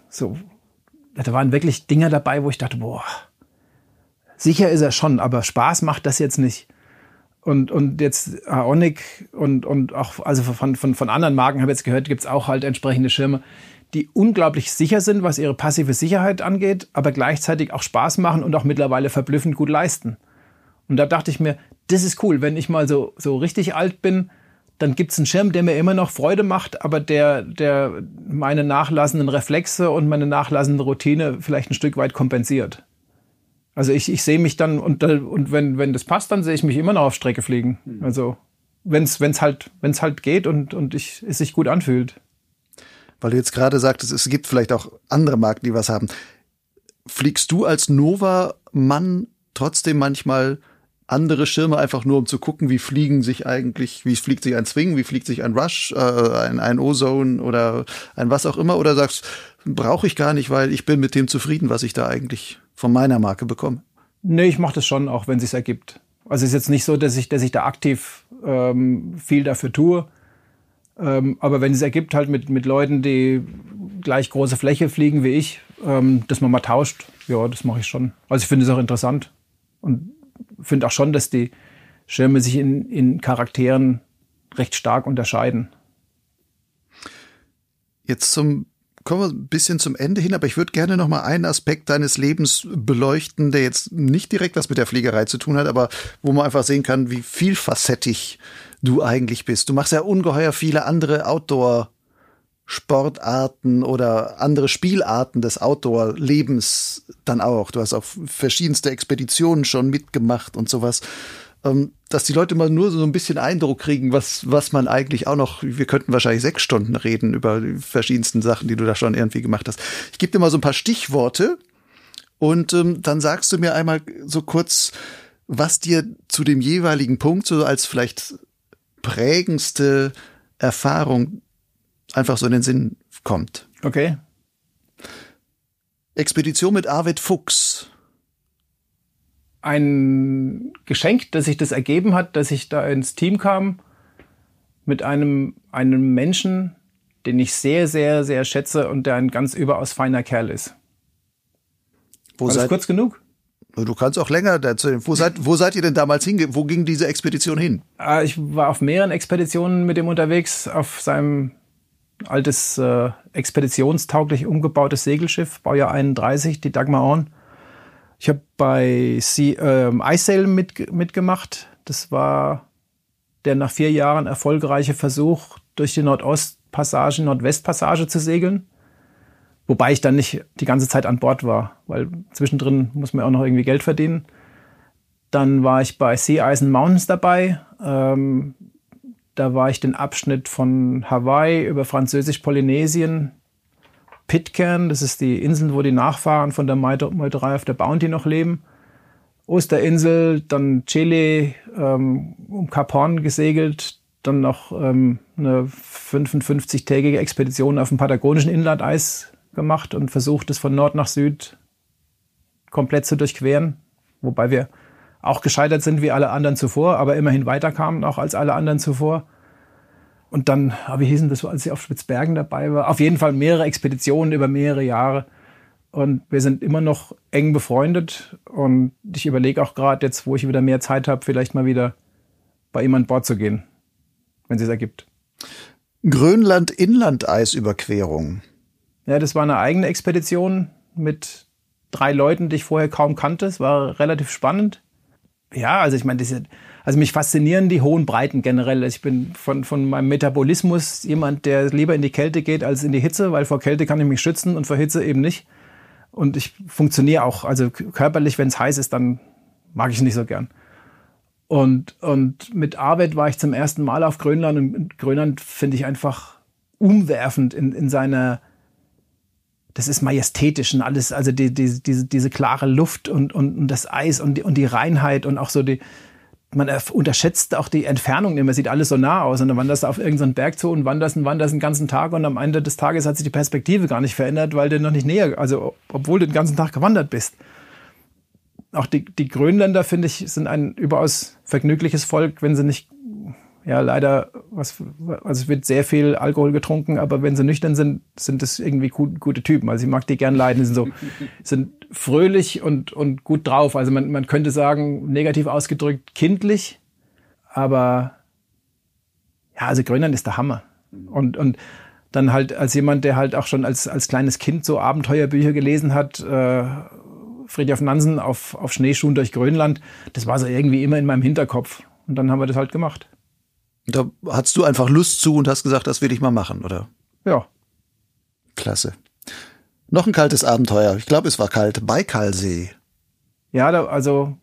so, da waren wirklich Dinge dabei, wo ich dachte, boah, sicher ist er schon, aber Spaß macht das jetzt nicht. Und, und jetzt Aonic und, und auch, also von, von, von anderen Marken habe ich jetzt gehört, gibt es auch halt entsprechende Schirme, die unglaublich sicher sind, was ihre passive Sicherheit angeht, aber gleichzeitig auch Spaß machen und auch mittlerweile verblüffend gut leisten. Und da dachte ich mir, das ist cool, wenn ich mal so, so richtig alt bin, dann gibt's einen Schirm, der mir immer noch Freude macht, aber der, der meine nachlassenden Reflexe und meine nachlassende Routine vielleicht ein Stück weit kompensiert. Also ich, ich sehe mich dann und, und wenn, wenn das passt, dann sehe ich mich immer noch auf Strecke fliegen. Mhm. Also wenn es wenn's halt, wenn's halt geht und, und ich, es sich gut anfühlt. Weil du jetzt gerade sagtest, es gibt vielleicht auch andere Marken, die was haben. Fliegst du als Nova-Mann trotzdem manchmal andere Schirme einfach nur, um zu gucken, wie fliegen sich eigentlich, wie fliegt sich ein Swing, wie fliegt sich ein Rush, äh, ein, ein Ozone oder ein was auch immer, oder sagst, brauche ich gar nicht, weil ich bin mit dem zufrieden, was ich da eigentlich von meiner Marke bekomme? Nee, ich mache das schon, auch wenn es ergibt. Also es ist jetzt nicht so, dass ich, dass ich da aktiv ähm, viel dafür tue. Ähm, aber wenn es ergibt, halt mit, mit Leuten, die gleich große Fläche fliegen wie ich, ähm, dass man mal tauscht, ja, das mache ich schon. Also ich finde es auch interessant. Und finde auch schon, dass die Schirme sich in, in Charakteren recht stark unterscheiden. Jetzt zum kommen wir ein bisschen zum Ende hin, aber ich würde gerne noch mal einen Aspekt deines Lebens beleuchten, der jetzt nicht direkt was mit der Fliegerei zu tun hat, aber wo man einfach sehen kann, wie vielfacettig du eigentlich bist. Du machst ja ungeheuer viele andere Outdoor Sportarten oder andere Spielarten des Outdoor-Lebens dann auch. Du hast auch verschiedenste Expeditionen schon mitgemacht und sowas. Ähm, dass die Leute mal nur so ein bisschen Eindruck kriegen, was, was man eigentlich auch noch, wir könnten wahrscheinlich sechs Stunden reden über die verschiedensten Sachen, die du da schon irgendwie gemacht hast. Ich gebe dir mal so ein paar Stichworte Und ähm, dann sagst du mir einmal so kurz, was dir zu dem jeweiligen Punkt so als vielleicht prägendste Erfahrung einfach so in den Sinn kommt. Okay. Expedition mit Arvid Fuchs. Ein Geschenk, dass sich das ergeben hat, dass ich da ins Team kam mit einem, einem Menschen, den ich sehr, sehr, sehr schätze und der ein ganz überaus feiner Kerl ist. Wo War das seid, kurz genug? du kannst auch länger erzählen. Wo seid, wo seid ihr denn damals hinge? Wo ging diese Expedition hin? Äh, Ich war auf mehreren Expeditionen mit ihm unterwegs, auf seinem altes äh, expeditionstauglich umgebautes Segelschiff, Baujahr 31, die Dagmar Orn. Ich habe bei sea, ähm, Ice mit, mitgemacht. Das war der nach vier Jahren erfolgreiche Versuch, durch die Nordostpassage, Nordwestpassage zu segeln. Wobei ich dann nicht die ganze Zeit an Bord war, weil zwischendrin muss man auch noch irgendwie Geld verdienen. Dann war ich bei Sea and Mountains dabei. Ähm, da war ich den Abschnitt von Hawaii über Französisch-Polynesien, Pitcairn, das ist die Insel, wo die Nachfahren von der Meute- Meuterei auf der Bounty noch leben. Osterinsel, dann Chile, ähm, um Kap Horn gesegelt, dann noch ähm, eine 55-tägige Expedition auf dem patagonischen Inlandeis gemacht und versucht, es von Nord nach Süd komplett zu durchqueren. Wobei wir auch gescheitert sind wie alle anderen zuvor, aber immerhin weiterkamen auch als alle anderen zuvor. Und dann, ah, wie hieß denn das, als ich auf Spitzbergen dabei war? Auf jeden Fall mehrere Expeditionen über mehrere Jahre. Und wir sind immer noch eng befreundet. Und ich überlege auch gerade jetzt, wo ich wieder mehr Zeit habe, vielleicht mal wieder bei ihm an Bord zu gehen, wenn es ergibt. Grönland-Inlandeisüberquerung. Ja, das war eine eigene Expedition mit drei Leuten, die ich vorher kaum kannte. Es war relativ spannend. Ja, also ich meine, diese, also mich faszinieren die hohen Breiten generell. Ich bin von, von meinem Metabolismus jemand, der lieber in die Kälte geht als in die Hitze, weil vor Kälte kann ich mich schützen und vor Hitze eben nicht. Und ich funktioniere auch, also körperlich, wenn es heiß ist, dann mag ich es nicht so gern. Und, und mit Arbeit war ich zum ersten Mal auf Grönland und Grönland finde ich einfach umwerfend in, in seiner, das ist majestätisch und alles, also die, die, diese, diese klare Luft und, und, und das Eis und die, und die Reinheit und auch so die, man unterschätzt auch die Entfernung, immer sieht alles so nah aus und dann wanderst du auf irgendeinen Berg zu und wanderst und wanderst den ganzen Tag und am Ende des Tages hat sich die Perspektive gar nicht verändert, weil du noch nicht näher, also obwohl du den ganzen Tag gewandert bist. Auch die, die Grönländer, finde ich, sind ein überaus vergnügliches Volk, wenn sie nicht, ja leider, was, also es wird sehr viel Alkohol getrunken, aber wenn sie nüchtern sind, sind das irgendwie gut, gute Typen. Also ich mag die gern leiden, die sind so, <laughs> sind fröhlich und, und gut drauf. Also man, man könnte sagen, negativ ausgedrückt, kindlich, aber ja, also Grönland ist der Hammer. Und, und dann halt als jemand, der halt auch schon als, als kleines Kind so Abenteuerbücher gelesen hat, äh, Fridtjof Nansen auf, auf Schneeschuhen durch Grönland, das war so irgendwie immer in meinem Hinterkopf. Und dann haben wir das halt gemacht. Da hattest du einfach Lust zu und hast gesagt, das will ich mal machen, oder? Ja, Klasse. Noch ein kaltes Abenteuer. Ich glaube, es war kalt. Baikalsee. Ja, da, also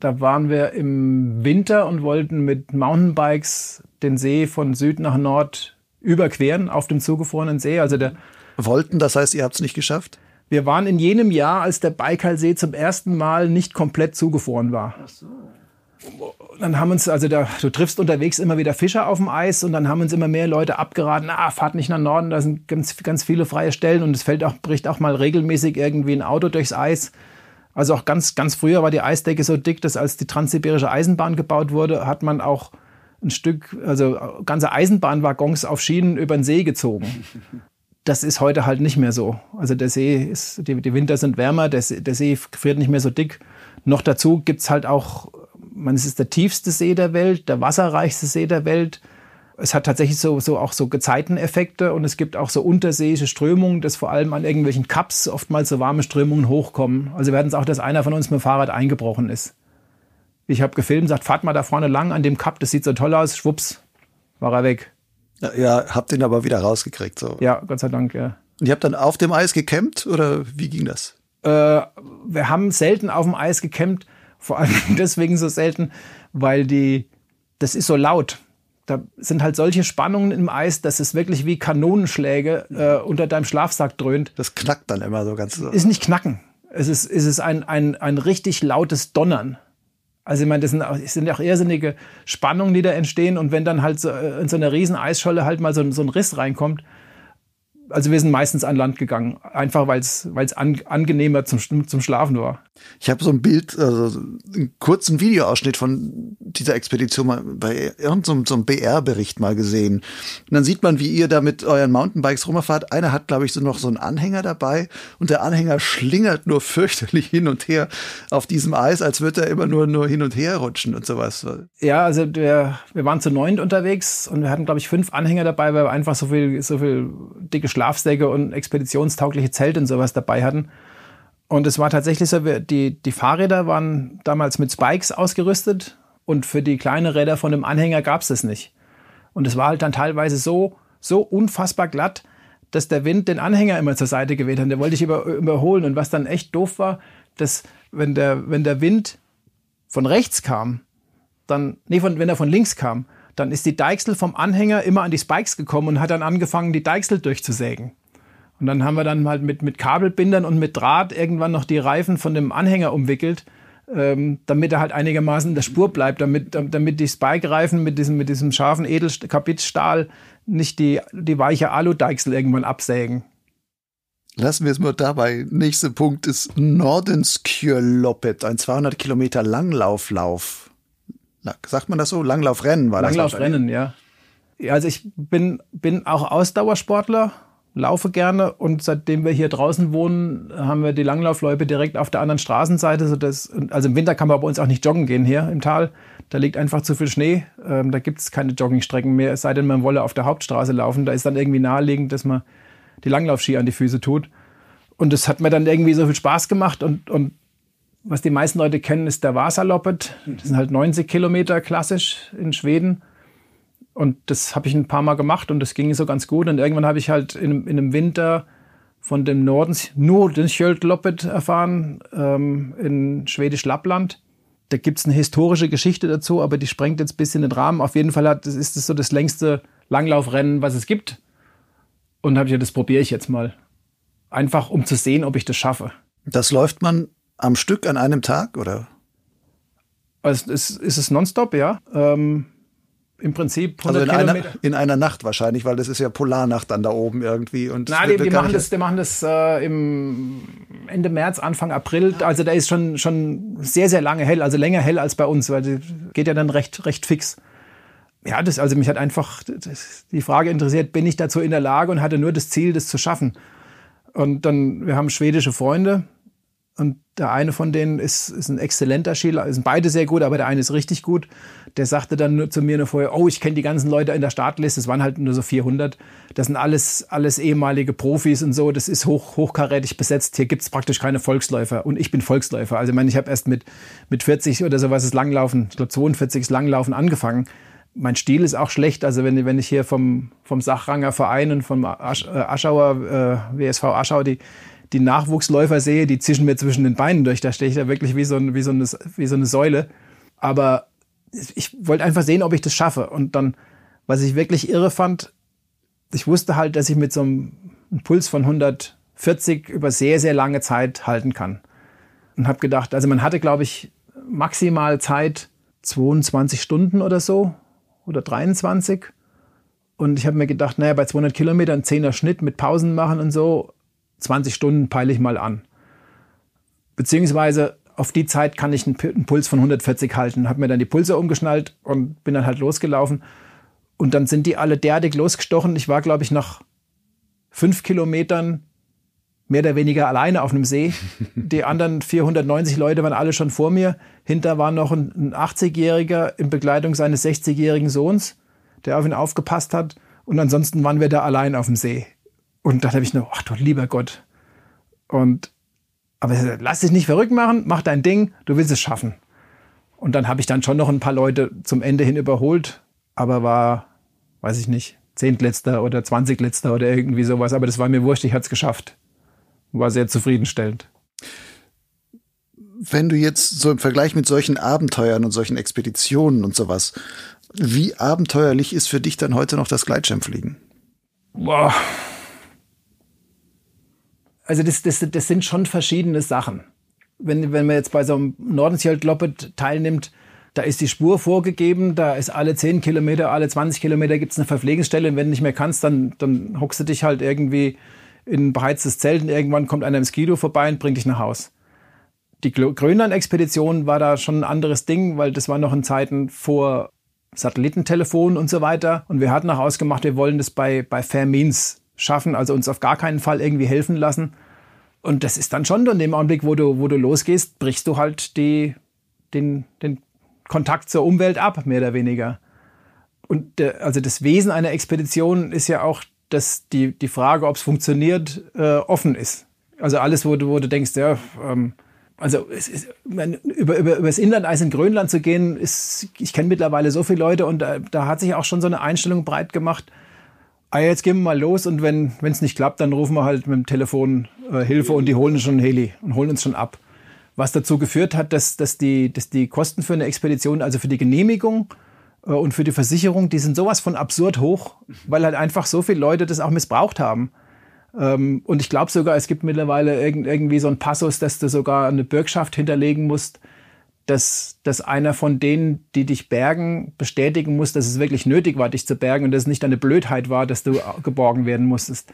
da waren wir im Winter und wollten mit Mountainbikes den See von Süd nach Nord überqueren auf dem zugefrorenen See. Also der, Wollten, das heißt, ihr habt es nicht geschafft? wir waren in jenem Jahr, als der Baikalsee zum ersten Mal nicht komplett zugefroren war. Dann haben uns, also da, du triffst unterwegs immer wieder Fischer auf dem Eis und dann haben uns immer mehr Leute abgeraten, ah, fahrt nicht nach Norden, da sind ganz, ganz viele freie Stellen und es fällt auch, bricht auch mal regelmäßig irgendwie ein Auto durchs Eis. Also auch ganz, ganz früher war die Eisdecke so dick, dass als die transsibirische Eisenbahn gebaut wurde, hat man auch ein Stück, also ganze Eisenbahnwaggons auf Schienen über den See gezogen. Das ist heute halt nicht mehr so. Also der See ist, die, die Winter sind wärmer, der, See- der See friert nicht mehr so dick. Noch dazu gibt's halt auch, man, es ist der tiefste See der Welt, der wasserreichste See der Welt. Es hat tatsächlich so, so auch so Gezeiteneffekte und es gibt auch so unterseeische Strömungen, dass vor allem an irgendwelchen Kaps oftmals so warme Strömungen hochkommen. Also wir hatten es auch, dass einer von uns mit dem Fahrrad eingebrochen ist. Ich habe gefilmt, sagt, fahrt mal da vorne lang an dem Kap, das sieht so toll aus, schwupps, war er weg. Ja, habt ihn aber wieder rausgekriegt. So. Ja, Gott sei Dank, ja. Und ihr habt dann auf dem Eis gecampt oder wie ging das? Äh, wir haben selten auf dem Eis gecampt, vor allem <laughs> deswegen so selten, weil die, das ist so laut. Da sind halt solche Spannungen im Eis, dass es wirklich wie Kanonenschläge äh, unter deinem Schlafsack dröhnt. Das knackt dann immer so ganz so. Ist nicht knacken. es ist, es ist ein, ein, ein richtig lautes Donnern. Also ich meine, das sind, das sind auch irrsinnige Spannungen, die da entstehen. Und wenn dann halt so äh, in so einer riesen Eisscholle halt mal so, so ein Riss reinkommt, also wir sind meistens an Land gegangen, einfach weil es an, angenehmer zum, zum Schlafen war. Ich habe so ein Bild, also einen kurzen Videoausschnitt von dieser Expedition mal bei irgendeinem so, so BR-Bericht mal gesehen. Und dann sieht man, wie ihr da mit euren Mountainbikes rumfahrt. Einer hat, glaube ich, so noch so einen Anhänger dabei und der Anhänger schlingert nur fürchterlich hin und her auf diesem Eis, als würde er immer nur, nur hin und her rutschen und sowas. Ja, also wir, wir waren zu neunt unterwegs und wir hatten, glaube ich, fünf Anhänger dabei, weil wir einfach so viel, so viel dicke Schlafsäcke und expeditionstaugliche Zelte und sowas dabei hatten. Und es war tatsächlich so, die, die Fahrräder waren damals mit Spikes ausgerüstet und für die kleinen Räder von dem Anhänger gab es das nicht. Und es war halt dann teilweise so, so unfassbar glatt, dass der Wind den Anhänger immer zur Seite geweht hat. Der wollte ich über, überholen. Und was dann echt doof war, dass wenn der, wenn der Wind von rechts kam, dann, nee, von, wenn er von links kam, dann ist die Deichsel vom Anhänger immer an die Spikes gekommen und hat dann angefangen, die Deichsel durchzusägen. Und dann haben wir dann halt mit, mit Kabelbindern und mit Draht irgendwann noch die Reifen von dem Anhänger umwickelt, ähm, damit er halt einigermaßen in der Spur bleibt, damit, damit die Spike-Reifen mit diesem, mit diesem scharfen Edelkapitstahl nicht die, die weiche Aludeichsel irgendwann absägen. Lassen wir es mal dabei. Nächster Punkt ist Nordenskjörloppet, ein 200 Kilometer Langlauflauf. Sagt man das so? Langlaufrennen war das? Langlaufrennen, ja. Also ich bin, bin auch Ausdauersportler laufe gerne und seitdem wir hier draußen wohnen, haben wir die Langlaufläufe direkt auf der anderen Straßenseite. Sodass, also im Winter kann man bei uns auch nicht joggen gehen hier im Tal. Da liegt einfach zu viel Schnee. Ähm, da gibt es keine Joggingstrecken mehr, es sei denn, man wolle auf der Hauptstraße laufen. Da ist dann irgendwie naheliegend, dass man die Langlaufski an die Füße tut. Und das hat mir dann irgendwie so viel Spaß gemacht. Und, und was die meisten Leute kennen, ist der Vasaloppet. Das sind halt 90 Kilometer klassisch in Schweden. Und das habe ich ein paar Mal gemacht und das ging so ganz gut. Und irgendwann habe ich halt in, in einem Winter von dem Norden nur den Skjöldloppet erfahren, ähm, in Schwedisch Lappland. Da gibt es eine historische Geschichte dazu, aber die sprengt jetzt ein bisschen den Rahmen. Auf jeden Fall hat, das ist das so das längste Langlaufrennen, was es gibt. Und habe ich ja, das probiere ich jetzt mal. Einfach um zu sehen, ob ich das schaffe. Das läuft man am Stück an einem Tag, oder? Also ist, ist es nonstop, ja. Ähm, im Prinzip 100 also in Kilometer. Einer, in einer Nacht wahrscheinlich, weil das ist ja Polarnacht dann da oben irgendwie. Und Na, die, die machen das, die machen das äh, im Ende März, Anfang April. Also da ist schon, schon sehr, sehr lange hell, also länger hell als bei uns, weil die geht ja dann recht, recht fix. Ja, das, also mich hat einfach das, die Frage interessiert, bin ich dazu in der Lage und hatte nur das Ziel, das zu schaffen. Und dann, wir haben schwedische Freunde, und der eine von denen ist, ist ein exzellenter Skilaufer, sind beide sehr gut, aber der eine ist richtig gut. Der sagte dann zu mir nur vorher, oh, ich kenne die ganzen Leute in der Startliste, es waren halt nur so 400. Das sind alles, alles ehemalige Profis und so, das ist hoch, hochkarätig besetzt. Hier gibt's praktisch keine Volksläufer und ich bin Volksläufer. Also ich meine, ich habe erst mit, mit 40 oder sowas ist Langlaufen, ich glaube 42 ist Langlaufen angefangen. Mein Stil ist auch schlecht, also wenn, wenn ich hier vom, vom Sachranger Verein und vom Asch, äh, Aschauer, äh, WSV Aschau die die Nachwuchsläufer sehe, die zischen mir zwischen den Beinen durch. Da stehe ich da wirklich wie so, ein, wie so, eine, wie so eine Säule. Aber ich wollte einfach sehen, ob ich das schaffe. Und dann, was ich wirklich irre fand, ich wusste halt, dass ich mit so einem Puls von 140 über sehr, sehr lange Zeit halten kann. Und habe gedacht, also man hatte, glaube ich, maximal Zeit 22 Stunden oder so oder 23. Und ich habe mir gedacht, naja, bei 200 Kilometern 10er Schnitt mit Pausen machen und so, 20 Stunden peile ich mal an. Beziehungsweise auf die Zeit kann ich einen Puls von 140 halten. Habe mir dann die Pulse umgeschnallt und bin dann halt losgelaufen. Und dann sind die alle derartig losgestochen. Ich war, glaube ich, nach fünf Kilometern mehr oder weniger alleine auf einem See. Die anderen 490 Leute waren alle schon vor mir. Hinter war noch ein 80-Jähriger in Begleitung seines 60-jährigen Sohns, der auf ihn aufgepasst hat. Und ansonsten waren wir da allein auf dem See. Und dann habe ich nur, ach du lieber Gott. Und aber lass dich nicht verrückt machen, mach dein Ding, du willst es schaffen. Und dann habe ich dann schon noch ein paar Leute zum Ende hin überholt, aber war, weiß ich nicht, Zehntletzter oder Zwanzigletzter oder irgendwie sowas. Aber das war mir wurscht, ich hatte es geschafft. War sehr zufriedenstellend. Wenn du jetzt so im Vergleich mit solchen Abenteuern und solchen Expeditionen und sowas, wie abenteuerlich ist für dich dann heute noch das Gleitschirmfliegen? Boah, Also das, das, das sind schon verschiedene Sachen. Wenn, wenn man jetzt bei so einem Nordensjeld-Loppet teilnimmt, da ist die Spur vorgegeben, da ist alle 10 Kilometer, alle 20 Kilometer gibt es eine Verpflegungsstelle und wenn du nicht mehr kannst, dann, dann hockst du dich halt irgendwie in ein beheiztes Zelt und irgendwann kommt einer im Skido vorbei und bringt dich nach Haus. Die Grönland-Expedition war da schon ein anderes Ding, weil das war noch in Zeiten vor Satellitentelefon und so weiter. Und wir hatten auch ausgemacht, wir wollen das bei, bei Fair Means schaffen, also uns auf gar keinen Fall irgendwie helfen lassen. Und das ist dann schon in dem Augenblick, wo du, wo du losgehst, brichst du halt die, den, den Kontakt zur Umwelt ab, mehr oder weniger. Und der, also das Wesen einer Expedition ist ja auch, dass die, die Frage, ob es funktioniert, äh, offen ist. Also alles, wo du, wo du denkst, ja, ähm, also es ist, meine, über, über, über das Inlandeis in Grönland zu gehen, ist, ich kenne mittlerweile so viele Leute und da, da hat sich auch schon so eine Einstellung breit gemacht. Ah, jetzt gehen wir mal los und wenn es nicht klappt, dann rufen wir halt mit dem Telefon äh, Hilfe und die holen schon einen Heli und holen uns schon ab was dazu geführt hat, dass, dass, die, dass die Kosten für eine Expedition, also für die Genehmigung äh, und für die Versicherung, die sind sowas von absurd hoch, weil halt einfach so viele Leute das auch missbraucht haben. Ähm, und ich glaube sogar, es gibt mittlerweile irg irgendwie so einen Passus, dass du sogar eine Bürgschaft hinterlegen musst, dass, dass einer von denen, die dich bergen, bestätigen muss, dass es wirklich nötig war, dich zu bergen und dass es nicht deine Blödheit war, dass du geborgen werden musstest.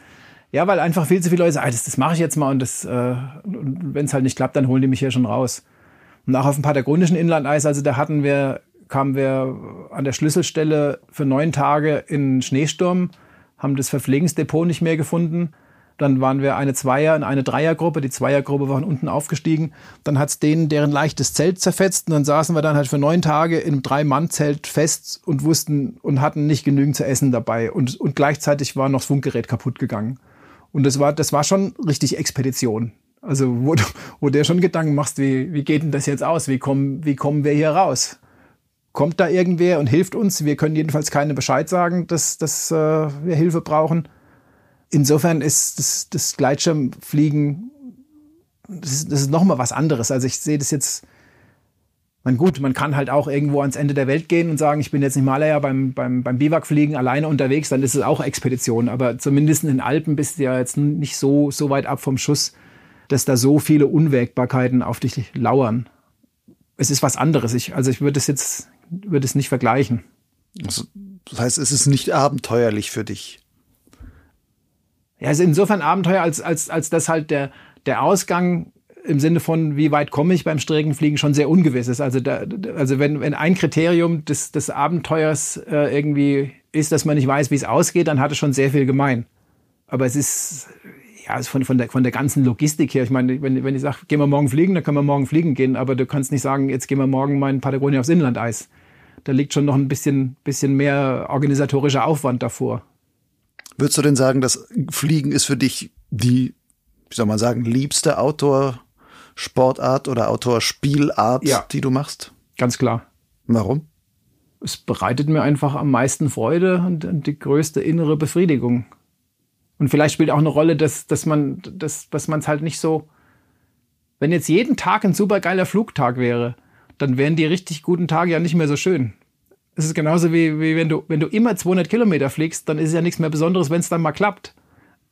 Ja, weil einfach viel zu viele Leute sagen, ah, das, das mache ich jetzt mal und das, äh, wenn es halt nicht klappt, dann holen die mich hier schon raus. Und auch auf dem patagonischen Inlandeis, also da hatten wir, kamen wir an der Schlüsselstelle für neun Tage in Schneesturm, haben das Verpflegungsdepot nicht mehr gefunden. Dann waren wir eine Zweier- und eine Dreiergruppe. Die Zweiergruppe war von unten aufgestiegen. Dann hat's denen deren leichtes Zelt zerfetzt. Und dann saßen wir dann halt für neun Tage in einem Drei-Mann-Zelt fest und wussten und hatten nicht genügend zu essen dabei. Und, und gleichzeitig war noch das Funkgerät kaputt gegangen. Und das war, das war schon richtig Expedition. Also, wo du, wo du dir schon Gedanken machst, wie, wie geht denn das jetzt aus? Wie kommen, wie kommen wir hier raus? Kommt da irgendwer und hilft uns? Wir können jedenfalls keine Bescheid sagen, dass, dass äh, wir Hilfe brauchen. Insofern ist das, das Gleitschirmfliegen, das ist, das ist nochmal was anderes. Also ich sehe das jetzt man gut, man kann halt auch irgendwo ans Ende der Welt gehen und sagen, ich bin jetzt nicht Himalaya beim, beim, beim Biwakfliegen alleine unterwegs, dann ist es auch Expedition. Aber zumindest in den Alpen bist du ja jetzt nicht so, so weit ab vom Schuss, dass da so viele Unwägbarkeiten auf dich lauern. Es ist was anderes. Ich, also ich würde es jetzt, würde es nicht vergleichen. Also, das heißt, es ist nicht abenteuerlich für dich. Ja, es ist insofern Abenteuer, als, als, als dass halt der, der Ausgang im Sinne von, wie weit komme ich beim Streckenfliegen, schon sehr ungewiss ist. Also, da, also wenn, wenn ein Kriterium des, des Abenteuers äh, irgendwie ist, dass man nicht weiß, wie es ausgeht, dann hat es schon sehr viel gemein. Aber es ist, ja, ist von, von, der, von der ganzen Logistik her. Ich meine, wenn, wenn ich sage, gehen wir morgen fliegen, dann können wir morgen fliegen gehen. Aber du kannst nicht sagen, jetzt gehen wir morgen mal in Patagonien aufs Inlandeis. Da liegt schon noch ein bisschen, bisschen mehr organisatorischer Aufwand davor. Würdest du denn sagen, dass Fliegen ist für dich die, wie soll man sagen, liebste Outdoor- Sportart oder Outdoor-Spielart, ja, die du machst? Ganz klar. Warum? Es bereitet mir einfach am meisten Freude und, und die größte innere Befriedigung. Und vielleicht spielt auch eine Rolle, dass, dass man dass, dass man es halt nicht so. Wenn jetzt jeden Tag ein supergeiler Flugtag wäre, dann wären die richtig guten Tage ja nicht mehr so schön. Es ist genauso wie, wie wenn du wenn du immer 200 Kilometer fliegst, dann ist es ja nichts mehr Besonderes, wenn es dann mal klappt.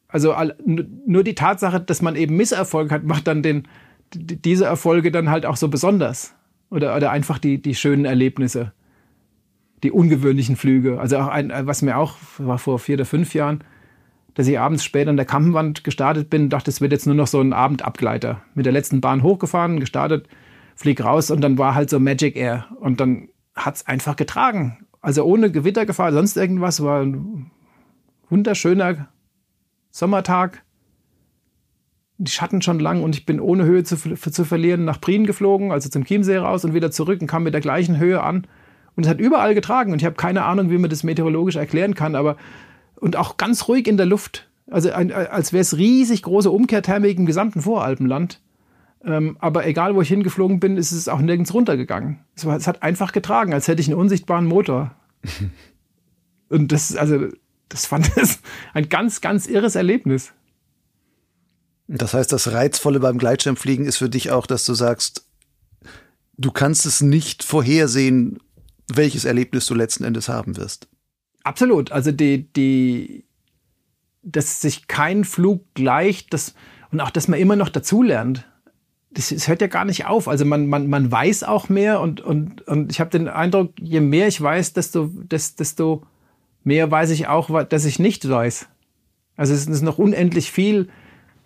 Also nur die Tatsache, dass man eben Misserfolg hat, macht dann den diese Erfolge dann halt auch so besonders. Oder, oder einfach die, die schönen Erlebnisse. Die ungewöhnlichen Flüge. Also auch ein, was mir auch war vor vier oder fünf Jahren, dass ich abends spät an der Kampenwand gestartet bin, dachte, es wird jetzt nur noch so ein Abendabgleiter. Mit der letzten Bahn hochgefahren, gestartet, flieg raus und dann war halt so Magic Air. Und dann hat's einfach getragen. Also ohne Gewittergefahr, sonst irgendwas, war ein wunderschöner Sommertag die Schatten schon lang und ich bin ohne Höhe zu, zu verlieren nach Prien geflogen, also zum Chiemsee raus und wieder zurück und kam mit der gleichen Höhe an. Und es hat überall getragen und ich habe keine Ahnung, wie man das meteorologisch erklären kann, aber und auch ganz ruhig in der Luft. Also ein, als wäre es riesig große Umkehrthermik im gesamten Voralpenland. Ähm, aber egal, wo ich hingeflogen bin, ist es auch nirgends runtergegangen. Es, war, es hat einfach getragen, als hätte ich einen unsichtbaren Motor. <laughs> und das, also, das fand <laughs> ich ein ganz, ganz irres Erlebnis. Das heißt, das Reizvolle beim Gleitschirmfliegen ist für dich auch, dass du sagst, du kannst es nicht vorhersehen, welches Erlebnis du letzten Endes haben wirst. Absolut. Also die, die, dass sich kein Flug gleicht, das, Und auch, dass man immer noch dazulernt. Das, das hört ja gar nicht auf. Also man, man, man weiß auch mehr und, und, und ich habe den Eindruck, je mehr ich weiß, desto, desto mehr weiß ich auch, dass ich nicht weiß. Also es ist noch unendlich viel,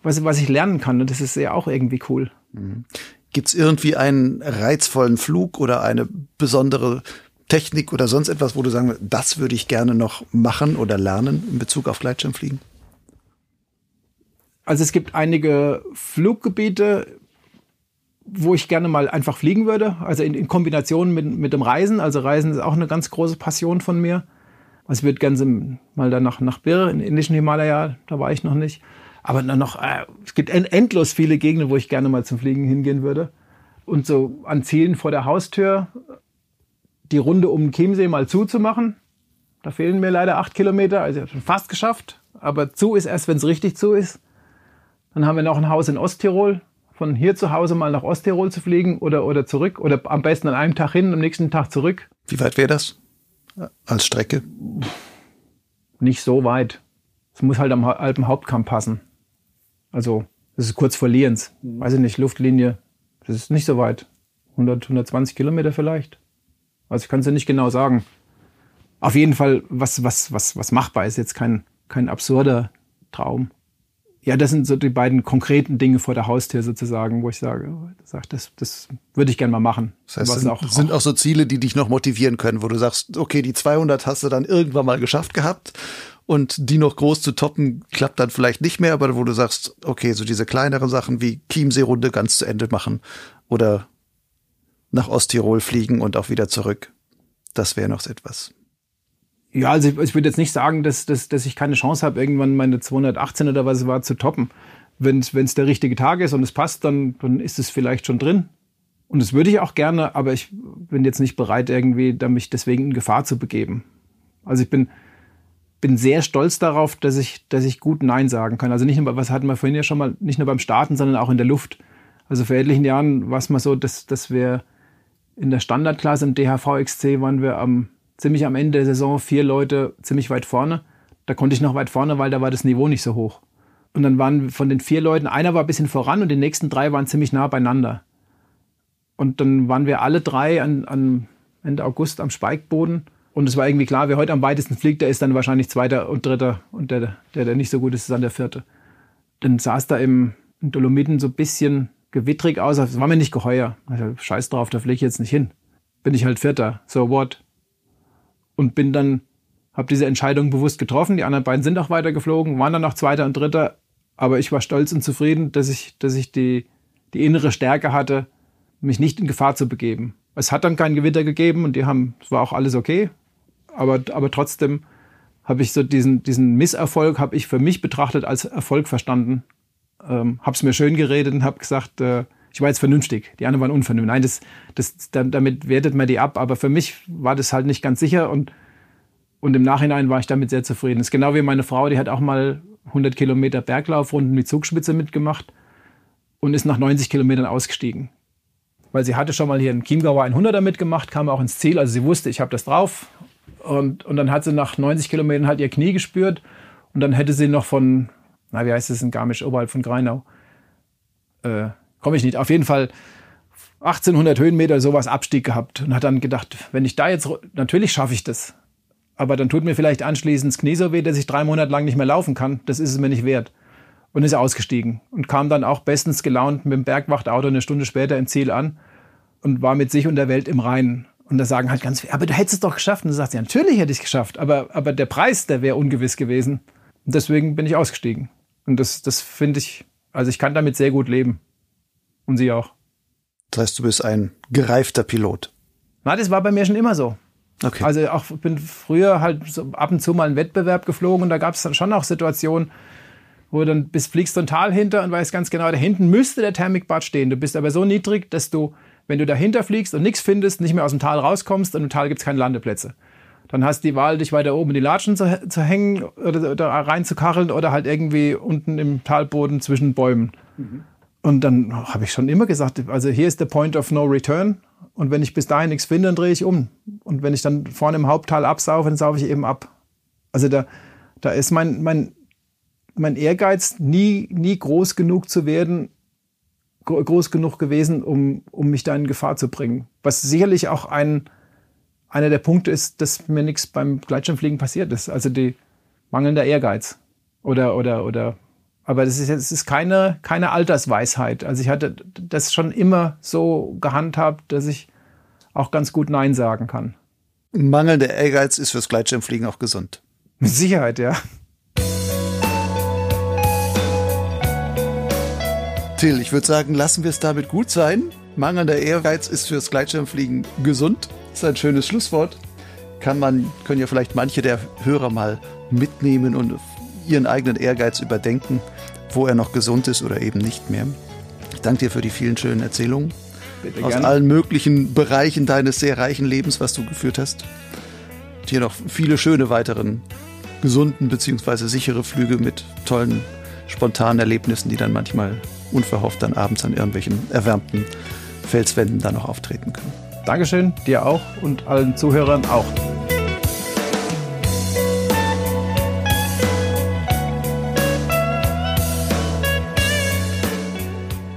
was, was ich lernen kann. Und das ist ja auch irgendwie cool. Mhm. Gibt es irgendwie einen reizvollen Flug oder eine besondere Technik oder sonst etwas, wo du sagen, das würde ich gerne noch machen oder lernen in Bezug auf Gleitschirmfliegen? Also es gibt einige Fluggebiete, wo ich gerne mal einfach fliegen würde, also in, in Kombination mit, mit dem Reisen. Also Reisen ist auch eine ganz große Passion von mir. Also ich würde gerne mal dann nach, nach Bir, in indischen Himalaya, da war ich noch nicht. Aber dann noch, äh, es gibt endlos viele Gegenden, wo ich gerne mal zum Fliegen hingehen würde. Und so an Zielen vor der Haustür die Runde um den Chiemsee mal zuzumachen. Da fehlen mir leider acht Kilometer, also ich habe schon fast geschafft. Aber zu ist erst, wenn es richtig zu ist. Dann haben wir noch ein Haus in Osttirol. Von hier zu Hause mal nach Osttirol zu fliegen oder, oder zurück. Oder am besten an einem Tag hin, am nächsten Tag zurück. Wie weit wäre das als Strecke? Nicht so weit. Es muss halt am Alpenhauptkamm passen. Also, das ist kurz vor Lienz. Weiß ich nicht, Luftlinie. Das ist nicht so weit. 100, 120 Kilometer vielleicht. Also ich kann es ja nicht genau sagen. Auf jeden Fall, was, was, was, was machbar ist, jetzt kein, kein absurder Traum. Ja, das sind so die beiden konkreten Dinge vor der Haustür sozusagen, wo ich sage, das, das würde ich gerne mal machen. Das heißt, sind auch, sind auch so Ziele, die dich noch motivieren können, wo du sagst, okay, die 200 hast du dann irgendwann mal geschafft gehabt und die noch groß zu toppen klappt dann vielleicht nicht mehr, aber wo du sagst, okay, so diese kleineren Sachen wie Chiemsee-Runde ganz zu Ende machen oder nach Osttirol fliegen und auch wieder zurück. Das wäre noch etwas. Ja, also ich, ich würde jetzt nicht sagen, dass, dass, dass ich keine Chance habe, irgendwann meine 218 oder was es war zu toppen. Wenn es der richtige Tag ist und es passt, dann, dann ist es vielleicht schon drin. Und das würde ich auch gerne, aber ich bin jetzt nicht bereit, irgendwie da mich deswegen in Gefahr zu begeben. Also ich bin, bin sehr stolz darauf, dass ich, dass ich gut Nein sagen kann. Also nicht nur, was hatten wir vorhin ja schon mal, nicht nur beim Starten, sondern auch in der Luft. Also vor etlichen Jahren war es mal so, dass, dass wir in der Standardklasse im DHV XC waren wir am, ziemlich am Ende der Saison vier Leute ziemlich weit vorne. Da konnte ich noch weit vorne, weil da war das Niveau nicht so hoch. Und dann waren von den vier Leuten, einer war ein bisschen voran und die nächsten drei waren ziemlich nah beieinander. Und dann waren wir alle drei an, an Ende August am Speikboden. Und es war irgendwie klar, wer heute am weitesten fliegt, der ist dann wahrscheinlich Zweiter und Dritter. Und der, der, der nicht so gut ist, ist dann der Vierte. Dann saß da im Dolomiten so ein bisschen gewittrig aus. Das war mir nicht geheuer. Also, scheiß drauf, da fliege ich jetzt nicht hin. Bin ich halt Vierter. So what? Und bin dann, habe diese Entscheidung bewusst getroffen. Die anderen beiden sind auch weitergeflogen, waren dann noch Zweiter und Dritter. Aber ich war stolz und zufrieden, dass ich, dass ich die, die innere Stärke hatte, mich nicht in Gefahr zu begeben. Es hat dann kein Gewitter gegeben und die haben, es war auch alles okay. Aber, aber trotzdem habe ich so diesen, diesen Misserfolg, habe ich für mich betrachtet als Erfolg verstanden ähm, habe es mir schön geredet und habe gesagt, äh, ich war jetzt vernünftig. Die anderen waren unvernünftig. Nein, das, das, damit wertet man die ab. Aber für mich war das halt nicht ganz sicher und, und im Nachhinein war ich damit sehr zufrieden. Das ist genau wie meine Frau, die hat auch mal 100 Kilometer Berglaufrunden mit Zugspitze mitgemacht und ist nach 90 Kilometern ausgestiegen. Weil sie hatte schon mal hier in Chiemgauer 100er mitgemacht, kam auch ins Ziel. Also sie wusste, ich habe das drauf. Und, und dann hat sie nach 90 Kilometern halt ihr Knie gespürt. Und dann hätte sie noch von na, wie heißt es in Garmisch, oberhalb von Greinau? Äh, Komme ich nicht. Auf jeden Fall 1800 Höhenmeter sowas Abstieg gehabt und hat dann gedacht, wenn ich da jetzt, natürlich schaffe ich das. Aber dann tut mir vielleicht anschließend das Knie so weh, dass ich drei Monate lang nicht mehr laufen kann. Das ist es mir nicht wert. Und ist ausgestiegen und kam dann auch bestens gelaunt mit dem Bergwachtauto eine Stunde später im Ziel an und war mit sich und der Welt im Reinen. Und da sagen halt ganz viele, aber du hättest es doch geschafft. Und du sagst, ja, natürlich hätte ich es geschafft, aber, aber der Preis, der wäre ungewiss gewesen. Und deswegen bin ich ausgestiegen. Und das, das finde ich, also ich kann damit sehr gut leben. Und sie auch. Das heißt, du bist ein gereifter Pilot. Na, das war bei mir schon immer so. Okay. Also auch bin früher halt so ab und zu mal einen Wettbewerb geflogen und da gab es dann schon auch Situationen, wo du dann bist, fliegst du ein Tal hinter und weißt ganz genau, da hinten müsste der Thermikbad stehen. Du bist aber so niedrig, dass du, wenn du dahinter fliegst und nichts findest, nicht mehr aus dem Tal rauskommst und im Tal gibt es keine Landeplätze dann hast du die Wahl, dich weiter oben in die Latschen zu, zu hängen oder, oder reinzukacheln oder halt irgendwie unten im Talboden zwischen Bäumen. Mhm. Und dann habe ich schon immer gesagt, also hier ist der Point of No Return. Und wenn ich bis dahin nichts finde, dann drehe ich um. Und wenn ich dann vorne im Haupttal absaufe, dann saufe ich eben ab. Also da, da ist mein, mein mein Ehrgeiz nie, nie groß genug zu werden, groß genug gewesen, um, um mich da in Gefahr zu bringen. Was sicherlich auch ein, einer der Punkte ist, dass mir nichts beim Gleitschirmfliegen passiert ist. Also die mangelnder Ehrgeiz. Oder, oder, oder. Aber das ist jetzt, ist keine, keine Altersweisheit. Also ich hatte das schon immer so gehandhabt, dass ich auch ganz gut Nein sagen kann. Mangelnder Ehrgeiz ist fürs Gleitschirmfliegen auch gesund. Mit Sicherheit, ja. Till, ich würde sagen, lassen wir es damit gut sein. Mangelnder Ehrgeiz ist fürs Gleitschirmfliegen gesund. Das ist ein schönes Schlusswort. Kann man, können ja vielleicht manche der Hörer mal mitnehmen und ihren eigenen Ehrgeiz überdenken, wo er noch gesund ist oder eben nicht mehr. Ich danke dir für die vielen schönen Erzählungen Bitte aus gerne. allen möglichen Bereichen deines sehr reichen Lebens, was du geführt hast. Und hier noch viele schöne weiteren gesunden bzw. sichere Flüge mit tollen spontanen Erlebnissen, die dann manchmal unverhofft dann abends an irgendwelchen erwärmten Felswänden dann noch auftreten können. Dankeschön, dir auch und allen Zuhörern auch.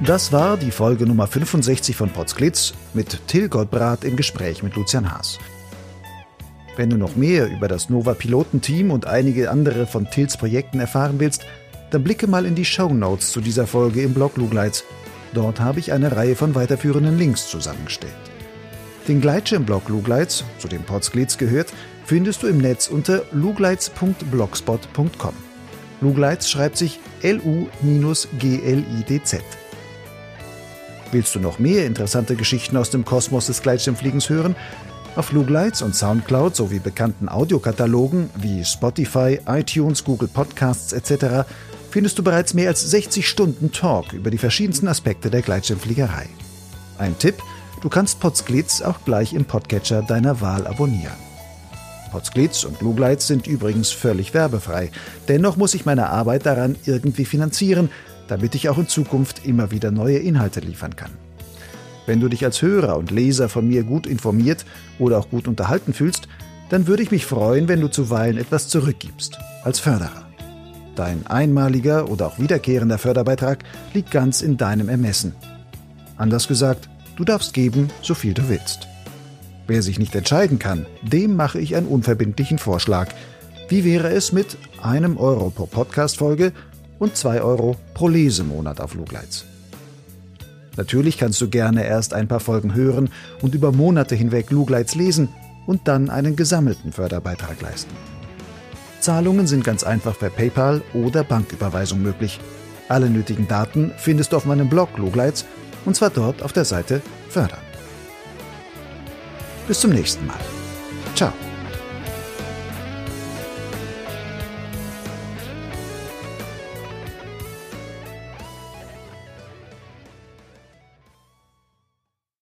Das war die Folge Nummer 65 von Potsglitz mit Till Gottbrat im Gespräch mit Lucian Haas. Wenn du noch mehr über das Nova Pilotenteam und einige andere von Tills Projekten erfahren willst, dann blicke mal in die Show Notes zu dieser Folge im Blog Lugleitz. Dort habe ich eine Reihe von weiterführenden Links zusammengestellt. Den Gleitschirm-Blog Lugleitz, zu dem Potsglitz gehört, findest du im Netz unter lugleitz.blogspot.com. Lugleitz schreibt sich L-U-G-L-I-D-Z. Willst du noch mehr interessante Geschichten aus dem Kosmos des Gleitschirmfliegens hören? Auf Lugleitz und Soundcloud sowie bekannten Audiokatalogen wie Spotify, iTunes, Google Podcasts etc findest du bereits mehr als 60 Stunden Talk über die verschiedensten Aspekte der Gleitschirmfliegerei. Ein Tipp, du kannst Potsglitz auch gleich im Podcatcher deiner Wahl abonnieren. Potsglitz und Lugleitz sind übrigens völlig werbefrei. Dennoch muss ich meine Arbeit daran irgendwie finanzieren, damit ich auch in Zukunft immer wieder neue Inhalte liefern kann. Wenn du dich als Hörer und Leser von mir gut informiert oder auch gut unterhalten fühlst, dann würde ich mich freuen, wenn du zuweilen etwas zurückgibst, als Förderer. Dein einmaliger oder auch wiederkehrender Förderbeitrag liegt ganz in deinem Ermessen. Anders gesagt, du darfst geben, so viel du willst. Wer sich nicht entscheiden kann, dem mache ich einen unverbindlichen Vorschlag. Wie wäre es mit einem Euro pro Podcast-Folge und zwei Euro pro Lesemonat auf Lugleitz? Natürlich kannst du gerne erst ein paar Folgen hören und über Monate hinweg Lugleitz lesen und dann einen gesammelten Förderbeitrag leisten. Zahlungen sind ganz einfach per PayPal oder Banküberweisung möglich. Alle nötigen Daten findest du auf meinem Blog Lugleitz und zwar dort auf der Seite Fördern. Bis zum nächsten Mal. Ciao.